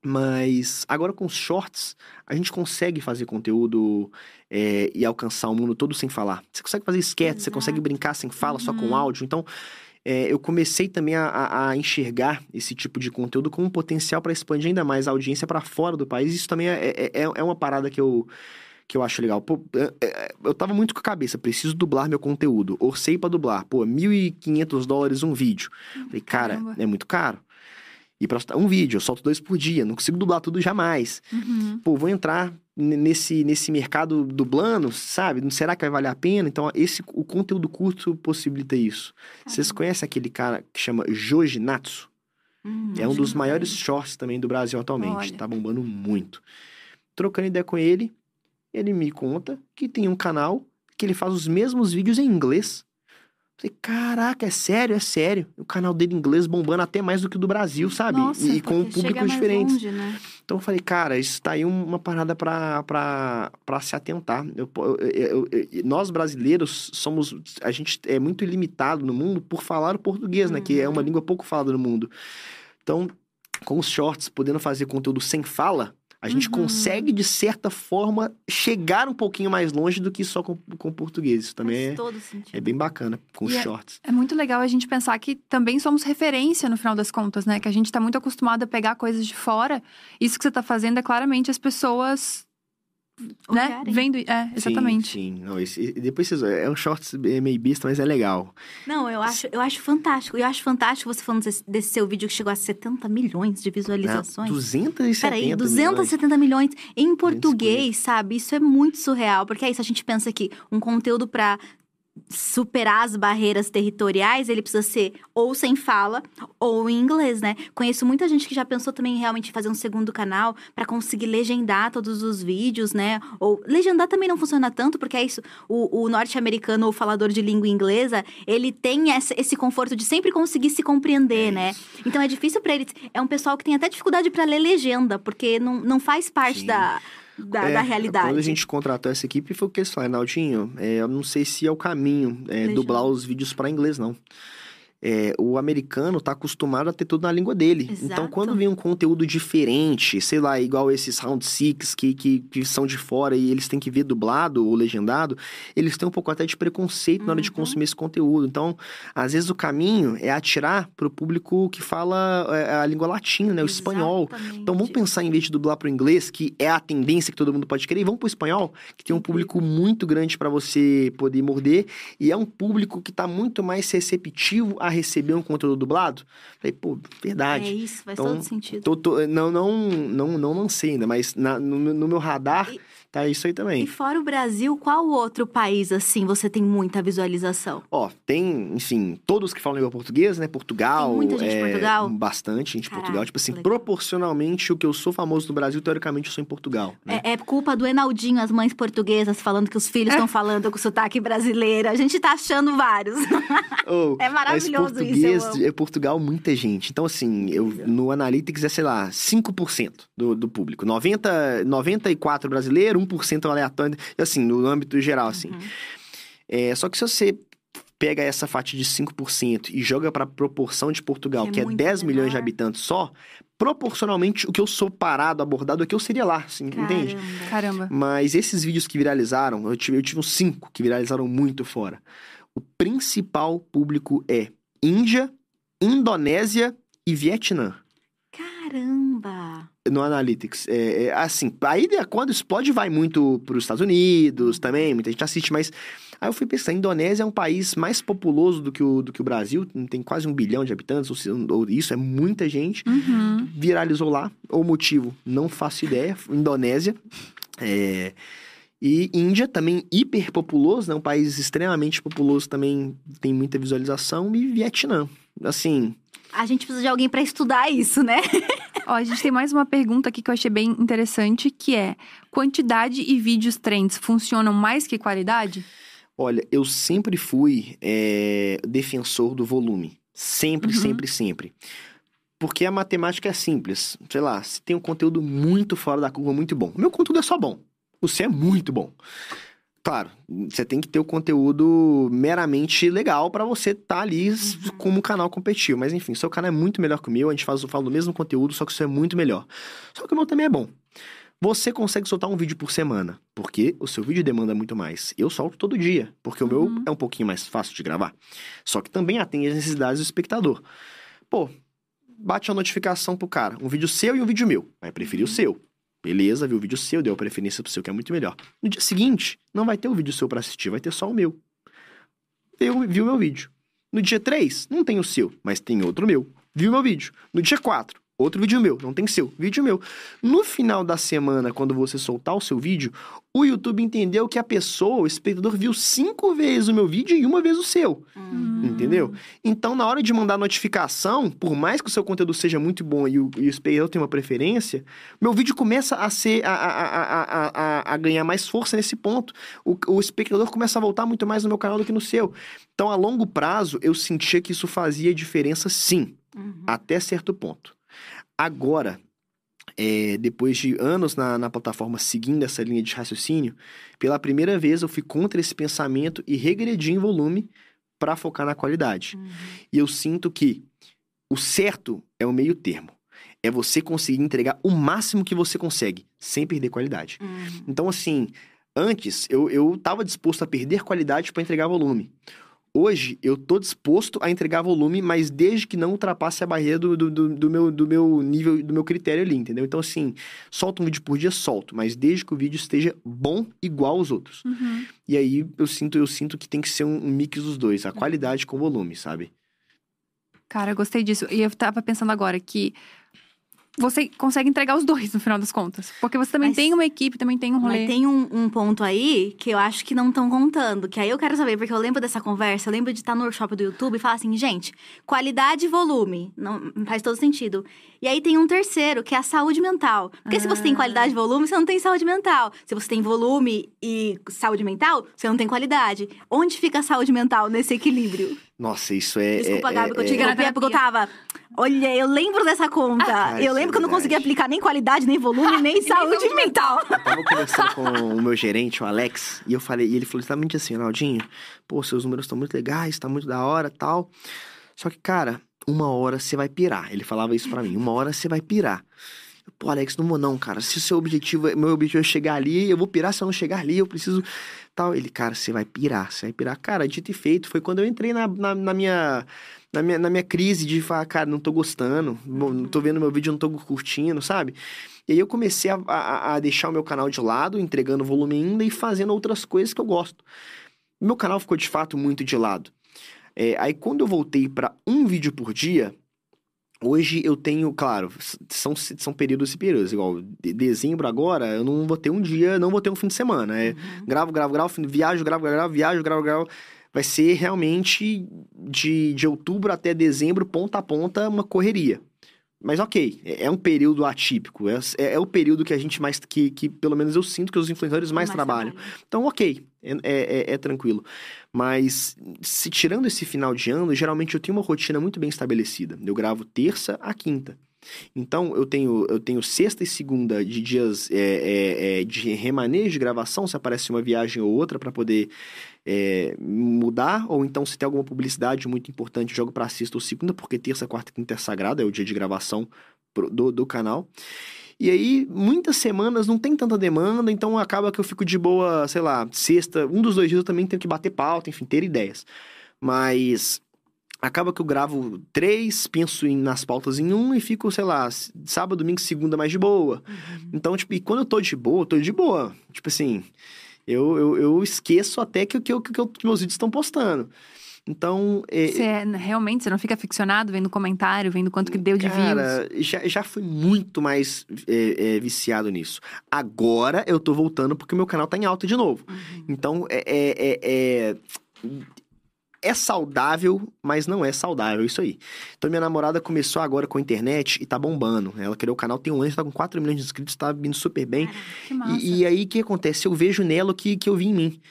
Mas agora com os shorts, a gente consegue fazer conteúdo é, e alcançar o mundo todo sem falar. Você consegue fazer sketch, você consegue brincar sem fala, só com Uhum. áudio. Então, é, eu comecei também a, a- a enxergar esse tipo de conteúdo como um potencial para expandir ainda mais a audiência para fora do país. Isso também é, é, é- é uma parada que eu, que eu acho legal. Pô, é- é- eu tava muito com a cabeça, preciso dublar meu conteúdo. Orcei para dublar. Pô, 1.500 dólares um vídeo. Falei, cara, Caramba. é muito caro. E pra soltar um vídeo, eu solto dois por dia, não consigo dublar tudo jamais. Uhum. Pô, vou entrar nesse, nesse mercado dublando, sabe? Não Será que vai valer a pena? Então, esse, o conteúdo curto possibilita isso. Vocês conhecem aquele cara que chama Joji Natsu? Hum, É um dos maiores shorts também do Brasil atualmente. Olha. Tá bombando muito. Trocando ideia com ele, ele me conta que tem um canal que ele faz os mesmos vídeos em inglês. Falei, caraca, é sério, é sério. O canal dele em inglês bombando até mais do que o do Brasil, sabe? Nossa, e, e com públicos diferentes. longe, né? Então eu falei, cara, isso tá aí uma parada pra, pra, pra se atentar. Eu, eu- eu- nós brasileiros somos. A gente é muito limitado no mundo por falar o português, né? Que é uma Uhum. língua pouco falada no mundo. Então, com os shorts, podendo fazer conteúdo sem fala, a gente Uhum. consegue, de certa forma, chegar um pouquinho mais longe do que só com, com português. Isso também é, é bem bacana com E é- shorts. É muito legal a gente pensar que também somos referência no final das contas, né? Que a gente tá muito acostumado a pegar coisas de fora. Isso que você tá fazendo é claramente as pessoas, né? Olharem. Vendo. É, exatamente. Sim, sim. Não, esse, e depois vocês. É um shorts meio besta, mas é legal. Não, eu acho, eu acho fantástico. Eu acho fantástico você falando desse, desse seu vídeo que chegou a 70 milhões de visualizações. 270 Peraí, milhões. 270 milhões em português, sabe? Isso é muito surreal, porque é isso, a gente pensa que um conteúdo pra superar as barreiras territoriais, ele precisa ser ou sem fala ou em inglês, né? Conheço muita gente que já pensou também em realmente fazer um segundo canal pra conseguir legendar todos os vídeos, né? Ou legendar também não funciona tanto, porque é isso, o, o norte-americano ou falador de língua inglesa, ele tem essa- esse conforto de sempre conseguir se compreender, É né? Então é difícil pra eles. É um pessoal que tem até dificuldade pra ler legenda, porque não, não faz parte Sim. da, da, É, da realidade. Quando a gente contratou essa equipe, foi o que eles falaram, Naldinho, é, eu não sei se é o caminho é, dublar os vídeos para inglês, não. É, o americano tá acostumado a ter tudo na língua dele. Então, Exato. quando vem um conteúdo diferente, sei lá, igual esses Round Six que, que, que são de fora e eles têm que ver dublado ou legendado, eles têm um pouco até de preconceito na hora de Uhum. consumir esse conteúdo. Então, às vezes o caminho é atirar pro público que fala é, a língua latina, né? O espanhol. Exatamente. Então vamos pensar em vez de dublar pro inglês, que é a tendência que todo mundo pode querer, e vamos pro espanhol, que tem um público muito grande para você poder morder, e é um público que tá muito mais receptivo a receber um conteúdo dublado. Falei, pô, É verdade. isso, faz Então, todo sentido. Tô- tô- não, não, não, não lancei ainda, mas na- no, meu- no meu radar E- tá isso aí E também. fora o Brasil, qual outro país, assim, você tem muita visualização? Ó, tem, enfim, todos que falam língua portuguesa, né? Portugal. Tem muita gente de é, Portugal? Bastante gente de Caraca, Portugal. Tipo assim, legal. proporcionalmente, o que eu sou famoso no Brasil, teoricamente, eu sou em Portugal. Né? É, é culpa do Enaldinho, as mães portuguesas falando que os filhos estão falando com sotaque brasileiro. A gente tá achando vários. Oh, É maravilhoso mas isso, português, amo. é Portugal, muita gente. Então, assim, eu, no Analytics é, sei lá, 5% do, do público. 90, 94 brasileiro, 1% aleatório. Assim, no âmbito geral, assim. Uhum. É, só que se você pega essa fatia de 5% e joga pra proporção de Portugal, Que é que é muito 10 milhões de habitantes só, proporcionalmente, o que eu sou parado, abordado aqui, eu seria lá, assim, entende? Caramba. Caramba. Mas esses vídeos que viralizaram, eu tive, eu tive uns cinco que viralizaram muito fora. O principal público é Índia, Indonésia e Vietnã. Caramba! No Analytics. É, é, assim, aí de- quando explode, vai muito para os Estados Unidos também, muita gente assiste, mas. Aí eu fui pensar, a Indonésia é um país mais populoso do que o, do que o Brasil, tem quase um bilhão de habitantes, ou, ou isso, é muita gente. Uhum. Viralizou lá. O motivo, não faço ideia. Indonésia. É, E Índia também hiperpopuloso, né? Um país extremamente populoso também tem muita visualização. E Vietnã. Assim, A gente precisa de alguém pra estudar isso, né? Ó, a gente tem mais uma pergunta aqui que eu achei bem interessante, que é: quantidade e vídeos trends funcionam mais que qualidade? olha, eu sempre fui é, defensor do volume. Sempre, Uhum. sempre, sempre. Porque a matemática é simples. Sei lá, se tem um conteúdo muito fora da curva, muito bom. O meu conteúdo é só bom. O seu é muito bom. Claro, você tem que ter o conteúdo meramente legal pra você estar ali s- Uhum. como canal competitivo. Mas enfim, seu canal é muito melhor que o meu, a gente faz, fala do mesmo conteúdo, só que o seu é muito melhor. Só que o meu também é bom. Você consegue soltar um vídeo por semana, porque o seu vídeo demanda muito mais. Eu solto todo dia, porque o meu Uhum. é um pouquinho mais fácil de gravar. Só que também atende as necessidades do espectador. Pô, bate a notificação pro cara, um vídeo seu e um vídeo meu. Vai preferir o seu. Beleza, viu o vídeo seu, deu a preferência pro seu, que é muito melhor. No dia seguinte, não vai ter o vídeo seu pra assistir, vai ter só o meu. Viu, viu meu vídeo. No dia 3, não tem o seu, mas tem outro meu. Viu meu vídeo. No dia 4, outro vídeo meu, não tem seu, vídeo meu. No final da semana, quando você soltar o seu vídeo, o YouTube entendeu que a pessoa, o espectador, viu cinco vezes o meu vídeo e uma vez o seu. Hum. Entendeu? Então, na hora de mandar notificação, por mais que o seu conteúdo seja muito bom e o, e o espectador tenha uma preferência, meu vídeo começa a ser a, a, a, a, a, ganhar mais força nesse ponto. O, o espectador começa a voltar muito mais no meu canal do que no seu. Então, a longo prazo, eu sentia que isso fazia diferença sim, Uhum. até certo ponto. Agora, é, depois de anos na, na plataforma seguindo essa linha de raciocínio, pela primeira vez eu fui contra esse pensamento e regredi em volume para focar na qualidade. Uhum. E eu sinto que o certo é o meio termo. É você conseguir entregar o máximo que você consegue, sem perder qualidade. Hum. Então, assim, antes eu, eu tava disposto a perder qualidade para entregar volume. Hoje, eu tô disposto a entregar volume, mas desde que não ultrapasse a barreira do, do, do, do meu, do meu nível, do meu critério ali, entendeu? Então, assim, solto um vídeo por dia, solto, mas desde que o vídeo esteja bom igual aos outros. Uhum. E aí, eu sinto, eu sinto que tem que ser um, um mix dos dois, a qualidade com o volume, sabe? Cara, eu gostei disso. E eu tava pensando agora que você consegue entregar os dois no final das contas. Porque você também Mas- tem uma equipe, também tem um rolê. Mas tem um, um ponto aí que eu acho que não estão contando. Que aí eu quero saber, porque eu lembro dessa conversa, eu lembro de estar no workshop do YouTube e falar assim, gente, qualidade e volume. Não faz todo sentido. E aí tem um terceiro, que é a saúde mental. Porque se você tem Ah. qualidade e volume, você não tem saúde mental. Se você tem volume e saúde mental, você não tem qualidade. Onde fica a saúde mental nesse equilíbrio? Nossa, isso é. Desculpa, é, Gabi, que eu é- te interrompi, é porque eu tava. Olha, eu lembro dessa conta. Ah, eu isso lembro é que eu não consegui verdade. aplicar nem qualidade, nem volume, nem saúde saúde mental. Eu tava conversando com o meu gerente, o Alex, e eu falei, e ele falou exatamente assim, Ronaldinho, pô, seus números estão muito legais, tá muito da hora tal. Só que, cara, uma hora você vai pirar. Ele falava isso pra mim, uma hora você vai pirar. Pô, Alex, não vou não, cara. Se o seu objetivo, é- meu objetivo é chegar ali, eu vou pirar se eu não chegar ali, eu preciso. Tal. Ele, cara, você vai pirar, você vai pirar. Cara, dito e feito, foi quando eu entrei na, na, na minha. Na minha, na minha crise de falar, cara, não tô gostando, não tô vendo meu vídeo, não tô curtindo, sabe? E aí eu comecei a, a, a deixar o meu canal de lado, entregando volume ainda e fazendo outras coisas que eu gosto. Meu canal ficou de fato muito de lado. É, aí quando eu voltei para um vídeo por dia, hoje eu tenho, claro, são, são períodos e períodos. Igual de- dezembro agora, eu não vou ter um dia, não vou ter um fim de semana. É, gravo, gravo, gravo, fim- viajo, gravo, gravo, viajo, gravo, gravo. Vai ser realmente de, de outubro até dezembro, ponta a ponta, uma correria. Mas ok, é é um período atípico. É, é, é o período que a gente mais. Que, que pelo menos eu sinto que os influenciadores mais, trabalham. Então, ok, é, é, é- tranquilo. Mas, se tirando esse final de ano, geralmente eu tenho uma rotina muito bem estabelecida. Eu gravo terça a quinta. Então, eu tenho, eu tenho sexta e segunda de dias de remanejo de gravação, se aparece uma viagem ou outra para poder é, mudar, ou então se tem alguma publicidade muito importante, jogo para sexta ou segunda, porque terça, quarta e quinta é sagrado, é o dia de gravação pro- do, do canal. E aí, muitas semanas não tem tanta demanda, então acaba que eu fico de boa, sei lá, sexta, um dos dois dias eu também tenho que bater pauta, enfim, ter ideias. Mas acaba que eu gravo três, penso em- nas pautas em um e fico, sei lá, sábado, domingo, segunda mais de boa. Então, tipo, e quando eu tô de boa, eu tô de boa. Tipo assim, eu, eu, eu esqueço até que, que, que, que meus vídeos estão postando. Então, é, Você é- realmente, você não fica ficcionado vendo comentário, vendo quanto que deu de views? Cara, já, já fui muito mais é, é, viciado nisso. Agora eu tô voltando porque o meu canal tá em alta de novo. Uhum. Então é, é, saudável, mas não é saudável isso aí. Então minha namorada começou agora com a internet e tá bombando. Ela criou o canal tem um ano, tá com 4 milhões de inscritos, tá vindo super bem. Que massa. E, e aí, o que acontece? Eu vejo nela o que, que eu vi em mim.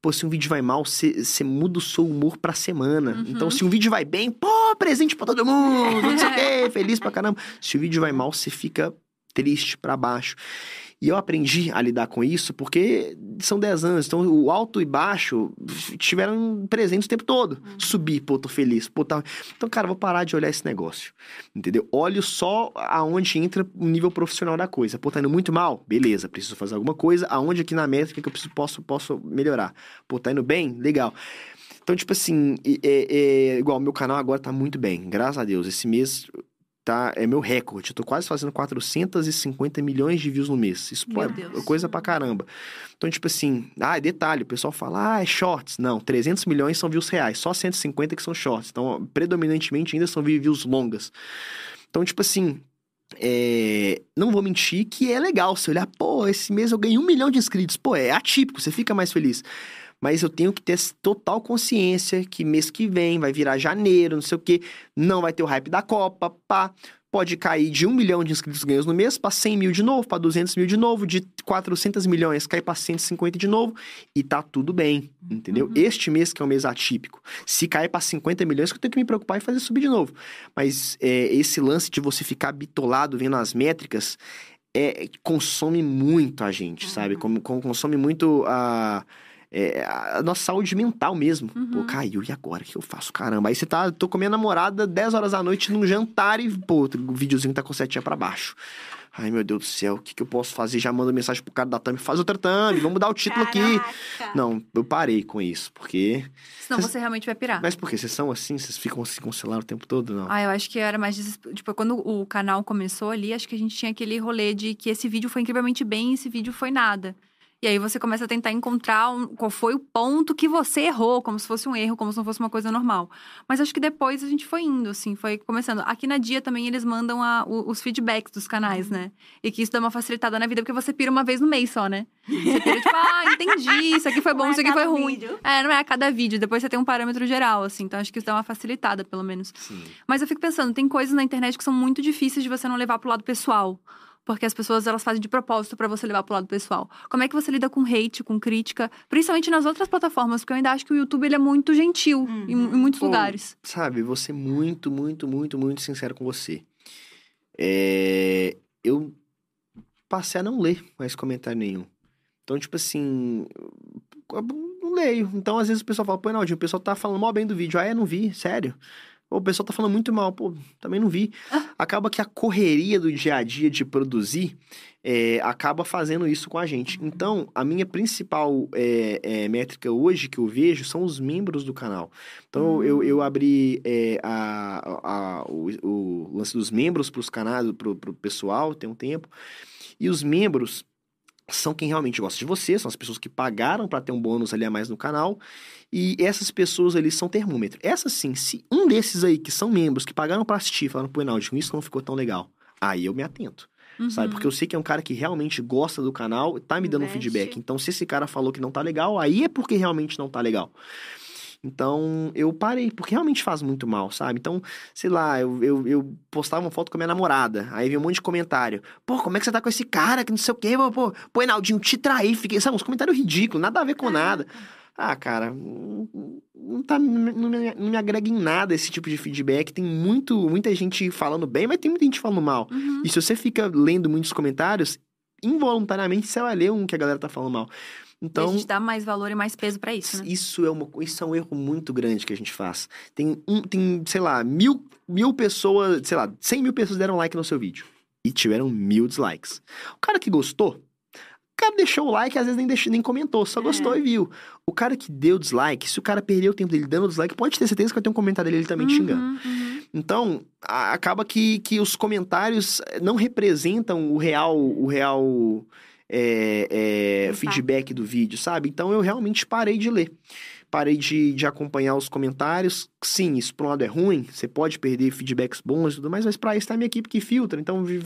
Pô, se um vídeo vai mal, você muda o seu humor pra semana. Uhum. Então, se um vídeo vai bem, pô, presente pra todo mundo, não sei o quê, feliz pra caramba. Se o vídeo vai mal, você fica triste pra baixo. E eu aprendi a lidar com isso porque são 10 anos. Então, o alto e baixo tiveram presentes o tempo todo. Subir, pô, tô feliz. Pô, tá... Então, cara, vou parar de olhar esse negócio. Entendeu? Olho só aonde entra o nível profissional da coisa. Pô, tá indo muito mal? Beleza, preciso fazer alguma coisa. Aonde aqui na métrica que eu preciso, posso, posso melhorar? Pô, tá indo bem? Legal. Então, tipo assim, é, é, igual, meu canal agora tá muito bem. Graças a Deus. Esse mês tá, é meu recorde. Eu tô quase fazendo 450 milhões de views no mês. Isso Meu é Deus. coisa pra caramba. Então, tipo assim, ah, detalhe, o pessoal fala, ah, é shorts. Não, 300 milhões são views reais, só 150 que são shorts. Então, predominantemente ainda são views longas. Então, tipo assim, é, não vou mentir que é legal você olhar, pô, esse mês eu ganhei um milhão de inscritos. Pô, é atípico, você fica mais feliz. Mas eu tenho que ter total consciência que mês que vem vai virar janeiro, não sei o quê, não vai ter o hype da Copa, pá. Pode cair de 1 milhão de inscritos ganhos no mês para 100 mil de novo, para 200 mil de novo, de 400 milhões cair para 150 de novo e tá tudo bem, entendeu? Uhum. Este mês que é um mês atípico. Se cair para 50 milhões, que eu tenho que me preocupar e fazer subir de novo. Mas é, esse lance de você ficar bitolado vendo as métricas é, consome muito a gente, sabe? Como, como consome muito a. é, a nossa saúde mental mesmo. Uhum. Pô, caiu, e agora? O que eu faço? Caramba. Aí você tá, tô com minha namorada 10 horas da noite num jantar e, pô, o videozinho tá com setinha pra baixo. Ai, meu Deus do céu, o que, que eu posso fazer? Já manda mensagem pro cara da thumb, faz outra thumb, vamos mudar o título aqui. Caraca. Não, eu parei com isso, porque... Senão Vocês- você realmente vai pirar. Mas por quê? Vocês são assim? Vocês ficam assim com o celular o tempo todo? Não. Ah, eu acho que era mais. Tipo, quando o canal começou ali, acho que a gente tinha aquele rolê de que esse vídeo foi incrivelmente bem e esse vídeo foi nada. E aí você começa a tentar encontrar um- qual foi o ponto que você errou, como se fosse um erro, como se não fosse uma coisa normal. Mas acho que depois a gente foi indo, assim, foi começando. Aqui na Dia também eles mandam a- o- os feedbacks dos canais, né? E que isso dá uma facilitada na vida, porque você pira uma vez no mês só, né? Você pira, tipo, ah, entendi, isso aqui foi bom, é isso aqui foi ruim. vídeo. É, não é a cada vídeo, depois você tem um parâmetro geral, assim. Então acho que isso dá uma facilitada, pelo menos. Sim. Mas eu fico pensando, tem coisas na internet que são muito difíceis de você não levar pro lado pessoal. Porque as pessoas, elas fazem de propósito pra você levar pro lado pessoal. Como é que você lida com hate, com crítica? Principalmente nas outras plataformas, porque eu ainda acho que o YouTube, ele é muito gentil em, em muitos Pô, lugares. Sabe, vou ser muito, muito, muito, muito sincero com você. É, Eu passei a não ler mais comentário nenhum. Então, tipo assim, eu não leio. Então, às vezes o pessoal fala, pô, Naldinho, o pessoal tá falando mal bem do vídeo. Ah, eu não vi, sério. O pessoal tá falando muito mal, pô, também não vi. Acaba que a correria do dia a dia de produzir é, acaba fazendo isso com a gente. Então, a minha principal é, é, métrica hoje que eu vejo são os membros do canal. Então, eu, eu abri é, a, a- o, o lance dos membros para os canais, pro, pro pessoal, tem um tempo. E os membros são quem realmente gosta de você, são as pessoas que pagaram para ter um bônus ali a mais no canal. E essas pessoas ali são termômetro. Essas sim, se um desses aí que são membros, que pagaram para assistir, falaram, pô, Enaldi, isso não ficou tão legal. Aí eu me atento, Uhum. sabe? Porque eu sei que é um cara que realmente gosta do canal, tá me dando um feedback. Então, se esse cara falou que não tá legal, aí é porque realmente não tá legal. Então, eu parei, porque realmente faz muito mal, sabe? Então, sei lá, eu, eu, eu postava uma foto com a minha namorada, aí veio um monte de comentário. Pô, como é que você tá com esse cara que não sei o quê? Pô, pô, Enaldinho, te traí. Fiquei, sabe, uns comentários ridículos, nada a ver com nada. Ah, cara, não, tá, não, me, não me agrega em nada esse tipo de feedback. Tem muito, muita gente falando bem, mas tem muita gente falando mal. Uhum. E se você fica lendo muitos comentários, involuntariamente você vai ler um que a galera tá falando mal. E a Então, gente dá mais valor e mais peso pra isso, né? isso é, uma, isso é um erro muito grande que a gente faz. Tem, um, tem sei lá, mil, mil pessoas, sei lá, 100 mil pessoas deram like no seu vídeo. E tiveram mil dislikes. O cara que gostou, cara deixou o like, às vezes nem, deixou, nem comentou, só gostou e viu. O cara que deu dislike, se o cara perdeu o tempo dele dando dislike, pode ter certeza que vai ter um comentário dele também te xingando. Uhum, uhum. Então, a- acaba que, que os comentários não representam o real, o real é, é, feedback do vídeo, sabe? Então, eu realmente parei de ler. Parei de, de acompanhar os comentários. Sim, isso por um lado é ruim, você pode perder feedbacks bons e tudo mais, mas pra isso tá a minha equipe que filtra. Então, o- ver,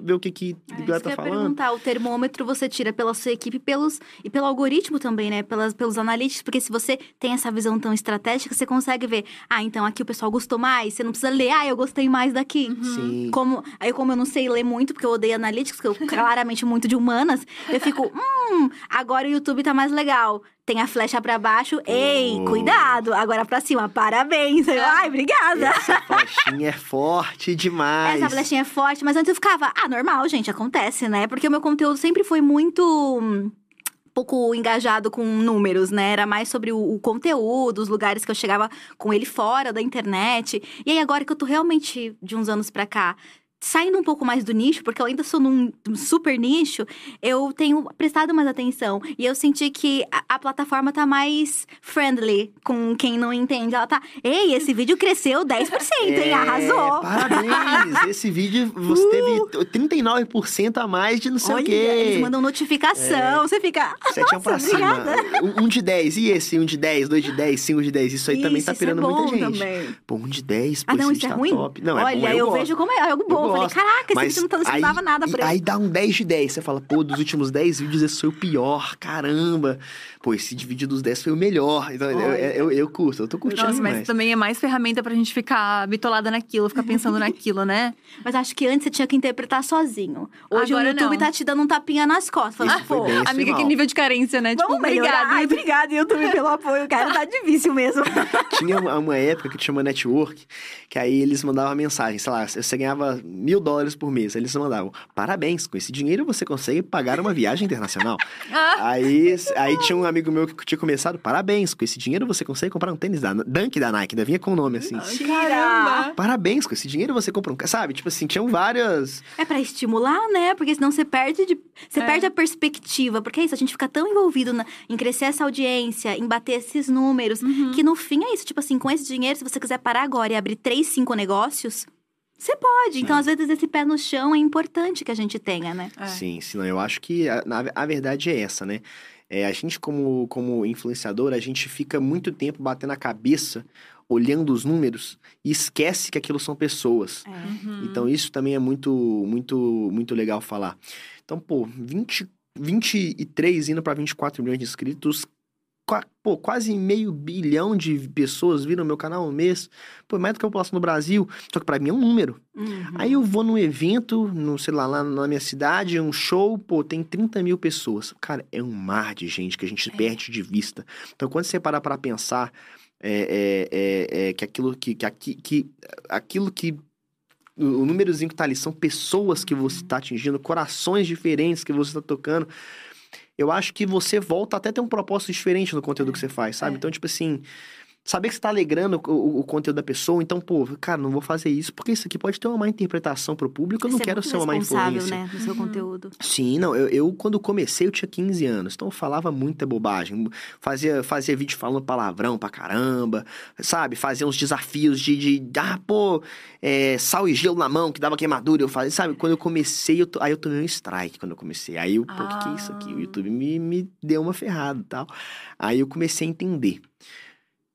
ver o que, que É, a galera tá falando. perguntar, o termômetro você tira pela sua equipe pelos, e pelo algoritmo também, né? Pelas, pelos analíticos, porque se você tem essa visão tão estratégica, você consegue ver, ah, então aqui o pessoal gostou mais, você não precisa ler, ah, eu gostei mais daqui. Uhum. Sim. Como, aí, como eu não sei ler muito, porque eu odeio analíticos, que eu claramente muito de humanas, eu fico, hum, agora o YouTube tá mais legal. Tem a flecha pra baixo, ei, Oh. cuidado, agora pra cima, parabéns. Eu, Ai, obrigada. Essa flechinha é forte demais. Essa flechinha é forte, mas antes eu ficava, ah, normal, gente, acontece, né? Porque o meu conteúdo sempre foi muito. hum, pouco engajado com números, né? Era mais sobre o, o conteúdo, os lugares que eu chegava com ele fora da internet. E aí, agora que eu tô realmente, de uns anos pra cá, saindo um pouco mais do nicho, porque eu ainda sou num super nicho, eu tenho prestado mais atenção. E eu senti que a, a plataforma tá mais friendly com quem não entende. Ela tá, ei, esse vídeo cresceu 10%, hein? É, Arrasou! Parabéns! Esse vídeo você teve 39% a mais de não sei Uh! Olha, o quê. eles mandam notificação, você fica. Setinho pra Nossa, cima. Um, um de 10. E esse? Um de 10, dois de 10, cinco de 10. Isso aí também Isso, tá isso é pirando bom muita gente. também. Pô, um de 10, pô, Ah, não, isso é tá ruim? top. Não, é Olha, bom, eu, gosto. vejo como é algo bom. Eu falei, caraca, esse Mas vídeo não, tá, não aí, dava nada pra Aí ele. dá um 10 de 10. Você fala, pô, dos últimos 10 vídeos esse foi o pior. Caramba. Pô, esse de vídeo dos 10 foi o melhor. Então, eu, eu, eu curto, eu tô curtindo Nossa, mas demais. também é mais ferramenta pra gente ficar bitolada naquilo, ficar pensando naquilo, né? Mas acho que antes você tinha que interpretar sozinho. Hoje Agora o YouTube não. tá te dando um tapinha nas costas. Falando, foi pô, bem esse Amiga, que nível de carência, né? vamos tipo, melhorar. obrigada. Ai, obrigada, YouTube, pelo apoio, cara. Tá difícil mesmo. Tinha uma uma época que chama network, que aí eles mandavam mensagem, sei lá, você ganhava mil dólares por mês. Eles mandavam, parabéns, com esse dinheiro você consegue pagar uma viagem internacional. Aí, aí tinha um amigo meu que tinha começado, parabéns, com esse dinheiro você consegue comprar um tênis da Dunk da Nike, ainda vinha com o nome assim. caramba! Parabéns, com esse dinheiro você compra um. ca-" Sabe? Tipo assim, tinham várias. É pra estimular, né? Porque senão você perde de... Você É. perde a perspectiva. Porque é isso, a gente fica tão envolvido na- em crescer essa audiência, em bater esses números, Uhum. que no fim é isso. Tipo assim, com esse dinheiro, se você quiser parar agora e abrir três, cinco negócios, você pode. Então, às vezes, esse pé no chão é importante que a gente tenha, né? É. Sim, sim, não, eu acho que a, a verdade é essa, né? É, a gente, como, como influenciador, a gente fica muito tempo batendo a cabeça, olhando os números, e esquece que aquilo são pessoas. Uhum. Então, isso também é muito, muito, muito legal falar. Então, pô, 20, 23 indo para 24 milhões de inscritos, pô, quase meio bilhão de pessoas viram meu canal um mês. Pô, mais do que a população do Brasil. Só que para mim é um número. Uhum. Aí eu vou num evento, no, sei lá, lá na minha cidade, um show, pô, tem 30 mil pessoas. Cara, é um mar de gente que a gente perde de vista. Então, quando você parar para pensar é, é, é, é, que aquilo que, que, que aquilo que o o númerozinho que tá ali são pessoas que você tá atingindo, corações diferentes que você tá tocando. Eu acho que você volta até ter um propósito diferente no conteúdo que você faz, sabe? é. Então, tipo assim, saber que você tá alegrando o, o- o conteúdo da pessoa, então, pô, cara, não vou fazer isso, porque isso aqui pode ter uma má interpretação pro público, eu não Você quero ser uma má influência. né? Do seu conteúdo. Sim, não, eu, eu, quando comecei eu tinha 15 anos, então eu falava muita bobagem, fazia, fazia vídeo falando palavrão pra caramba, sabe, fazia uns desafios de, de ah, pô, é, sal e gelo na mão que dava queimadura, eu fazia, sabe, quando eu comecei, eu, to- aí eu tomei um strike quando eu comecei, aí eu, pô, o que, que é isso aqui? O Ah. YouTube me, me deu uma ferrada e tal, aí eu comecei a entender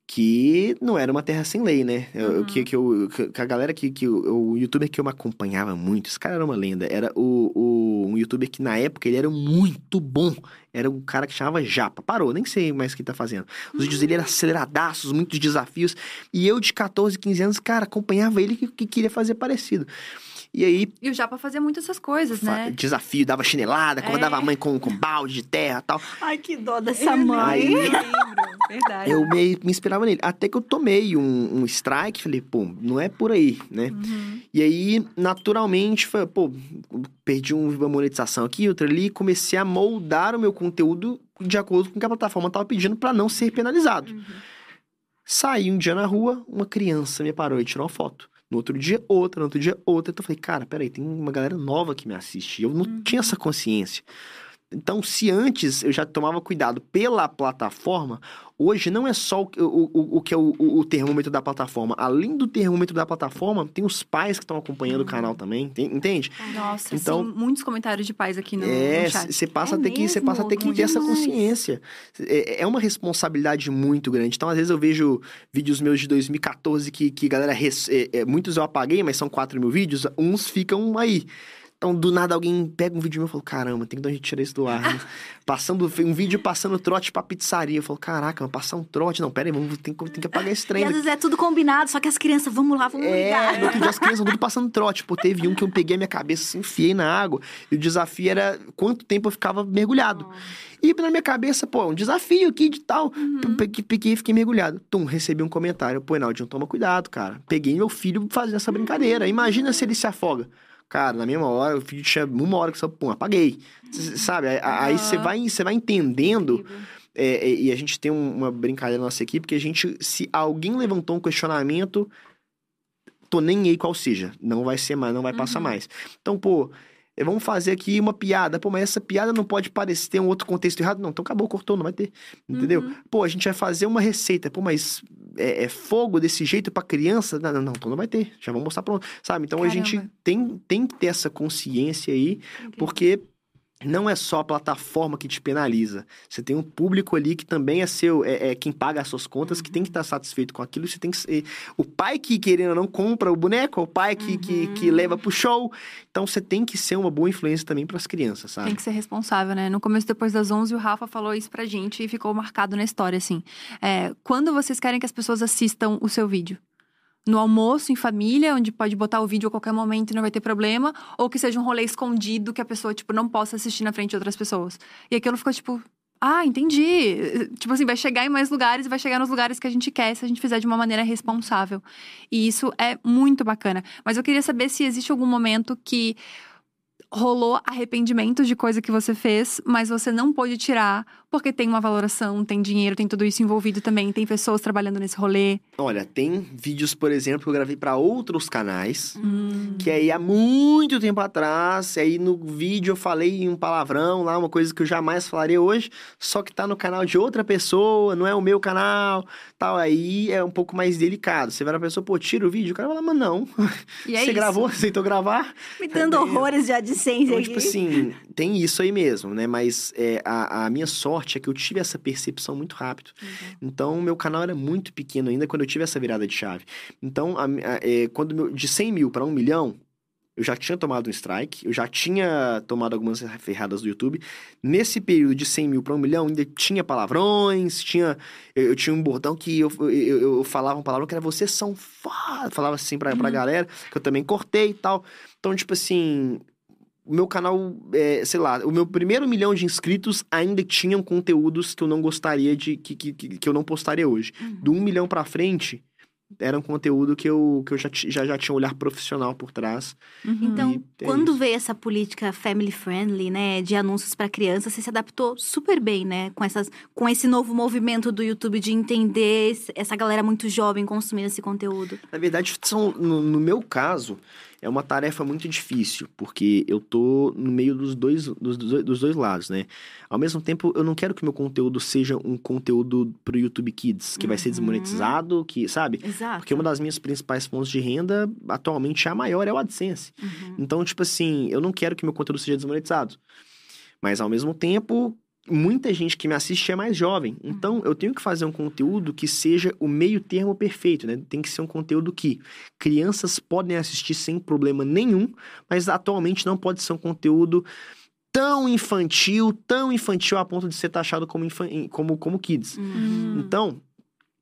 que não era uma terra sem lei, né? Uhum. que, que, eu, que a galera que, que o, o youtuber que eu me acompanhava muito, esse cara era uma lenda, era o, o um youtuber que na época ele era muito bom. Era um cara que chamava Japa. Parou, nem sei mais o que ele tá fazendo. Os vídeos dele eram aceleradaços, muitos desafios. E eu, de 14, 15 anos, cara, acompanhava ele que, que queria fazer parecido. E aí, E o Japa fazia muito essas coisas, né? desafio, dava chinelada, acordava É. a mãe com, com balde de terra e tal. Ai, que dó dessa mãe. Aí- eu lembro, verdade. Eu me, me inspirava nele. Até que eu tomei um, um strike, falei, pô, não é por aí, né? Uhum. E aí, naturalmente, foi, pô, perdi um- uma monetização aqui, outra ali, comecei a moldar o meu conteúdo de acordo com o que a plataforma estava pedindo para não ser penalizado. Uhum. Saí um dia na rua, uma criança me parou e tirou uma foto. No outro dia, outra, no outro dia, outra. Então eu falei, cara, peraí, tem uma galera nova que me assiste. Eu não Uhum. tinha essa consciência. Então, se antes eu já tomava cuidado pela plataforma, hoje não é só o, o, o- que é o, o- termômetro da plataforma. Além do termômetro da plataforma, tem os pais que estão acompanhando o canal também, tem- entende? Nossa, Então- sim, muitos comentários de pais aqui no, É, no chat. você passa, É a ter que, você passa a ter que ter essa consciência. É, é uma responsabilidade muito grande. Então, às vezes, eu vejo vídeos meus de 2014 que, que galera. res- é, é, muitos eu apaguei, mas são 4 mil vídeos, uns ficam aí. Então, do nada, alguém pega um vídeo meu e fala: caramba, tem que dar um jeito de tirar isso do ar. né?" passando, um vídeo passando trote pra pizzaria. Eu falo: caraca, mas passar um trote. Não, pera aí, vamos, tem, que- tem que apagar esse E trem. às vezes é tudo combinado, só que as crianças, vamos lá, vamos É, ligar. no outro dia as crianças tudo passando trote. Pô, teve um que eu peguei a minha cabeça, assim, enfiei na água. E o desafio era quanto tempo eu ficava mergulhado. E na minha cabeça, pô, um desafio aqui de tal. Peguei, peguei e fiquei mergulhado. Tum, recebi um comentário. Pô, Enaldinho, toma cuidado, cara. Peguei meu filho fazendo essa brincadeira. Imagina se ele se afoga. Cara, na mesma hora, o vídeo tinha uma hora que só, pum, apaguei. Sabe? Aí- você vai, vai entendendo. É, é, e a gente tem um- uma brincadeira na nossa equipe que a gente, se alguém levantou um questionamento, tô nem aí qual seja. Não vai ser mais, não vai passar Uhum. mais. Então, pô, vamos fazer aqui uma piada. Pô, mas essa piada não pode parecer ter um outro contexto errado. Não, então acabou, cortou, não vai ter. Entendeu? Uhum. Pô, a gente vai fazer uma receita. Pô, mas é, é fogo desse jeito pra criança? Não, não, não, então não vai ter. Já vamos mostrar pronto. Sabe? Então a gente Caramba. tem, tem que ter essa consciência aí, porque não é só a plataforma que te penaliza. Você tem um público ali que também é seu, é, é quem paga as suas contas, que tem que estar satisfeito com aquilo. Você tem que ser. O pai que, querendo ou não, compra o boneco, é o pai que, que, que leva pro show. Então você tem que ser uma boa influência também pras crianças, sabe? Tem que ser responsável, né? No começo, depois das 11, o Rafa falou isso pra gente e ficou marcado na história, assim. É, quando vocês querem que as pessoas assistam o seu vídeo? No almoço, em família, onde pode botar o vídeo a qualquer momento e não vai ter problema, ou que seja um rolê escondido que a pessoa, tipo, não possa assistir na frente de outras pessoas. E aquilo ficou, tipo, ah, entendi. Tipo assim, vai chegar em mais lugares e vai chegar nos lugares que a gente quer se a gente fizer de uma maneira responsável. E isso é muito bacana. Mas eu queria saber se existe algum momento que rolou arrependimento de coisa que você fez, mas você não pôde tirar porque tem uma valoração, tem dinheiro, tem tudo isso envolvido também, tem pessoas trabalhando nesse rolê. Olha, tem vídeos, por exemplo, que eu gravei para outros canais, Hum. que aí há muito tempo atrás, aí no vídeo eu falei um palavrão lá, uma coisa que eu jamais falaria hoje, só que tá no canal de outra pessoa, não é o meu canal, tal, aí é um pouco mais delicado. Você vai na pessoa, pô, tira o vídeo, o cara fala, mas não, E é você isso. gravou, aceitou gravar? Me dando horrores de AdSense Então, aqui. tipo assim, tem isso aí mesmo, né? Mas é, a, a minha sorte é que eu tive essa percepção muito rápido. Então, meu canal era muito pequeno ainda quando eu tive essa virada de chave. Então, a- a- é, quando meu- de 100 mil para 1 milhão, eu já tinha tomado um strike, eu já tinha tomado algumas ferradas do YouTube. Nesse período de 100 mil para 1 milhão, ainda tinha palavrões, tinha... Eu, eu tinha um bordão que eu, eu, eu- falava um palavrão que era vocês são foda, falava assim pra, pra galera, que eu também cortei e tal. Então, tipo assim, o meu canal, é, sei lá, o meu primeiro milhão de inscritos ainda tinham conteúdos que eu não gostaria de. que, que, que que eu não postaria hoje. Do um milhão pra frente, era um conteúdo que eu, que eu já, já, já tinha um olhar profissional por trás. Uhum. Então, é quando isso. veio essa política family friendly, né, de anúncios para crianças, você se adaptou super bem, né, com essas, com esse novo movimento do YouTube de entender essa galera muito jovem consumindo esse conteúdo. Na verdade, são, no, no meu caso, é uma tarefa muito difícil, porque eu tô no meio dos dois, dos, dos dois lados, né? Ao mesmo tempo, eu não quero que meu conteúdo seja um conteúdo pro YouTube Kids, que vai ser Uhum. desmonetizado, que, sabe? Exato. Porque uma das minhas principais fontes de renda, atualmente, a maior é o AdSense. Uhum. Então, tipo assim, eu não quero que meu conteúdo seja desmonetizado. Mas, ao mesmo tempo, muita gente que me assiste é mais jovem. Então, eu tenho que fazer um conteúdo que seja o meio termo perfeito, né? Tem que ser um conteúdo que crianças podem assistir sem problema nenhum, mas atualmente não pode ser um conteúdo tão infantil, tão infantil a ponto de ser taxado como, infan- como, como kids. Uhum. Então,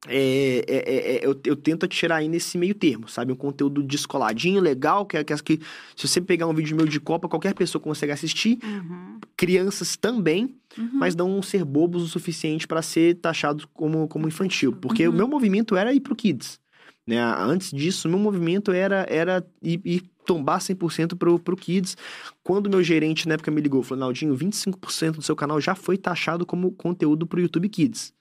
é, é, é, é, eu, eu tento tirar aí nesse meio termo, sabe? Um conteúdo descoladinho, legal, que, é- que, é- que se você pegar um vídeo meu de Copa, qualquer pessoa consegue assistir, Uhum. crianças também, Uhum. mas não ser bobos o suficiente para ser taxados como, como infantil. Porque Uhum. o meu movimento era ir pro Kids. Né? Antes disso, o meu movimento era, era ir, ir tombar 100% pro, pro Kids. Quando meu gerente na época me ligou, falou, Naldinho, 25% do seu canal já foi taxado como conteúdo pro YouTube Kids.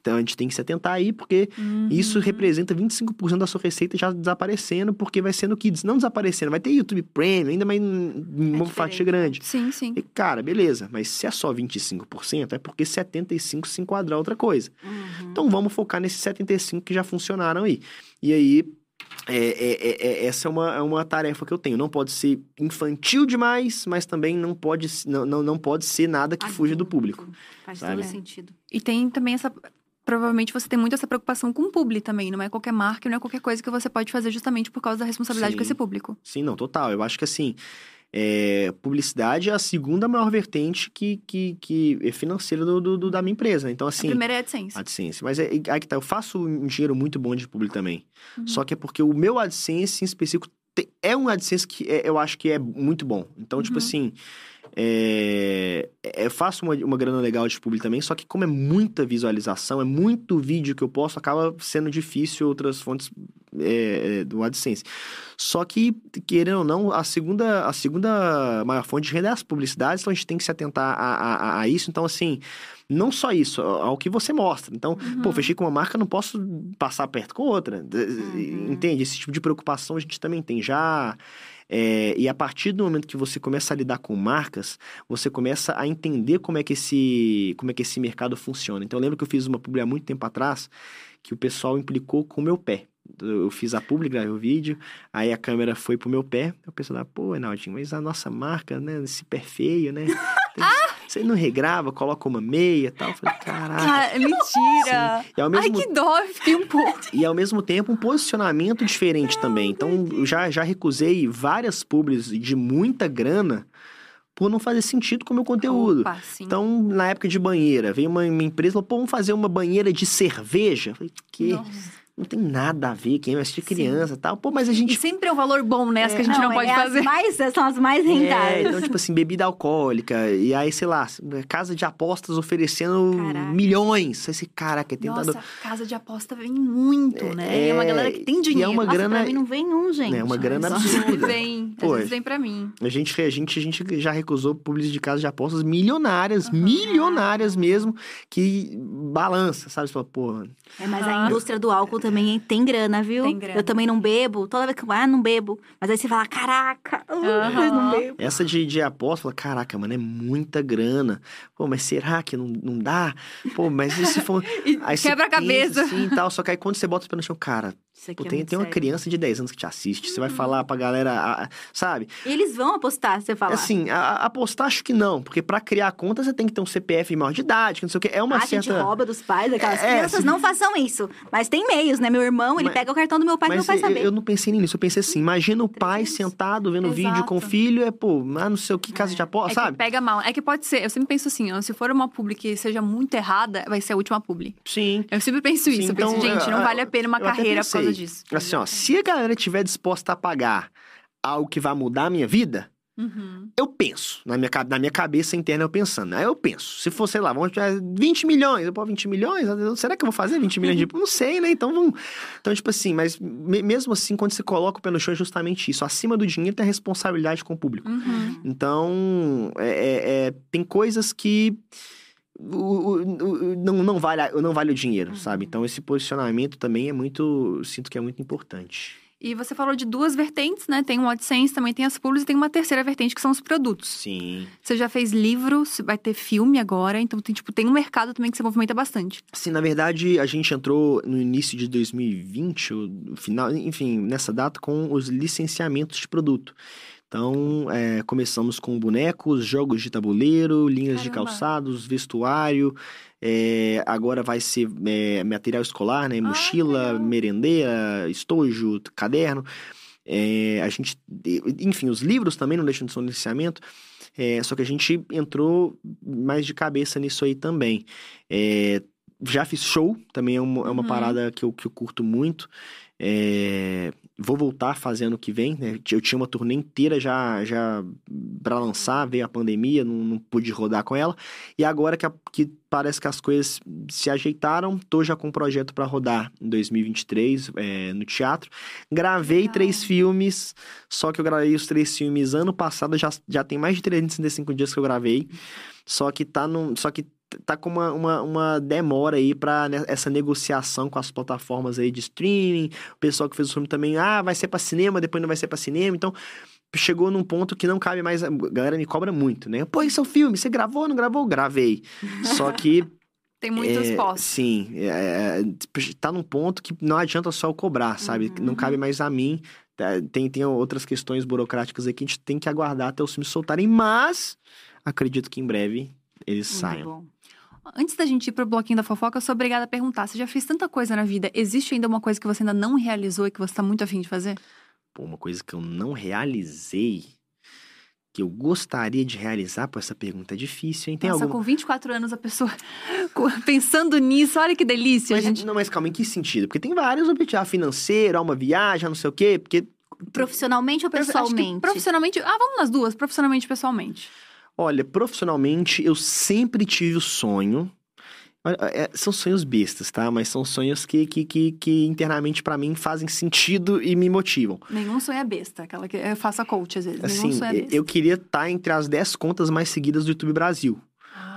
Então a gente tem que se atentar aí, porque Uhum. isso representa 25% da sua receita já desaparecendo, porque vai ser no Kids. Não desaparecendo, vai ter YouTube Premium, ainda mais uma diferente, fatia grande. Sim, sim. E, cara, beleza, mas se é só 25%, é porque 75% se enquadra outra coisa. Uhum. Então vamos focar nesses 75% que já funcionaram aí. E aí, é, é- é- é- essa é uma, é uma tarefa que eu tenho. Não pode ser infantil demais, mas também não pode, não, não, não pode ser nada que fuja do Adulto. público. Faz sabe? todo sentido. E tem também essa. Provavelmente você tem muito essa preocupação com o público também. Não é qualquer marca, não é qualquer coisa que você pode fazer justamente por causa da responsabilidade Sim. com esse público. Sim, não, total. Eu acho que assim, é, publicidade é a segunda maior vertente que, que, que é financeira do, do- do- da minha empresa. Então, a assim. primeira é a AdSense. AdSense. Mas é, é aí que tá, eu faço um dinheiro muito bom de público também. Uhum. Só que é porque o meu AdSense em específico é um AdSense que é- eu acho que é muito bom. Então, tipo Uhum. assim, é, é, eu faço uma, uma grana legal de público também, só que como é muita visualização, é muito vídeo que eu posto, acaba sendo difícil outras fontes é, é, do AdSense. Só que, querendo ou não, a segunda, a segunda maior fonte de renda é as publicidades, então a gente tem que se atentar a, a- a- a isso. Então, assim, não só isso, ao que você mostra. Então, Uhum. pô, fechei com uma marca, não posso passar perto com outra. Uhum. Entende? Esse tipo de preocupação a gente também tem já. É, e a partir do momento que você começa a lidar com marcas, você começa a entender como é que esse, como é que esse mercado funciona. Então, eu lembro que eu fiz uma publi há muito tempo atrás que o pessoal implicou com o meu pé. Eu fiz a publi, gravei o vídeo, aí a câmera foi pro meu pé, o pessoal lá, pô, Enaldinho, mas a nossa marca, né, esse pé feio, né? Você não regrava, coloca uma meia e tal. Eu falei, caraca. Ah, mentira! E ao Ai, mesmo que dó, fiquei um pouco. e ao mesmo tempo um posicionamento diferente também. Então, eu já, já recusei várias publis de muita grana por não fazer sentido com o meu conteúdo. Opa. Então, na época de banheira, veio uma, uma empresa e falou, pô, vamos fazer uma banheira de cerveja. Eu falei, que? Nossa. Não tem nada a ver, quem vai assistir criança e tal. Pô, mas a gente E sempre é um valor bom, né? As que a gente não, pode é fazer. As mais, são as mais rentáveis. É, então, tipo assim, bebida alcoólica. E aí, sei lá, casa de apostas oferecendo Caraca. milhões. Esse cara que é tentador. Nossa, casa de aposta vem muito, né? É, É uma galera que tem e é dinheiro. uma Nossa, grana- pra mim não vem um, gente. É uma grana vezes absurda. vem, Pô, às vezes vem pra mim. A gente, a, gente, a gente já recusou publicidade de casas de apostas milionárias, milionárias mesmo, que balança, sabe? Você fala, pô, É, mas Aham. a indústria do álcool também tem grana, viu? Tem grana. Eu também não bebo. Toda vez que eu ah, não bebo. Mas aí você fala, caraca, uh, eu não bebo. essa de, de aposta, fala, caraca, mano, é muita grana. Pô, mas será que não, não dá? Pô, mas e se for. E Aí você quebra a pensa cabeça. Assim, e tal, só que aí quando você bota o pé no chão, cara, Isso aqui pô, é tem, muito tem uma sério. criança de 10 anos que te assiste. Você vai Uhum. falar pra galera, a- a- sabe? E eles vão apostar, você fala. Assim, a- a- apostar acho que não, porque pra criar conta você tem que ter um CPF maior de idade, que não sei o que. É uma ah, a certa. gente rouba dos pais, aquelas É, crianças. se- Não façam isso. Mas tem meios, né? Meu irmão, ele Mas- pega o cartão do meu pai pra meu pai saber. eu não pensei nisso, eu pensei assim, imagina o pai 300. sentado vendo vídeo Exato. com o filho, é, pô, ah, não sei o que, casa de É aposta, que sabe? pega mal. É que pode ser, eu sempre penso assim, ó, se for uma publi que seja muito errada, vai ser a última publi. Sim. Eu sempre penso isso. Sim, eu penso, então, gente, não eu- vale a pena uma carreira por causa. Disso. Assim, ó, se a galera estiver disposta a pagar algo que vai mudar a minha vida, Uhum. eu penso. Na minha, na minha cabeça interna, eu pensando. Aí eu penso, se for, sei lá, vamos tiver 20 milhões, eu pô, 20 milhões? Será que eu vou fazer 20 milhões de. Não sei, né? Então vamos. Então, tipo assim, mas me- mesmo assim, quando você coloca o pé no chão, é justamente isso. Acima do dinheiro tem a responsabilidade com o público. Uhum. Então, é- é- é, tem coisas que o- o- o- não, não, vale, não vale o dinheiro, Uhum. sabe? Então, esse posicionamento também é muito. Sinto que é muito importante. E você falou de duas vertentes, né? Tem o AdSense, também tem as publis e tem uma terceira vertente que são os produtos. Sim. Você já fez livro, se- vai ter filme agora, então tem, tipo, tem um mercado também que você movimenta bastante. Sim, na verdade, a gente entrou no início de 2020, ou no final, enfim, nessa data, com os licenciamentos de produto. Então, é, começamos com bonecos, jogos de tabuleiro, linhas de Caramba. calçados, vestuário. é, agora vai ser é, material escolar, né? Ah, Mochila, merendeira, estojo, caderno. É, a gente, enfim, os livros também não deixam de ser um licenciamento. É, só que a gente entrou mais de cabeça nisso aí também. É, já fiz show, também é uma, uma Uhum. parada que eu, que eu curto muito. É, vou voltar fazendo o que vem, né? Eu tinha uma turnê inteira já, já para lançar, veio a pandemia, não, não pude rodar com ela. E agora que, a- que parece que as coisas se ajeitaram, tô já com um projeto para rodar em 2023 é, no teatro. Gravei Legal. três filmes, só que eu gravei os três filmes ano passado, já, já tem mais de 365 dias que eu gravei. Só que tá num, só que tá com uma, uma, uma demora aí pra né, essa negociação com as plataformas aí de streaming. O pessoal que fez o filme também, ah, vai ser pra cinema, depois não vai ser pra cinema. Então, chegou num ponto que não cabe mais. A galera me cobra muito, né? Pô, esse é o filme, você gravou, não gravou? Gravei. Só que. Tem muitos é, postos. Sim, é, é, tá num ponto que não adianta só eu cobrar, sabe? Uhum. Não cabe mais a mim. Tá, Tem, tem outras questões burocráticas aí que a gente tem que aguardar até os filmes soltarem, mas acredito que em breve eles Muito saiam. bom. Antes da gente ir pro bloquinho da fofoca, eu sou obrigada a perguntar: você já fez tanta coisa na vida? Existe ainda uma coisa que você ainda não realizou e que você tá muito afim de fazer? Pô, uma coisa que eu não realizei, que eu gostaria de realizar, pô, essa pergunta é difícil, hein? Tem Nossa, alguma. com 24 anos a pessoa pensando nisso, olha que delícia, Mas, gente. Não, mas calma, em que sentido? Porque tem vários objetivos, ah, financeiro, ah, uma viagem, ah, não sei o quê, porque Profissionalmente ou pessoalmente? profissionalmente. Ah, vamos nas duas, profissionalmente e pessoalmente. Olha, profissionalmente, eu sempre tive o sonho. é, são sonhos bestas, tá? Mas são sonhos que, que, que, que internamente, pra mim, fazem sentido e me motivam. Nenhum sonho é besta, aquela que eu faço a coach às vezes. Assim, Nenhum sonho é besta. eu queria estar entre as 10 contas mais seguidas do YouTube Brasil.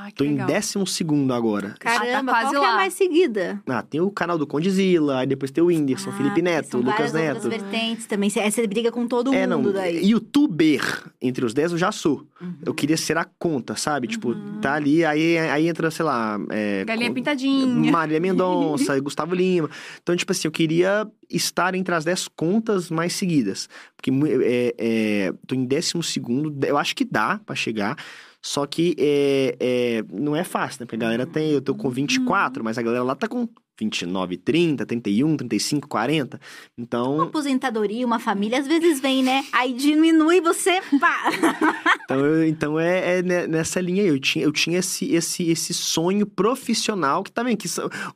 Ah, Tô em legal. décimo segundo agora. Caramba, quase qual que é a lá. mais seguida? Ah, tem o canal do Condizila, aí depois tem o Whindersson, Ah, Felipe Neto, são Lucas várias Neto. outras vertentes também. Você, briga com todo É, não, mundo daí. youtuber, entre os 10 eu já sou. Uhum. Eu queria ser a conta, sabe? Tipo, tá ali, aí, aí entra, sei lá... É, Galinha co- pintadinha. Marília Mendonça, Gustavo Lima. Então, tipo assim, eu queria estar entre as 10 contas mais seguidas. Porque é, é, tô em décimo segundo, eu acho que dá pra chegar. Só que é, é, não é fácil, né? Porque a galera tem, eu tô com 24, mas a galera lá tá com 29, 30, 31, 35, 40. Uma Então, aposentadoria, uma família, às vezes vem, né? Aí diminui você, pá. então, eu- então é, é ne- nessa linha aí. Eu tinha, eu tinha esse, esse, esse sonho profissional que vendo? Que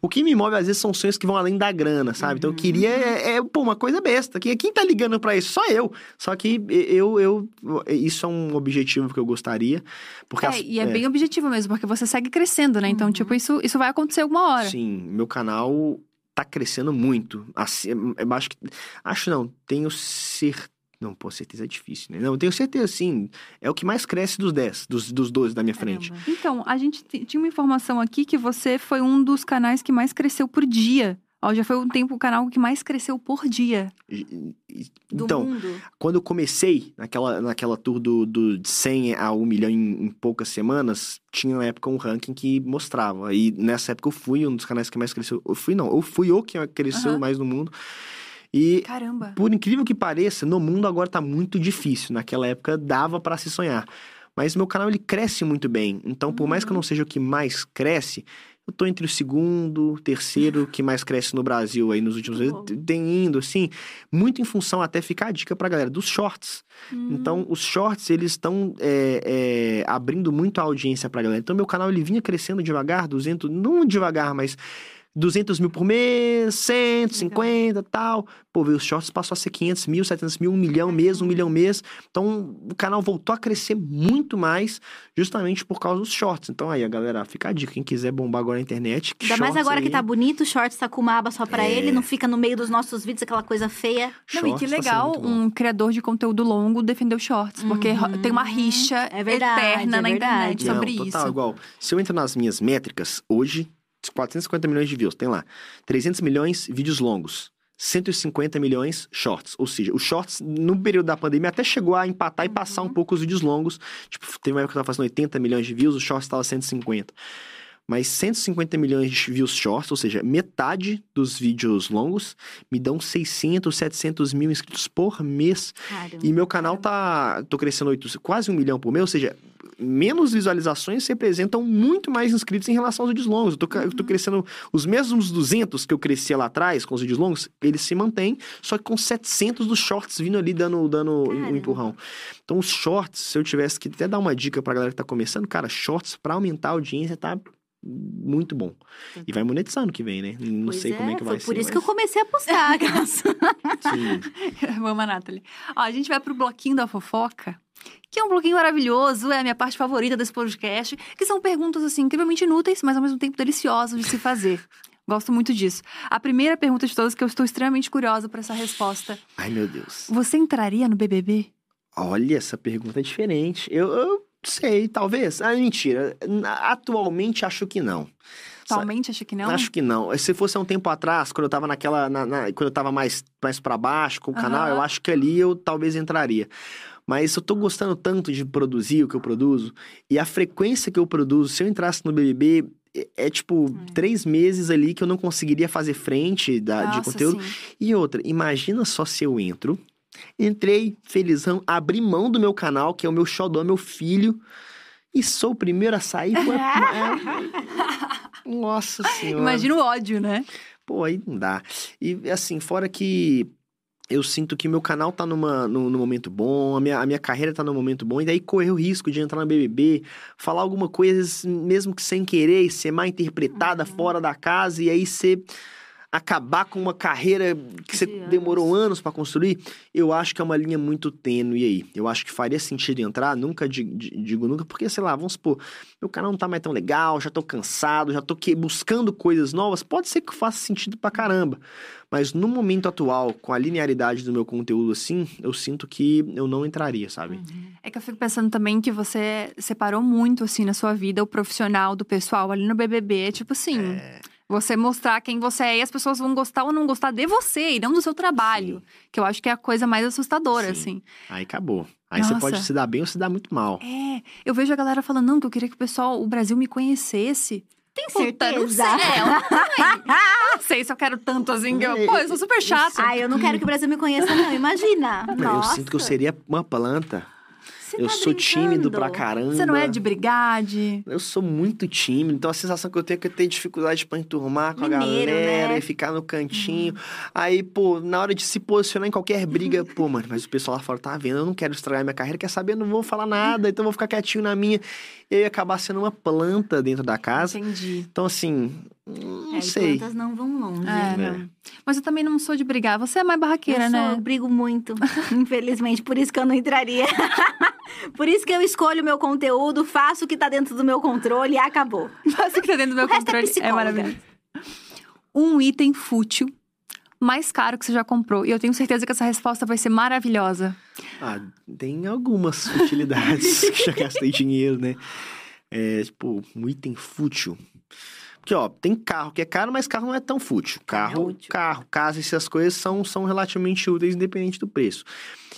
o que me move às vezes são sonhos que vão além da grana, sabe? Então eu queria. É, é, pô, uma coisa besta. Quem, quem tá ligando pra isso? Só eu. Só que eu, eu. Isso é um objetivo que eu gostaria. Porque É, as- e é, bem objetivo mesmo, porque você segue crescendo, né? Então, Uhum. tipo, isso, isso vai acontecer alguma hora. Sim, meu canal tá crescendo muito. Assim, eu acho que. Acho não, tenho certeza. Não, pô, certeza é difícil, né? Não, tenho certeza, sim. É o que mais cresce dos 10, dos, dos 12 da minha frente. Caramba. Então, a gente tinha uma informação aqui que você foi um dos canais que mais cresceu por dia. Ó, já foi um tempo o canal que mais cresceu por dia. Então, mundo. quando eu comecei naquela, naquela tour do, do de 100 a 1 milhão em, em poucas semanas, tinha na época um ranking que mostrava. E nessa época eu fui um dos canais que mais cresceu. Eu fui, não, eu fui o que cresceu Aham. mais no mundo. E Caramba. Por incrível que pareça, no mundo agora tá muito difícil. Naquela época dava pra se sonhar. Mas meu canal ele cresce muito bem. Então, por mais que eu não seja o que mais cresce, eu tô entre o segundo, terceiro que mais cresce no Brasil aí nos últimos anos. bom. Tem indo, assim, muito em função, até ficar a dica pra galera, dos shorts. Hum. Então, os shorts, eles estão é, é, abrindo muito a audiência pra galera. Então, meu canal, ele vinha crescendo devagar, 200, não devagar, mas 200 mil por mês, 150 tal. Pô, veio os shorts passou a ser 500 mil, 700 mil, um milhão mês, um milhão mês. Então, o canal voltou a crescer muito mais, justamente por causa dos shorts. Então, aí, a galera, fica a dica. Quem quiser bombar agora na internet, Ainda mais shorts agora que aí, tá bonito, o shorts tá com uma aba só pra É. ele, não fica no meio dos nossos vídeos, aquela coisa feia. Não, e shorts que tá legal bom. um criador de conteúdo longo defender os shorts, porque ro- tem uma rixa É verdade, eterna é na internet verdade. sobre Não, total, isso. igual. Se eu entro nas minhas métricas, hoje, 450 milhões de views, tem lá. 300 milhões vídeos longos. 150 milhões shorts. Ou seja, os shorts, no período da pandemia, até chegou a empatar e passar um pouco os vídeos longos. Tipo, teve uma época que eu tava fazendo 80 milhões de views, os shorts tava 150. Mas 150 milhões de views shorts, ou seja, metade dos vídeos longos, me dão 600, 700 mil inscritos por mês. Caramba. E meu canal tá. tô crescendo 8, quase um milhão por mês, ou seja, menos visualizações representam muito mais inscritos em relação aos vídeos longos. Eu tô, ca- eu tô crescendo os mesmos 200 que eu crescia lá atrás com os vídeos longos, eles se mantêm, só que com 700 dos shorts vindo ali dando, dando um empurrão. Então, os shorts, se eu tivesse que até dar uma dica pra galera que tá começando, cara, shorts pra aumentar a audiência tá muito bom. E vai monetizar ano que vem, né? Não Pois sei como é que vai foi ser. por isso mas... que eu comecei a postar, Gas. Sim. Vamos, Nathalie. Ó, a gente vai pro bloquinho da fofoca, que é um bloquinho maravilhoso, é a minha parte favorita desse podcast, que são perguntas, assim, incrivelmente inúteis, mas ao mesmo tempo deliciosas de se fazer. Gosto muito disso. A primeira pergunta de todas, que eu estou extremamente curiosa para essa resposta. Ai, meu Deus. Você entraria no BBB? Olha, essa pergunta é diferente. Eu, eu sei, talvez. Ah, mentira. Atualmente acho que não. Atualmente, acha que não? Acho que não. Se fosse há um tempo atrás, quando eu tava naquela. na- na- quando eu tava mais, mais para baixo com o canal, Aham. eu acho que ali eu talvez entraria. Mas eu tô gostando tanto de produzir o que eu produzo, e a frequência que eu produzo, se eu entrasse no BBB, é, é tipo três meses ali que eu não conseguiria fazer frente da, de Nossa, conteúdo. sim. E outra, imagina só se eu entro, entrei felizão, abri mão do meu canal, que é o meu xodó, meu filho, e sou o primeiro a sair. Pô, é- Nossa senhora. Imagina o ódio, né? Pô, aí não dá. E assim, fora que eu sinto que meu canal tá numa, num, num momento bom, a minha, a minha carreira tá num momento bom, e daí correr o risco de entrar no BBB, falar alguma coisa, mesmo que sem querer, ser mal interpretada fora da casa, e aí ser acabar com uma carreira que você De anos. demorou anos pra construir, eu acho que é uma linha muito tênue aí. Eu acho que faria sentido entrar, nunca di- di- digo nunca, porque, sei lá, vamos supor, meu canal não tá mais tão legal, já tô cansado, já tô que- buscando coisas novas, pode ser que faça sentido pra caramba. Mas no momento atual, com a linearidade do meu conteúdo assim, eu sinto que eu não entraria, sabe? É que eu fico pensando também que você separou muito, assim, na sua vida, o profissional do pessoal ali no BBB. Tipo assim, É. você mostrar quem você é e as pessoas vão gostar ou não gostar de você e não do seu trabalho. Que eu acho que é a coisa mais assustadora, Sim. assim. Aí acabou. Aí você Nossa. pode se dar bem ou se dar muito mal. É, eu vejo a galera falando, não, que eu queria que o pessoal, o Brasil me conhecesse. Tem Puta, não sei. certeza? É, eu não, sei. não sei se eu quero tanto assim. Que eu, pô, eu sou super chata. Ai, eu não quero que o Brasil me conheça, não. Imagina. Eu Nossa. sinto que eu seria uma planta. Você eu tá sou tímido brincando? pra caramba. Você não é de brigar, de... Eu sou muito tímido, então a sensação que eu tenho é que eu tenho dificuldade pra enturmar com a Mineiro, galera né? e ficar no cantinho. Aí, pô, na hora de se posicionar em qualquer briga, pô, mano, mas o pessoal lá fora tá vendo, eu não quero estragar minha carreira, quer saber, eu não vou falar nada, então eu vou ficar quietinho na minha. E aí acabar sendo uma planta dentro da casa. Entendi. Então, assim, não É, sei. plantas não vão longe. É, É. não. Mas eu também não sou de brigar. Você é mais Eu, barraqueira, sou, né? eu brigo muito, infelizmente, por isso que eu não entraria. por isso que eu escolho o meu conteúdo, faço o que tá dentro do meu controle e acabou. Faço o que tá dentro do meu O resto é controle. É, psicóloga. maravilhoso. Um item fútil mais caro que você já comprou. E eu tenho certeza que essa resposta vai ser maravilhosa. Ah, tem algumas utilidades que já gastei dinheiro, né? É, tipo, um item fútil. Porque, ó, tem carro que é caro, mas carro não é tão fútil. Carro, útil. carro, casa, essas coisas são, são relativamente úteis, independente do preço.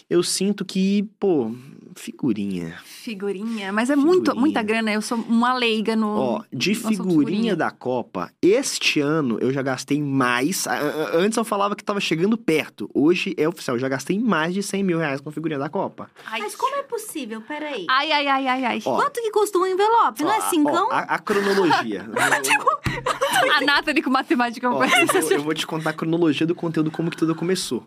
Eu sinto que, pô, figurinha. Figurinha. Mas é muito, Figurinha. muita grana. Eu sou uma leiga no. Ó, de figurinha figurinha. da Copa, este ano eu já gastei mais. Antes eu falava que tava chegando perto. Hoje é oficial, eu já gastei mais de 100 mil reais com figurinha da Copa. Ai, Mas como é possível? Peraí. ai, ai, ai, ai. ai. Ó, Quanto que custa um envelope? Não Ó, é cincão? ó, a, a cronologia. A Nathalie com matemática. Ó, eu, vou, eu vou te contar a cronologia do conteúdo, como que tudo começou.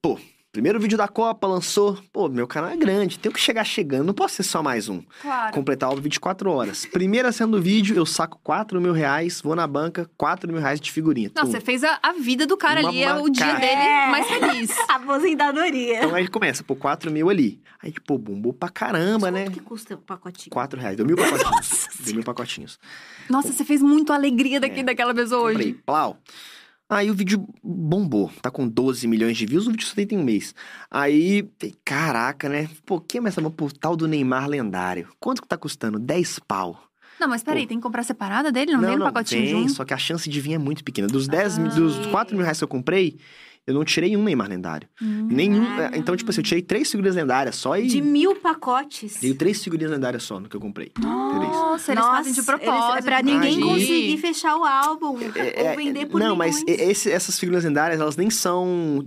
Pô, primeiro vídeo da Copa lançou. Pô, meu canal é grande, tenho que chegar chegando, não posso ser só mais um. Claro. Completar o 24 horas. Primeira sendo vídeo, eu saco 4 mil reais, vou na banca, 4 mil reais de figurinha. Não, você fez a, a vida do cara Uma ali, é o dia dele É. mais feliz. Aposentadoria. Então aí começa, pô, 4 mil ali. Aí, tipo, bombou pra caramba, né? Quanto que custa o pacotinho? 4 reais, deu mil pacotinhos. Deu mil pacotinhos. Nossa, você fez muito alegria daqui É. daquela pessoa Comprei, hoje. plau. Aí o vídeo bombou, tá com 12 milhões de views, o vídeo só tem, tem um mês. Aí, caraca, né? Pô, quem é essa por tal do Neymar lendário? Quanto que tá custando? 10 pau. Não, mas peraí, Pô. tem que comprar separada dele? Não, vem no pacotinho vem, junto? só que a chance de vir é muito pequena. Dos 10, mil- Ah. dos 4 mil reais que eu comprei, eu não tirei um Neymar lendário. Hum. Nenhum. Ah. Então, tipo assim, eu tirei três figurinhas lendárias só e. De mil pacotes. Dei três figurinhas lendárias só no que eu comprei. Nossa, eles Nossa, fazem de eles- propósito. é pra ninguém conseguir fechar o álbum. É, ou vender por Não, milhões. mas esse- essas figurinhas lendárias, elas nem são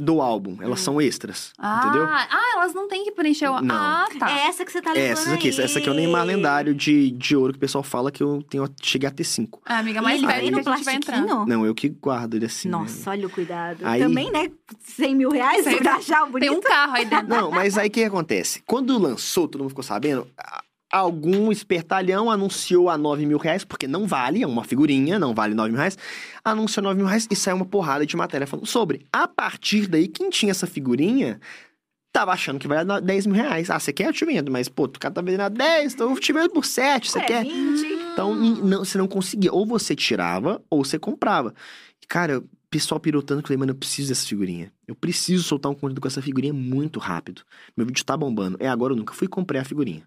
do álbum, elas são extras, Ah, entendeu? ah, elas não têm que preencher o... Não. Ah, tá. É essa que você tá levando Essas aqui, aí. essa aqui é o Neymar lendário de, de ouro que o pessoal fala que eu tenho, cheguei a ter cinco. Ah, amiga, mais ele no gente vai entrar. plastiquinho? Não, eu que guardo ele assim. né? Nossa, olha o cuidado. Aí- Também, né? 100 mil reais Cem- pra achar Tem bonito. um carro aí dentro. Não, mas aí o que acontece? Quando lançou, todo mundo ficou sabendo, algum espertalhão anunciou a 9 mil reais, porque não vale, é uma figurinha, não vale 9 mil reais, anunciou 9 mil reais e saiu uma porrada de matéria falando sobre. A partir daí, quem tinha essa figurinha tava achando que valia 10 mil reais. Ah, você quer? Eu te vendo, mas pô, o cara tá vendendo a 10, então eu te vendo por 7, você É, quer? 20. Então, não, você não conseguia. Ou você tirava, ou você comprava. E, cara, pessoal eu falei, mano, eu preciso dessa figurinha. Eu preciso soltar um conteúdo com essa figurinha muito rápido. Meu vídeo tá bombando. É agora ou nunca. Fui e comprei a figurinha.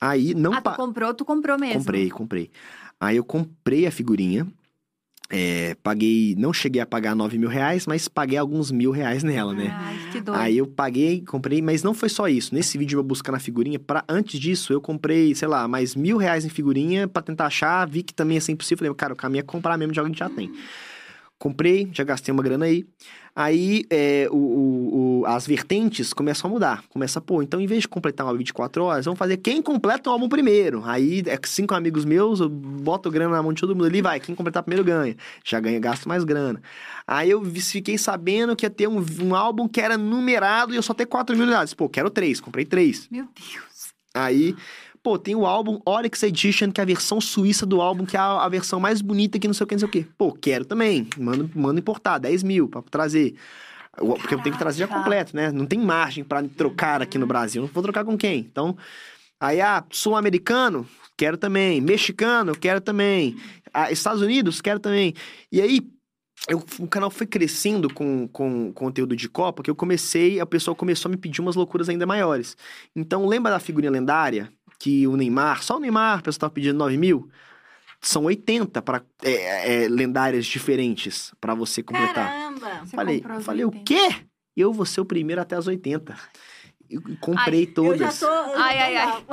Aí, não... Ah, tu pa- comprou, tu comprou mesmo. Comprei, comprei. Aí eu comprei a figurinha. É, paguei... Não cheguei a pagar 9 mil reais, mas paguei alguns mil reais nela, né? Ai, que doido. Aí eu paguei, comprei, mas não foi só isso. Nesse vídeo eu buscar na figurinha, para antes disso eu comprei, sei lá, mais mil reais em figurinha pra tentar achar, vi que também ia ser impossível. Falei, cara, o caminho é comprar mesmo de algo que já tem. Comprei, já gastei uma grana aí. Aí é, o, o- o- as vertentes começam a mudar. Começa, pô, então em vez de completar uma 24 horas, vamos fazer quem completa o álbum primeiro. Aí é cinco amigos meus, eu boto grana na mão de todo mundo ali, vai, quem completar primeiro ganha. Já ganha, gasto mais grana. Aí eu fiquei sabendo que ia ter um, um álbum que era numerado e eu só ter 4 mil unidades. Pô, quero três, comprei três. Meu Deus. Aí, pô, tem o álbum Oryx Edition, que é a versão suíça do álbum, que é a, a versão mais bonita que não sei o que, não sei o que. Pô, quero também. Mando, mando importar, 10 mil pra trazer. Eu- Porque eu tenho que trazer já Caraca. completo, né? Não tem margem pra trocar aqui no Brasil. Não vou trocar com quem? Então, aí, ah, sul-americano, quero também. Mexicano, quero também. Ah, Estados Unidos, quero também. E aí, eu- o canal foi crescendo com, com conteúdo de Copa, que eu comecei, a pessoa começou a me pedir umas loucuras ainda maiores. Então, lembra da figurinha lendária? Que o Neymar, só o Neymar, a pessoa tava pedindo 9 mil? São 80 para lendárias diferentes pra você completar. Caramba! Você falei, falei o 80. quê? Eu vou ser o primeiro até as 80. Eu comprei Eu todas. já tô... eu já Ai, tô ai, ai.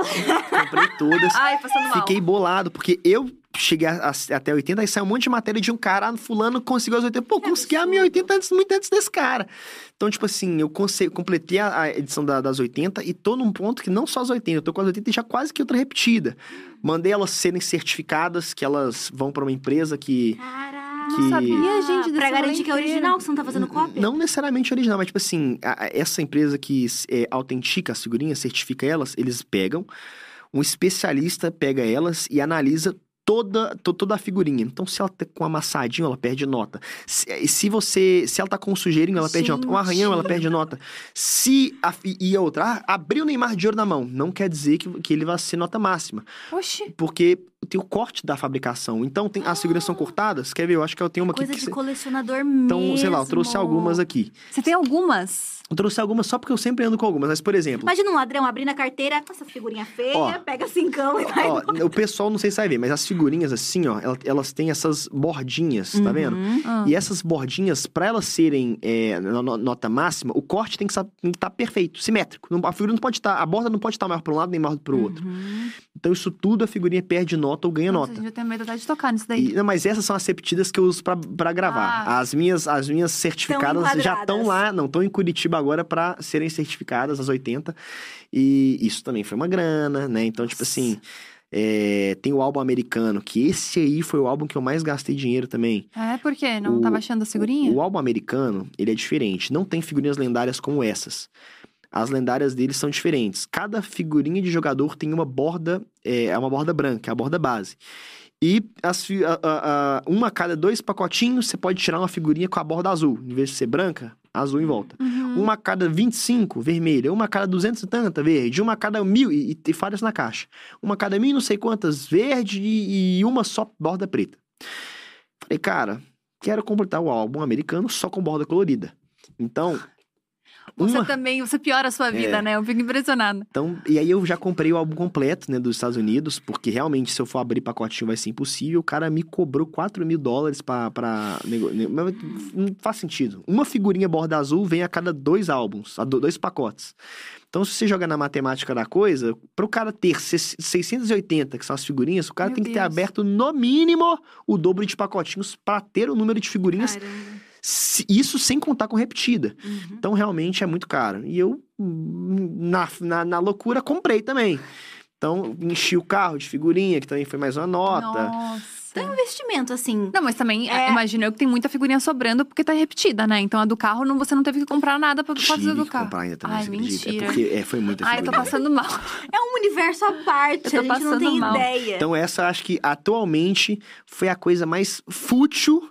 Comprei todas. Ai, passando mal. Fiquei bolado, porque eu cheguei a- a- até 80, aí saiu um monte de matéria de um cara, ah, fulano conseguiu as 80. Pô, consegui a minha 80 antes, muito antes desse cara. Então, tipo assim, eu conse- completei a, a edição da- das 80 e tô num ponto que não só as 80, eu tô com as 80 e já quase que outra repetida. Mandei elas serem certificadas, que elas vão pra uma empresa que. Caraca. Que- Não sabia, gente, desse Pra garantir que é original, que você não tá fazendo cópia? Não necessariamente original, mas tipo assim, a- a- essa empresa que é, autentica as figurinhas, certifica elas, eles pegam, um especialista pega elas e analisa toda, to- toda a figurinha. Então, se ela tá com amassadinho, ela perde nota. Se, e se você. Se ela tá com um sujeirinho, ela perde nota. Um Gente. arranhão, ela perde nota. Se. A, e a outra, ah, abriu o Neymar de ouro na mão. Não quer dizer que, que ele vai ser nota máxima. Oxi. Porque tem o corte da fabricação. Então, tem, as figurinhas são cortadas. Quer ver? Eu acho que eu tenho uma aqui Coisa de colecionador mesmo. Então, sei lá, eu trouxe algumas aqui. Você tem algumas? Eu trouxe algumas só porque eu sempre ando com algumas. Mas, por exemplo, Imagina um ladrão abrindo a carteira com essa figurinha feia, Ó. pega cincão e vai. ó, o pessoal não sei se vai ver, mas as figurinhas assim, ó, elas, elas têm essas bordinhas, tá vendo? Uhum. Ah. E essas bordinhas, pra elas serem é, no- no- nota máxima, o corte tem que estar perfeito, simétrico. A figura não pode estar, a borda não pode estar maior para um lado nem maior para o outro. Uhum. Então isso tudo a figurinha perde nota ou ganha Nossa, nota. gente, eu tenho medo até de tocar nisso daí. E- não, mas essas são as repetidas que eu uso pra, pra gravar. Ah. As minhas as minhas certificadas já estão lá, não estão em Curitiba agora pra serem certificadas, as 80. E isso também foi uma grana, né? Então, tipo Nossa. assim, é, tem o álbum americano, que esse aí foi o álbum que eu mais gastei dinheiro também. É, por quê? Não O- tava achando a figurinha? O álbum americano, ele é diferente. Não tem figurinhas lendárias como essas. As lendárias deles são diferentes. Cada figurinha de jogador tem uma borda, é é uma borda branca, é a borda base. E as a- a- a- uma a cada dois pacotinhos, você pode tirar uma figurinha com a borda azul. Em vez de ser branca, azul em volta. Uhum. Uma a cada 25, vermelha. Uma a cada 200 e tanta, verde. Uma a cada mil, e, e tem várias na caixa. Uma a cada mil, não sei quantas, verde e, e uma só borda preta. Falei, cara, quero completar o álbum americano só com borda colorida. Então, Você uma... também, você piora a sua vida, É. né? Eu fico impressionada. Então, e aí eu já comprei o álbum completo, né, dos Estados Unidos, porque realmente se eu for abrir pacotinho vai ser impossível. O cara me cobrou 4 mil dólares pra... pra mas não faz sentido. Uma figurinha borda azul vem a cada dois álbuns, a do- dois pacotes. Então, se você joga na matemática da coisa, para o cara ter se- 680, que são as figurinhas, o cara Meu tem que ter Deus. aberto no mínimo o dobro de pacotinhos para ter o número de figurinhas. Caramba. Se- Isso sem contar com repetida. Uhum. Então, realmente é muito caro. E eu, na, na, na loucura, comprei também. Então, enchi o carro de figurinha, que também foi mais uma nota. Nossa. Tem um investimento, assim. Não, mas também, É. imagina eu que tem muita figurinha sobrando porque tá repetida, né? Então a do carro não, você não teve que comprar nada pra fazer Tive do que carro. comprar ainda também, Ai, você acredita? mentira. É porque é, foi muita Ai, eu tô figurinha. passando mal. É um universo à parte, Eu tô a gente não passando tem mal. ideia. Então, essa acho que atualmente foi a coisa mais fútil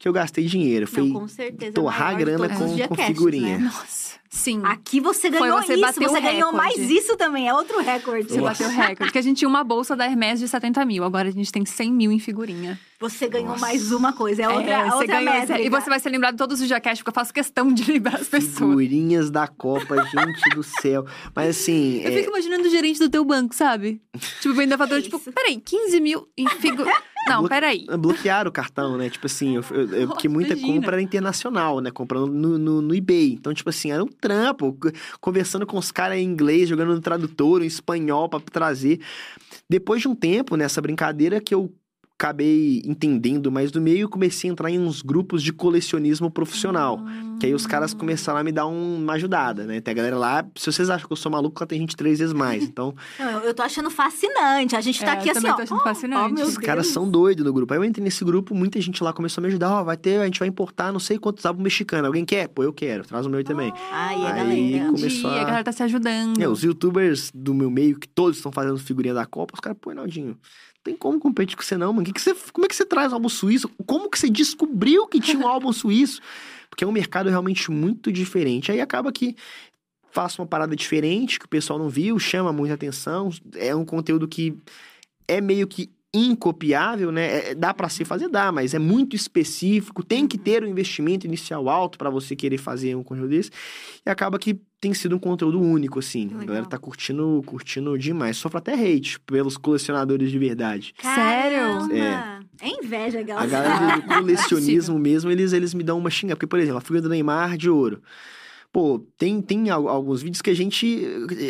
que eu gastei dinheiro. Foi Não, com certeza. torrar grana com- com diacasts, figurinha. né? Nossa. Sim. Aqui você Foi ganhou você isso, bater o você ganhou recorde. mais isso também, é outro recorde. Você bateu o recorde. Porque a gente tinha uma bolsa da Hermes de 70 mil. Agora a gente tem 100 mil em figurinha. Você ganhou Nossa. mais uma coisa, é outra, É, você outra ganhou métrica. E você vai ser lembrado de todos os jaquetes, porque eu faço questão de lembrar as pessoas. figurinhas da Copa, gente do céu. Mas assim, Eu é, fico imaginando o gerente do teu banco, sabe? Tipo, o vendedor, Que tipo, isso? peraí, 15 mil em figura. Não, peraí. bloquearam o cartão, né? Tipo assim, eu, eu- eu- porque muita imagina. compra era internacional, né? Comprando no, no, no eBay. Então, tipo assim, era um trampo. Conversando com os caras em inglês, jogando no tradutor, em espanhol pra trazer. Depois de um tempo nessa brincadeira que eu acabei entendendo mais do meio, eu comecei a entrar em uns grupos de colecionismo profissional. Que aí os caras começaram a me dar um- uma ajudada, né? Tem a galera lá, se vocês acham que eu sou maluco, lá tem gente três vezes mais. Então, Não, eu, tô achando fascinante. A gente tá É, aqui eu assim, ó. tô achando fascinante. meu os caras são doidos no grupo. Aí eu entrei nesse grupo, muita gente lá começou a me ajudar. Ó, vai ter, a gente vai importar não sei quantos álbuns mexicanos. Alguém quer? Pô, eu quero. Traz o meu aí também. Ai, a Aí galera. começou a- a galera tá se ajudando. É, os youtubers do meu meio, que todos estão fazendo figurinha da Copa, os caras, pô, Naldinho, tem como competir com você não, mano. Que que você, como é que você traz álbum suíço? Como que você descobriu que tinha um álbum suíço? Porque é um mercado realmente muito diferente. Aí acaba que faço uma parada diferente, que o pessoal não viu, chama muita atenção. É um conteúdo que é meio que incopiável, né? É- dá pra se fazer, dá, mas é muito específico, tem que ter um investimento inicial alto pra você querer fazer um conteúdo desse. E acaba que tem sido um conteúdo único, assim. Que A legal. galera tá curtindo, curtindo demais. Sofre até hate pelos colecionadores de verdade. Sério? Caramba. É inveja, A galera. galera do colecionismo mesmo, eles, eles me dão uma xinga. Porque, por exemplo, a figura do Neymar de ouro. Pô, tem, tem al- alguns vídeos que a gente,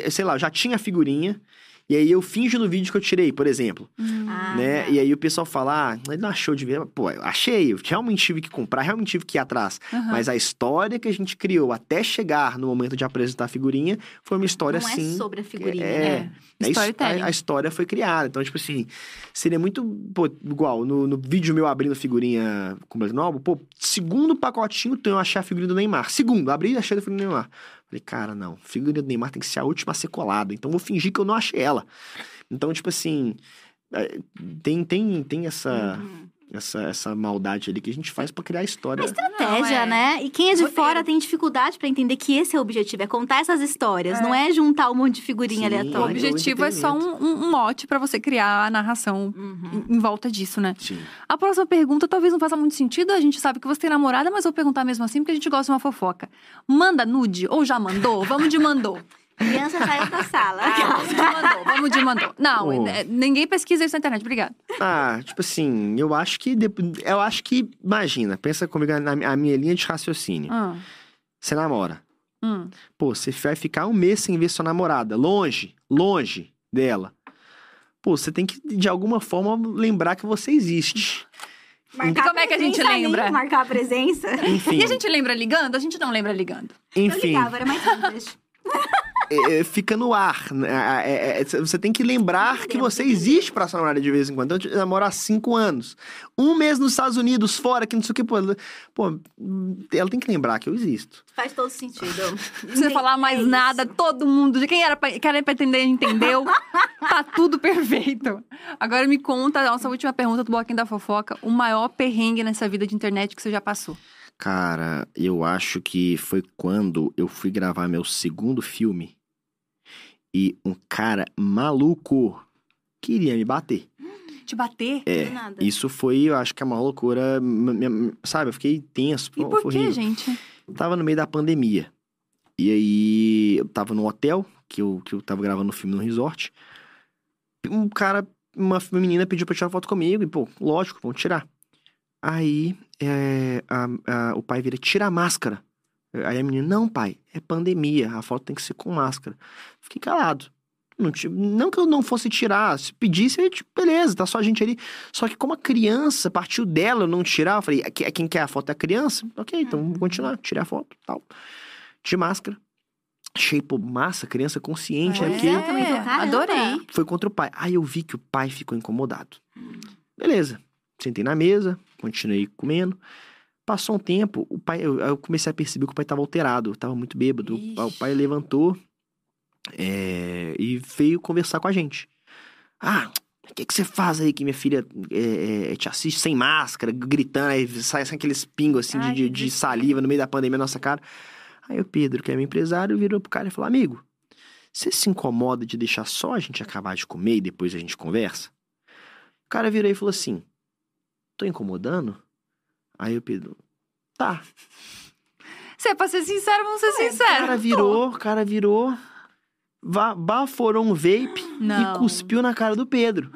eh, sei lá, já tinha a figurinha. E aí eu finjo no vídeo que eu tirei, por exemplo. Ah, né? tá. E aí o pessoal fala, ah, ele não achou de ver. Pô, eu achei, eu realmente tive que comprar, realmente tive que ir atrás. Aham. Mas a história que a gente criou até chegar no momento de apresentar a figurinha foi uma história Não assim. é sobre a figurinha, é, né? Storytelling. A, a história foi criada. Então, tipo assim, seria muito. Pô, igual, no, no vídeo meu abrindo figurinha com o Brasil Novo, pô, segundo pacotinho tem eu achar a figurinha do Neymar. Segundo, abri e achei a figurinha do Neymar. Falei, cara, não, figurinha do Neymar tem que ser a última a ser colada. Então, vou fingir que eu não achei ela. Então, tipo assim. é, Tem, tem, tem essa, Uhum. Essa, essa maldade ali que a gente faz pra criar a história. Estratégia, é. né? E quem é de Roteiro. fora tem dificuldade pra entender que esse é o objetivo, é contar essas histórias, É. não é juntar um monte de figurinha Sim. O aleatória. Olha, objetivo é só um, um- um mote pra você criar a narração Uhum. em, em volta disso, né? Sim. A próxima pergunta talvez não faça muito sentido, a gente sabe que você tem namorada, mas vou perguntar mesmo assim porque a gente gosta de uma fofoca. Manda nude ou já mandou? Vamos de mandou. Criança saiu da sala. Vamos de mandou, vamos de mandou. Não, Oh. ninguém pesquisa isso na internet, obrigada. Ah, tipo assim, eu acho que. Eu acho que. Imagina, pensa comigo na a minha linha de raciocínio. Hum, Você namora. hum. Pô, você vai ficar um mês sem ver sua namorada. Longe, longe dela. Pô, você tem que, de alguma forma, lembrar que você existe. Marcar E como é que a gente lembra? nem Marcar a presença. Enfim. E a gente lembra ligando? A gente não lembra ligando. Eu enfim. ligava, era mais simples. é, é, fica no ar. né? É, é, é, você tem que lembrar que você existe pra sua namorada de vez em quando. Então, eu namoro há cinco anos. Um mês nos Estados Unidos, fora, que não sei o que. Pô, ela- pô, ela tem que lembrar que eu existo. Faz todo sentido. Não precisa falar mais nada, todo mundo, de quem era pra, quem era pra entender, entendeu. tá tudo perfeito. Agora me conta, a nossa última pergunta do Bloquinho da Fofoca, o maior perrengue nessa vida de internet que você já passou. Cara, eu acho que foi quando eu fui gravar meu segundo filme e um cara maluco queria me bater. Te bater? É, isso foi, eu acho que é uma loucura, sabe? Eu fiquei tenso. E por que, gente? Tava no meio da pandemia. E aí, eu tava no hotel, que eu, que eu tava gravando o filme no resort. Um cara, uma menina pediu pra tirar foto comigo, e pô, lógico, vamos tirar. Aí, é, a- a- o pai vira, tira a máscara. Aí a menina, não, pai, é pandemia, a foto tem que ser com máscara. Fiquei calado. Não, não que eu não fosse tirar, se pedisse, eu, tipo, beleza, tá só a gente ali. Só que como a criança partiu dela eu não tirar, eu falei, "Aqui- quem quer a foto é a criança? Ok, então vamos continuar, tirei a foto tal. De máscara. Achei, pô, massa, criança consciente, né? É, Porque eu também tô, adorei. foi contra o pai. Aí eu vi que o pai ficou incomodado. Beleza. Sentei na mesa, continuei comendo. Passou um tempo, o pai, eu, comecei a perceber que o pai estava alterado, tava muito bêbado. Ixi. O pai levantou é, e veio conversar com a gente. Ah, o que, que você faz aí que minha filha é, é, te assiste sem máscara, gritando, aí sai sai aqueles pingos assim de- Ai, de, de saliva no meio da pandemia na nossa cara. Aí o Pedro, que é meu empresário, virou pro cara e falou: Amigo, você se incomoda de deixar só a gente acabar de comer e depois a gente conversa? O cara virou e falou assim: Tô incomodando? Aí o Pedro, tá. Se é pra ser sincero, vamos ser O cara sinceros. virou, o cara virou, baforou um vape Não. e cuspiu na cara do Pedro.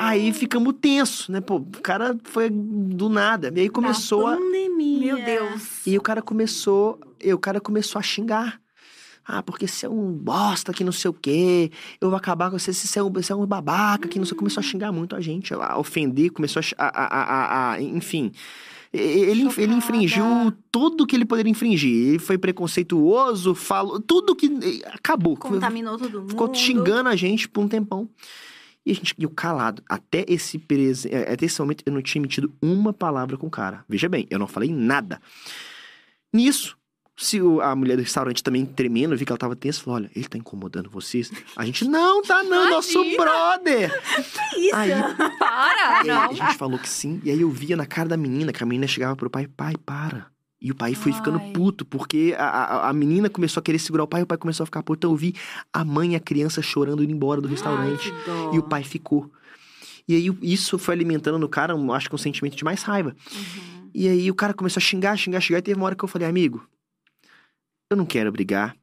Aí ficamos tensos, né? Pô, o cara foi do nada. E aí começou a. Pandemia. Meu Deus. E o cara começou. E o cara começou a xingar. Ah, porque você é um bosta que não sei o quê. Eu vou acabar com você, você é um, você é um babaca que não sei. Começou a xingar muito a gente, a ofender, começou a. a, a, a- enfim. Ele, ele infringiu tudo que ele poderia infringir. Ele foi preconceituoso, falou. Tudo que. Acabou. Contaminou todo mundo. Ficou xingando a gente por um tempão. E a gente e eu calado. Até esse, eh, até esse momento, eu não tinha emitido uma palavra com o cara. Veja bem, eu não falei nada. Nisso, se o- a mulher do restaurante também tremendo, vi que ela tava tensa, falou: olha, ele tá incomodando vocês. A gente, não, tá não, nosso Imagina. brother. Que isso? Aí, Para! aí a gente falou que sim. E aí eu via na cara da menina, que a menina chegava pro pai, pai, para. E o pai foi ficando Ai. puto, porque a, a, a menina começou a querer segurar o pai, o pai começou a ficar puto. Então eu vi a mãe e a criança chorando indo embora do restaurante. Ai. E o pai ficou. E aí isso foi alimentando no cara, acho que um sentimento de mais raiva. Uhum. E aí o cara começou a xingar, xingar, xingar. E teve uma hora que eu falei, amigo, eu não quero brigar.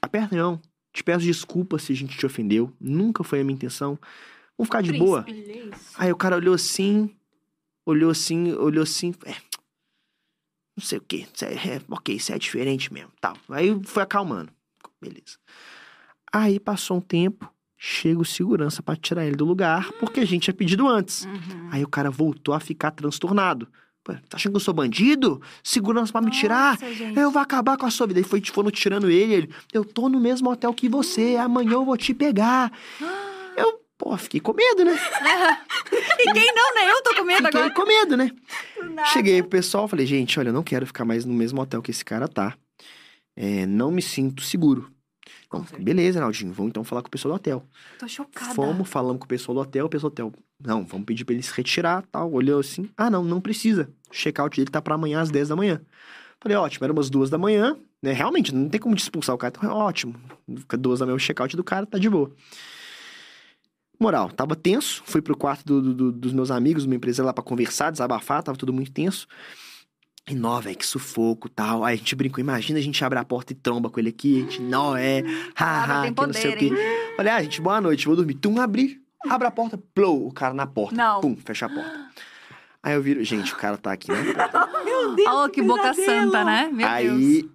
Aperta não. Te peço desculpa se a gente te ofendeu. Nunca foi a minha intenção. Vamos ficar de boa. Aí o cara olhou assim, olhou assim, olhou assim, é, não sei o que, é, ok, isso é diferente mesmo, tal. Aí foi acalmando, beleza. Aí passou um tempo, Chega o segurança pra tirar ele do lugar, porque a gente tinha pedido antes. Uhum. Aí o cara voltou a ficar transtornado. Tá achando que eu sou bandido? Segurança pra me tirar? Nossa, gente. Eu vou acabar com a sua vida. Aí foi, foram tirando ele, ele. Eu tô no mesmo hotel que você, amanhã eu vou te pegar. Eu, pô, fiquei com medo, né? E quem não, né? Eu tô com medo Fiquei agora. com medo, né? Cheguei pro pessoal, falei, gente, olha, eu não quero ficar mais no mesmo hotel que esse cara tá. É, não me sinto seguro. Bom, beleza, Naldinho, vamos então falar com o pessoal do hotel. Tô chocada. Fomos, falamos com o pessoal do hotel, o pessoal do hotel, não, vamos pedir pra ele se retirar, tal. Olhou assim, ah, não, não precisa. O check-out dele tá pra amanhã às 10 da manhã. Falei, ótimo, era umas duas da manhã, né? Realmente, não tem como te expulsar o cara, então ótimo. Fica duas da manhã o check-out do cara, tá de boa. Moral, tava tenso, fui pro quarto do- do- do- dos meus amigos, uma empresa lá pra conversar, desabafar, tava tudo muito tenso. E, nó, velho, que sufoco tal. Aí a gente brincou, imagina a gente abre a porta e tromba com ele aqui, a gente, nó, é, haha, tem que não sei o poder, quê. Falei, ah, gente, boa noite, vou dormir. Tum, abri, abre a porta, plou, o cara na porta. Não. Pum, fecha a porta. Aí eu viro, gente, o cara tá aqui, né? Meu Deus, Oh, que boca santa, né? Meu Deus. Aí,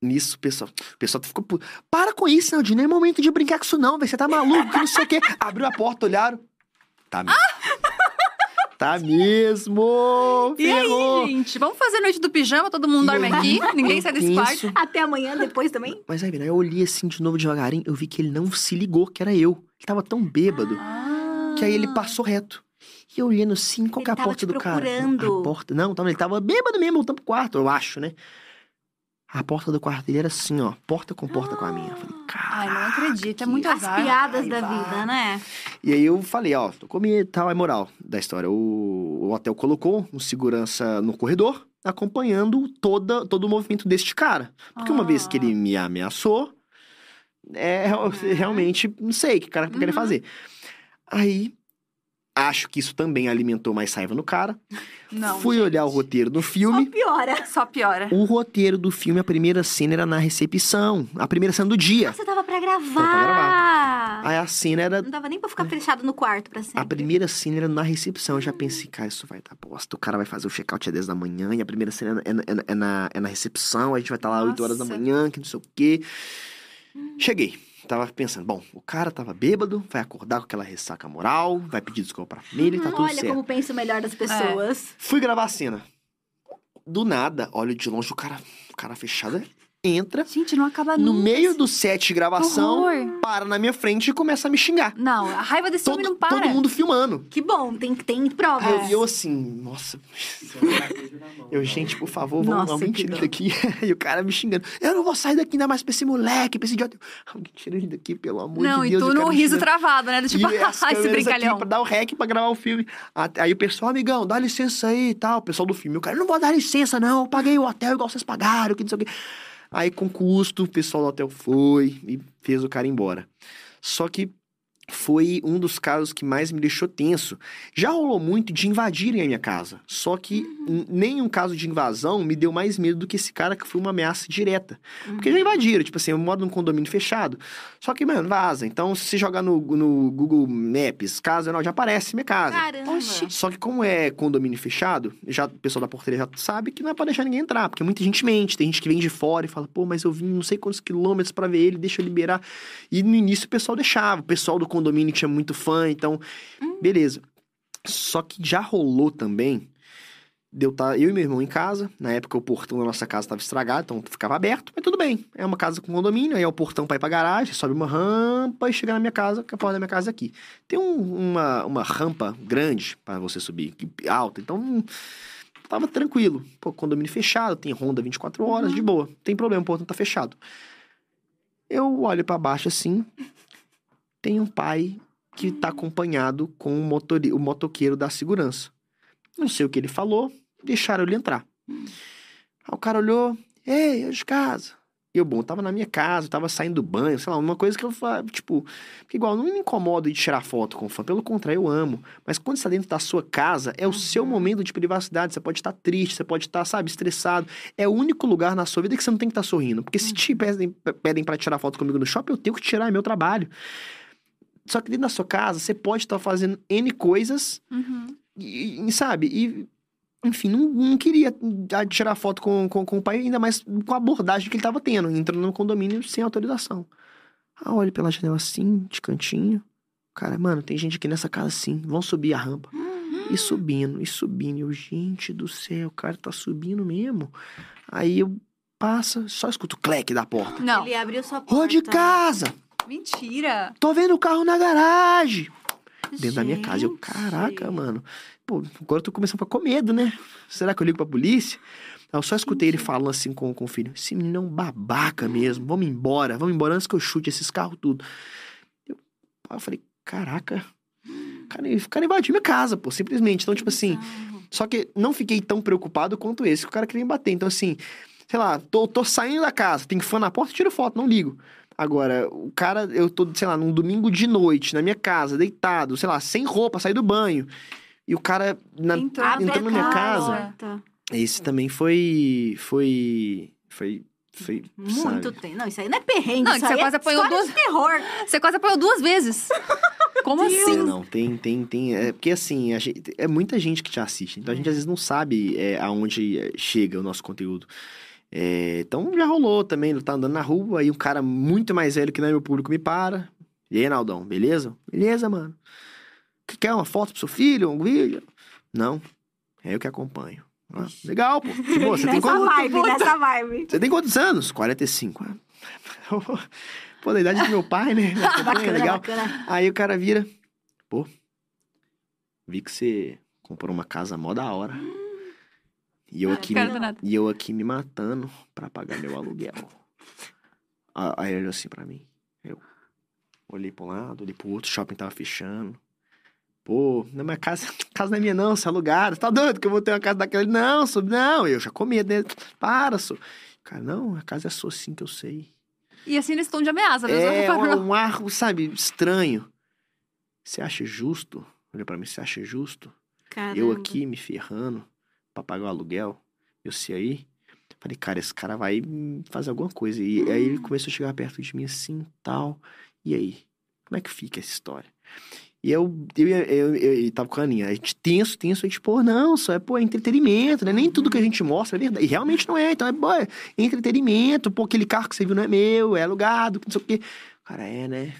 nisso, o pessoal, o pessoal ficou puto. Para com isso, Naldinho, não é momento de brincar com isso não, velho. Você tá maluco, que não sei o quê. Abriu a porta, olharam. Tá mesmo. tá mesmo. E aí, Ferrou. gente? Vamos fazer noite do pijama? Todo mundo E dorme aqui? Ninguém sai desse quarto? Até amanhã, depois também? Mas aí, eu olhei assim de novo devagarinho, eu vi que ele não se ligou que era eu. Ele tava tão bêbado. Ah. Que aí ele passou reto. E eu olhando assim, qual Ele que é a porta do cara? procurando. A porta. Não, tava, ele tava bêbado mesmo, voltando pro quarto, eu acho, né? A porta do quarto dele era assim, ó. Porta com porta com a minha. Eu falei, Ai, não cara. acredito. É muito As azar. piadas Ai, da vai. vida, né? E aí eu falei, ó, tô com medo e tal, é moral da história. O, o hotel colocou um segurança no corredor, acompanhando toda, todo o movimento deste cara. Porque uma vez que Ah. ele me ameaçou, é, eu realmente não sei o que o cara Uhum. fazer. Aí, acho que isso também alimentou mais raiva no cara. Não. Fui olhar o roteiro do Só filme. piora. Só piora. O roteiro do filme, a primeira cena era na recepção. A primeira cena do dia. Você tava pra gravar. Tava pra gravar. Aí a cena era Não dava nem pra ficar fechado no quarto pra sempre. A primeira cena era na recepção. Eu já pensei, cara, isso vai dar bosta. O cara vai fazer o check-out às 10 da manhã e a primeira cena é, na- é na- é na, é na recepção. A gente vai estar lá 8 horas da manhã, que não sei o quê. Cheguei. Tava pensando, bom, o cara tava bêbado, vai acordar com aquela ressaca moral, vai pedir desculpa pra família e tá tudo Olha certo. como pensa o melhor das pessoas. Fui gravar a cena. Do nada, olho de longe o cara, o cara fechado, entra. Gente, não acaba No nunca. meio do set de gravação, horror. para na minha frente e começa a me xingar. Não, a raiva desse homem Todo, não para. todo mundo filmando. Que bom, tem, tem Aí provas. eu, e eu assim, nossa. Eu, gente, por favor, vamos, Nossa, alguém tira daqui. E o cara me xingando. Eu não vou sair daqui ainda mais pra esse moleque, pra esse idiota. Alguém tira ele daqui, pelo amor Não, de e Deus. tu o cara no riso travado, né? Do tipo, E ai, esse câmeras aqui brincalhão. pra dar o rec pra gravar o filme. Aí o pessoal, amigão, dá licença aí e tal. O pessoal do filme, o cara, não vou dar licença não, eu paguei o hotel igual vocês pagaram, que não sei o quê. Aí com custo, o pessoal do hotel foi e fez o cara embora. Só que foi um dos casos que mais me deixou tenso. Já rolou muito de invadirem a minha casa. Só que n- nenhum caso de invasão me deu mais medo do que esse cara que foi uma ameaça direta. Porque já invadiram, tipo assim, eu moro num condomínio fechado. Só que, mano, vaza. Então, se você jogar no, no Google Maps, casa, não, já aparece minha casa. Caramba. Oxi. Só que como é condomínio fechado, já, o pessoal da portaria já sabe que não é pra deixar ninguém entrar, porque muita gente mente, tem gente que vem de fora e fala, pô, mas eu vim não sei quantos quilômetros pra ver ele, deixa eu liberar. E no início o pessoal deixava, o pessoal do condomínio tinha muito fã, então, beleza. Só que já rolou também, deu tá eu e meu irmão em casa, na época o portão da nossa casa estava estragado, então ficava aberto, mas tudo bem. É uma casa com condomínio, aí é o portão pra ir pra garagem, sobe uma rampa e chega na minha casa, que a porta da minha casa é aqui. Tem um- uma, uma rampa grande para você subir, que- alta, então hum, tava tranquilo. Pô, condomínio fechado, tem ronda 24 horas, de boa. Tem problema, o portão tá fechado. Eu olho para baixo assim, tem um pai que tá acompanhado com o, motori- o motoqueiro da segurança. Não sei o que ele falou, deixaram ele entrar. Aí o cara olhou, ei, eu de casa. E eu, bom, tava na minha casa, eu tava saindo do banho, sei lá, uma coisa que eu tipo, igual, não me incomodo de tirar foto com fã, pelo contrário, eu amo. Mas quando você tá dentro da sua casa, é o seu momento de privacidade, você pode estar triste, você pode estar, sabe, estressado. É o único lugar na sua vida que você não tem que estar sorrindo. Porque se te pedem, pedem para tirar foto comigo no shopping, eu tenho que tirar, é meu trabalho. Só que dentro da sua casa, você pode estar fazendo N coisas Uhum. e, e, sabe, e, enfim, não, não queria ah, tirar foto com, com, com o pai, ainda mais com a abordagem que ele tava tendo, entrando no condomínio sem autorização. Ah, olho pela janela assim, de cantinho. Cara, mano, tem gente aqui nessa casa assim. Vão subir a rampa. E subindo, e subindo. Eu, gente do céu, o cara tá subindo mesmo. Aí eu passo, só escuto o cleque da porta. Não. Ele abriu sua porta. Rua de casa! Mentira. Tô vendo o carro na garagem! Dentro da minha casa. Eu, Gente. caraca, mano. Pô, agora eu tô começando a ficar com medo, né? Será que eu ligo pra polícia? Aí eu só escutei ele falando assim com, com o filho. Esse menino é um babaca mesmo. Vamos embora, vamos embora antes que eu chute esses carros tudo. Eu, eu falei, caraca. O cara, o cara invadiu minha casa, pô, simplesmente. Então, tipo assim, só que não fiquei tão preocupado quanto esse que o cara queria me bater. Então, assim, sei lá, tô, tô saindo da casa, tem fã na porta, tiro foto, não ligo. Agora, o cara, eu tô, sei lá, num domingo de noite, na minha casa, deitado, sei lá, sem roupa, saí do banho. E o cara na, Entrou entrou na minha casa. Esse também foi. Foi. Foi. Foi. Muito sabe? tempo. Não, isso aí não é perrengue. Não, isso você aí quase é apanhou duas- de terror. Você quase apanhou duas vezes. Como Deus. assim? É, não, tem, tem, tem. É porque assim, a gente- é muita gente que te assiste. Então a gente às vezes não sabe é, aonde é, chega o nosso conteúdo. É, então já rolou também, eu tá andando na rua, aí um cara muito mais velho que não é meu público me para. E aí, Naldão, beleza? Beleza, mano. Que- Quer uma foto pro seu filho, um vídeo? Não. É eu que acompanho. Ah, legal, pô. Boa, você tem quantos, vibe, nessa vibe. você tem quantos anos? 45. Ah, Pô, da idade do meu pai, né? Bacana, legal. bacana. Aí o cara vira, pô, vi que você comprou uma casa mó da hora. E eu aqui, Cara me, e eu aqui me matando pra pagar meu aluguel. Ah, Aí ele olhou assim pra mim. Eu olhei pra um lado, olhei pro outro, o shopping tava fechando. Pô, na minha casa, casa não é minha não, você é alugada. Você tá doido que eu vou ter uma casa daquela? Ele, Não, sou, não. Eu já com medo, né? Para, sou. Cara, não, a casa é sua sim que eu sei. E assim nesse tom de ameaça. pessoa É um, um ar, sabe, estranho. Você acha justo? Olha pra mim, você acha justo? Eu Caramba. aqui me ferrando pra pagar o aluguel, eu sei aí. Falei, cara, esse cara vai fazer alguma coisa. E aí ele começou a chegar perto de mim assim, tal. E aí? Como é que fica essa história? E eu, eu, eu, eu, eu, eu tava com a Aninha, a gente tenso, tenso, a gente, pô, não, só é, pô, é entretenimento, né? Nem tudo que a gente mostra é verdade. E realmente não é, então é, pô, é entretenimento, pô, aquele carro que você viu não é meu, é alugado, não sei o quê. Cara, é, né?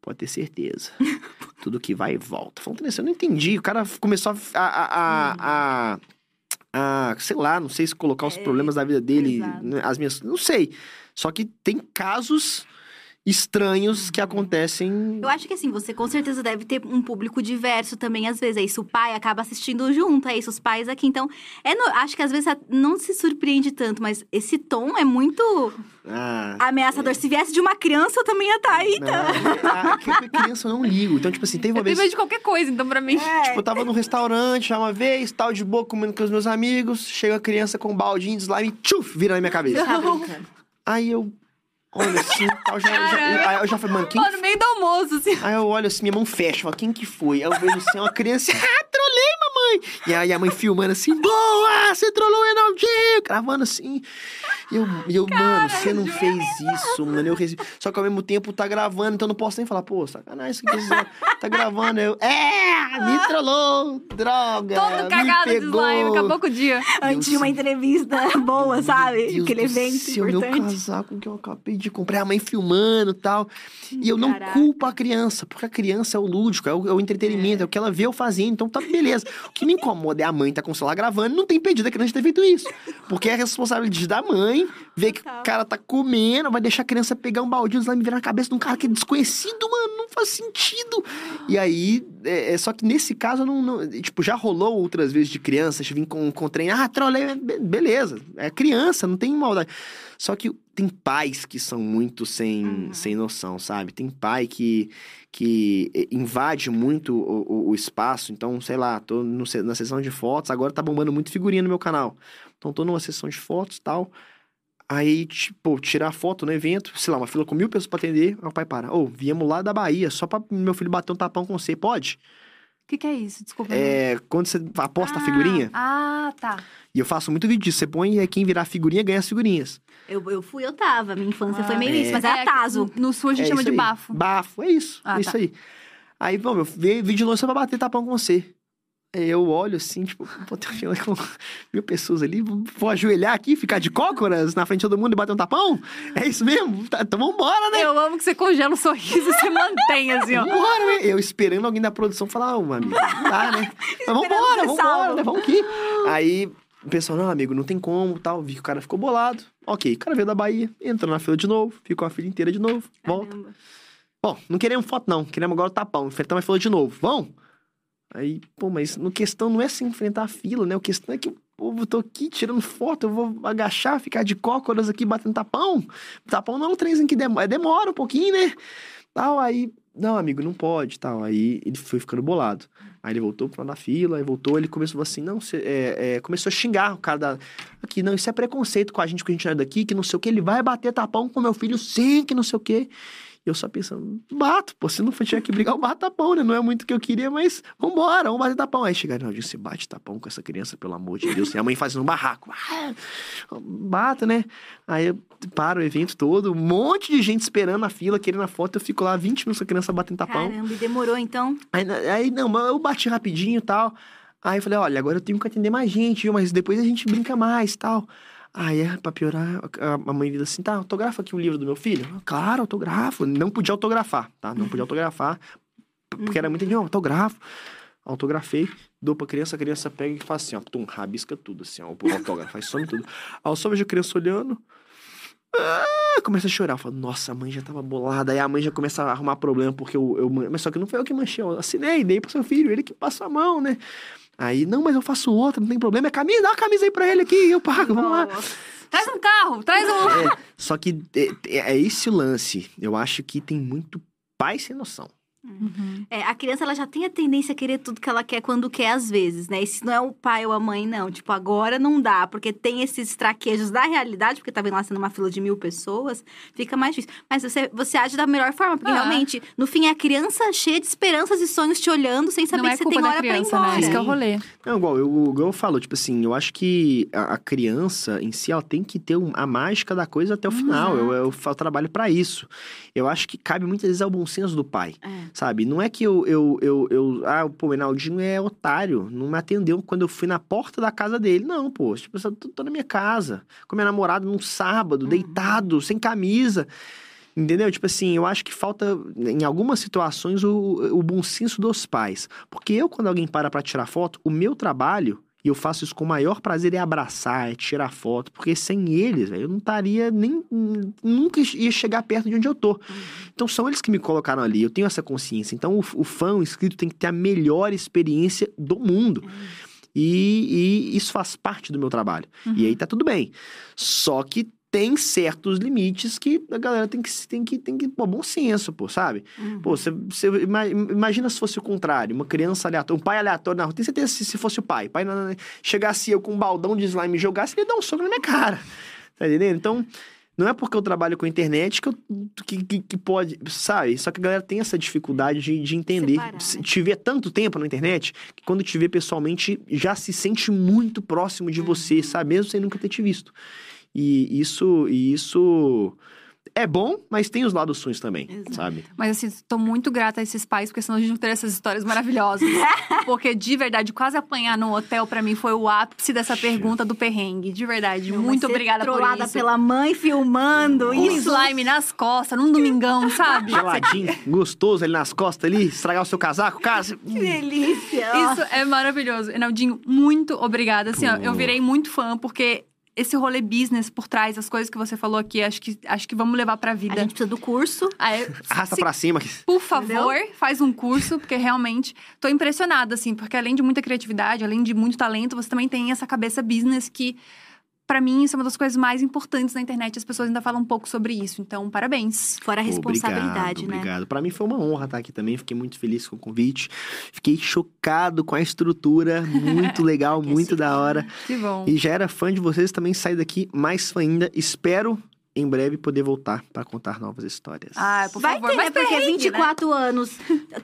Pode ter certeza. tudo que vai e volta. Falando nisso, eu não entendi. O cara começou a, a, a, a, a- sei lá, não sei se colocar os É, problemas da vida dele, né, as minhas, não sei. Só que tem casos estranhos que acontecem. Eu acho que assim, você com certeza deve ter um público diverso também, às vezes. É isso, o pai acaba assistindo junto, é isso, os pais aqui. Então, é no- acho que às vezes não se surpreende tanto, mas esse tom é muito Ah, ameaçador. Se viesse de uma criança, eu também ia estar aí. não, a, a criança eu não ligo. Então, tipo assim, teve uma Eu vez. medo de qualquer coisa, então pra mim. Tipo, eu tava num restaurante já uma vez, tal, de boa, comendo com os meus amigos. Chega a criança com um baldinho de slime, tchuf, vira na minha cabeça. Tá brincando. Aí eu olho assim, tal, já, já, aí eu já falei, mano, quem Ó, no meio do almoço, assim. Aí eu olho assim, minha mão fecha, falo, quem que foi? Aí eu vejo assim, uma criança, ah, trolei, mamãe! E aí a mãe filmando assim, boa, você trollou o Reinaldinho! Gravando assim. E eu, eu mano, você não fez isso, mano. Eu recebi... Só que ao mesmo tempo tá gravando, então eu não posso nem falar, pô, sacanagem isso que você tá gravando. Eu, é, me trollou, droga, Todo cagado de pegou. slime, acabou com o dia. Antes de uma entrevista boa, sabe? Deus Aquele do evento céu, meu importante. casaco que eu acabei de comprar, a mãe filmando e tal. E eu não Caraca. culpo a criança, porque a criança é o lúdico, é o, é o entretenimento, é. o que ela vê eu fazendo, então tá beleza. O que me incomoda é a mãe tá com o celular gravando e não tem pedido a criança ter feito isso. Porque é a responsabilidade da mãe ver que o cara tá comendo, vai deixar a criança pegar um baldinho lá e me virar na cabeça de um cara que é desconhecido, mano, não faz sentido. E aí, é, é só que nesse caso, não, não- tipo, já rolou outras vezes de crianças vir com, com trem, ah, trolei, be- beleza, é criança, não tem maldade. Só que tem pais que são muito sem, Uhum. sem noção, sabe? Tem pai que, que invade muito o, o- o espaço. Então, sei lá, tô no na sessão de fotos, agora tá bombando muito figurinha no meu canal. Então, tô numa sessão de fotos e tal. Aí, tipo, tirar foto no evento, sei lá, uma fila com mil pessoas pra atender. Aí o pai para. Ô, viemos lá da Bahia, só pra meu filho bater um tapão com você, pode? O que, que é isso? Desculpa. É, quando você aposta a Ah, figurinha, Ah, tá. e eu faço muito vídeo disso, você põe é quem virar a figurinha ganha as figurinhas. Eu, eu fui, eu tava. Minha infância foi meio É. isso, mas era É, taso. No sul a gente É chama isso de aí. bafo. Bafo, é isso. Ah, é isso tá. aí. Aí, bom, meu, vídeo longe só pra bater tapão com você. Eu olho assim, tipo, pô, tem uma fila com mil pessoas ali, vou ajoelhar aqui, ficar de cócoras na frente de todo mundo e bater um tapão? É isso mesmo? Tá, então vambora, né? Eu amo que você congela o sorriso e você mantém, assim, ó. Vambora, né? Eu esperando alguém da produção falar, ô, amigo, não dá, né? Mas vambora, vambora, né? Vamos aqui. Aí o pessoal, não, amigo, não tem como, tal. Vi que o cara ficou bolado. Ok, o cara veio da Bahia, entrou na fila de novo, ficou a fila inteira de novo, volta. Caramba. Bom, não queremos foto, não. Queremos agora o tapão. Enfrentar uma fila de novo. Vão? Aí, pô, mas no questão não é assim enfrentar a fila, né? O questão é que o povo tô aqui tirando foto, eu vou agachar, ficar de cócoras aqui batendo tapão. Tapão não é um trenzinho que demora, demora um pouquinho, né? Tal, aí, não, amigo, não pode, tal. Aí ele foi ficando bolado. Aí ele voltou pra na fila, aí voltou, ele começou assim, não, cê, é, é, começou a xingar o cara da. Aqui, não, isso é preconceito com a gente, porque a gente não é daqui, que não sei o que, ele vai bater tapão com meu filho, sim, que não sei o que. Eu só pensando, bato, pô, se não tiver que brigar, eu bato tapão, né? Não é muito o que eu queria, mas vambora, vamos bater tapão. Aí chegaram, não, você bate tapão com essa criança, pelo amor de Deus. E a mãe fazendo um barraco. Ah, Bata, né? Aí eu paro o evento todo, um monte de gente esperando na fila, querendo a foto, eu fico lá 20 minutos com a criança batendo tapão. Caramba, e demorou então. Aí, aí, não, mas eu bati rapidinho e tal. Aí eu falei, olha, agora eu tenho que atender mais gente, viu? Mas depois a gente brinca mais e tal. Aí, é, pra piorar, a mãe diz assim, tá, autografa aqui o livro do meu filho. Claro, autografo. Não podia autografar, tá? Não podia autografar, porque era muito de autografo. Autografei, dou pra criança, a criança pega e faz assim, ó, tum, rabisca tudo, assim, ó, o autógrafo, faz some tudo. Aí eu só vejo a criança olhando, ah, começa a chorar. Eu falo, nossa, a mãe já tava bolada. Aí a mãe já começa a arrumar problema, porque eu, eu Mas só que não foi eu que manchei, eu assinei, dei pro seu filho, ele que passou a mão, né? Aí, não, mas eu faço outra, não tem problema. É camisa, dá uma camisa aí pra ele aqui, eu pago, vamos lá. Traz um carro, traz um. É, só que é, é esse lance. Eu acho que tem muito pai sem noção. É, a criança ela já tem a tendência a querer tudo que ela quer quando quer, às vezes, né? E se não é o pai ou a mãe, não. Tipo, agora não dá, porque tem esses traquejos da realidade, porque tá vendo lá sendo uma fila de mil pessoas, fica mais difícil. Mas você, você age da melhor forma, porque Ah. realmente, no fim, é a criança cheia de esperanças e sonhos te olhando, sem saber Não é se você culpa tem hora criança, pra ir embora. né? Isso que é o rolê. Não, igual, eu, igual eu falo, tipo assim, eu acho que a, a criança em si, ela tem que ter um- a mágica da coisa até o final. Eu, eu, fa- trabalho pra isso. Eu acho que cabe muitas vezes ao bom senso do pai. É. Sabe? Não é que eu, eu, eu, eu ah, pô, o Reinaldinho é otário, não me atendeu quando eu fui na porta da casa dele. Não, pô, tipo, eu tô, tô na minha casa, com minha namorada num sábado, deitado, sem camisa. Entendeu? Tipo assim, eu acho que falta, em algumas situações, o, o bom senso dos pais. Porque eu, quando alguém para pra tirar foto, o meu trabalho, e eu faço isso com o maior prazer, é abraçar, é tirar foto. Porque sem eles, velho, eu não estaria nem. Nunca ia chegar perto de onde eu tô. Então são eles que me colocaram ali, eu tenho essa consciência. Então o, o fã, o inscrito, tem que ter a melhor experiência do mundo. E, e isso faz parte do meu trabalho. E aí tá tudo bem. Só que tem certos limites que a galera tem que, tem que, tem que pô, bom senso, pô, sabe? Uhum. Pô, você, você ima- imagina se fosse o contrário, uma criança aleatória, um pai aleatório na rua. Tem certeza se, se fosse o pai, pai na- na- chegasse eu com um baldão de slime e jogasse, ele dar um soco na minha cara. Tá entendendo? Então, não é porque eu trabalho com internet que, eu, que, que, que pode, sabe? Só que a galera tem essa dificuldade de, de entender. Separar, né? te vê tanto tempo na internet que quando te vê pessoalmente já se sente muito próximo de você, sabe? Mesmo sem nunca ter te visto. E isso, e isso é bom, mas tem os lados ruins também, Exato. sabe? Mas assim, tô muito grata a esses pais, porque senão a gente não teria essas histórias maravilhosas. porque, de verdade, quase apanhar no hotel pra mim foi o ápice dessa pergunta do perrengue. De verdade. Não, muito obrigada por isso. pela mãe filmando. Isso. slime nas costas, num domingão, sabe? Geladinho, gostoso ali nas costas ali, estragar o seu casaco, cara. Que delícia. Isso é maravilhoso. Enaldinho, muito obrigada. Assim, ó, eu virei muito fã, porque esse rolê business por trás, as coisas que você falou aqui, acho que, acho que vamos levar pra A vida. gente precisa do curso. Aí, Arrasta se- pra cima. Por favor, faz um curso, porque realmente tô impressionada, assim, porque além de muita criatividade, além de muito talento, você também tem essa cabeça business que, pra mim, isso é uma das coisas mais importantes na internet. As pessoas ainda falam um pouco sobre isso. Então, parabéns. Fora a responsabilidade, obrigado, né? Obrigado. Pra mim foi uma honra estar aqui também. Fiquei muito feliz com o convite. Fiquei chocado com a estrutura. Muito legal, muito da hora. Que bom. E já era fã de vocês, também saí daqui mais fã ainda. Espero em breve poder voltar pra contar novas histórias. Ah, por Vai favor. ter, mas né? Porque perrengue, 24 anos,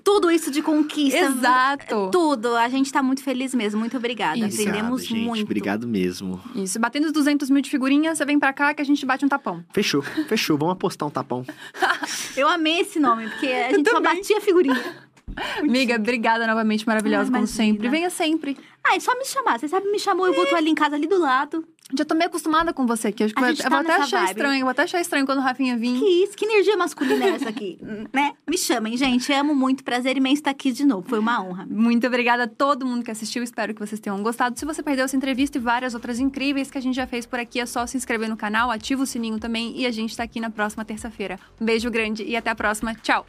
tudo isso de conquista. Exato. Tudo. A gente tá muito feliz mesmo. Muito obrigada. Isso. Aprendemos gente. muito. Obrigado mesmo. né? Isso, batendo os 200 mil de figurinha, você vem pra cá que a gente bate um tapão. Fechou, fechou. Vamos apostar um tapão. Eu amei esse nome, porque a gente só batia figurinha. Amiga, obrigada novamente, maravilhosa, Ah, como sempre. Venha sempre. Ah, é só me chamar. Você sabe, me chamou, eu vou tô ali em casa, ali do lado. Já tô meio acostumada com você aqui. Gente eu tá vou até nessa achar vibe. estranho. Vou até achar estranho quando o Rafinha vir. Que isso, que energia masculina é essa aqui, né? Me chamem, gente. Amo muito. Prazer imenso estar aqui de novo. Foi uma honra. Muito obrigada a todo mundo que assistiu. Espero que vocês tenham gostado. Se você perdeu essa entrevista e várias outras incríveis que a gente já fez por aqui, é só se inscrever no canal, ativa o sininho também e a gente tá aqui na próxima terça-feira. Um beijo grande e até a próxima. Tchau!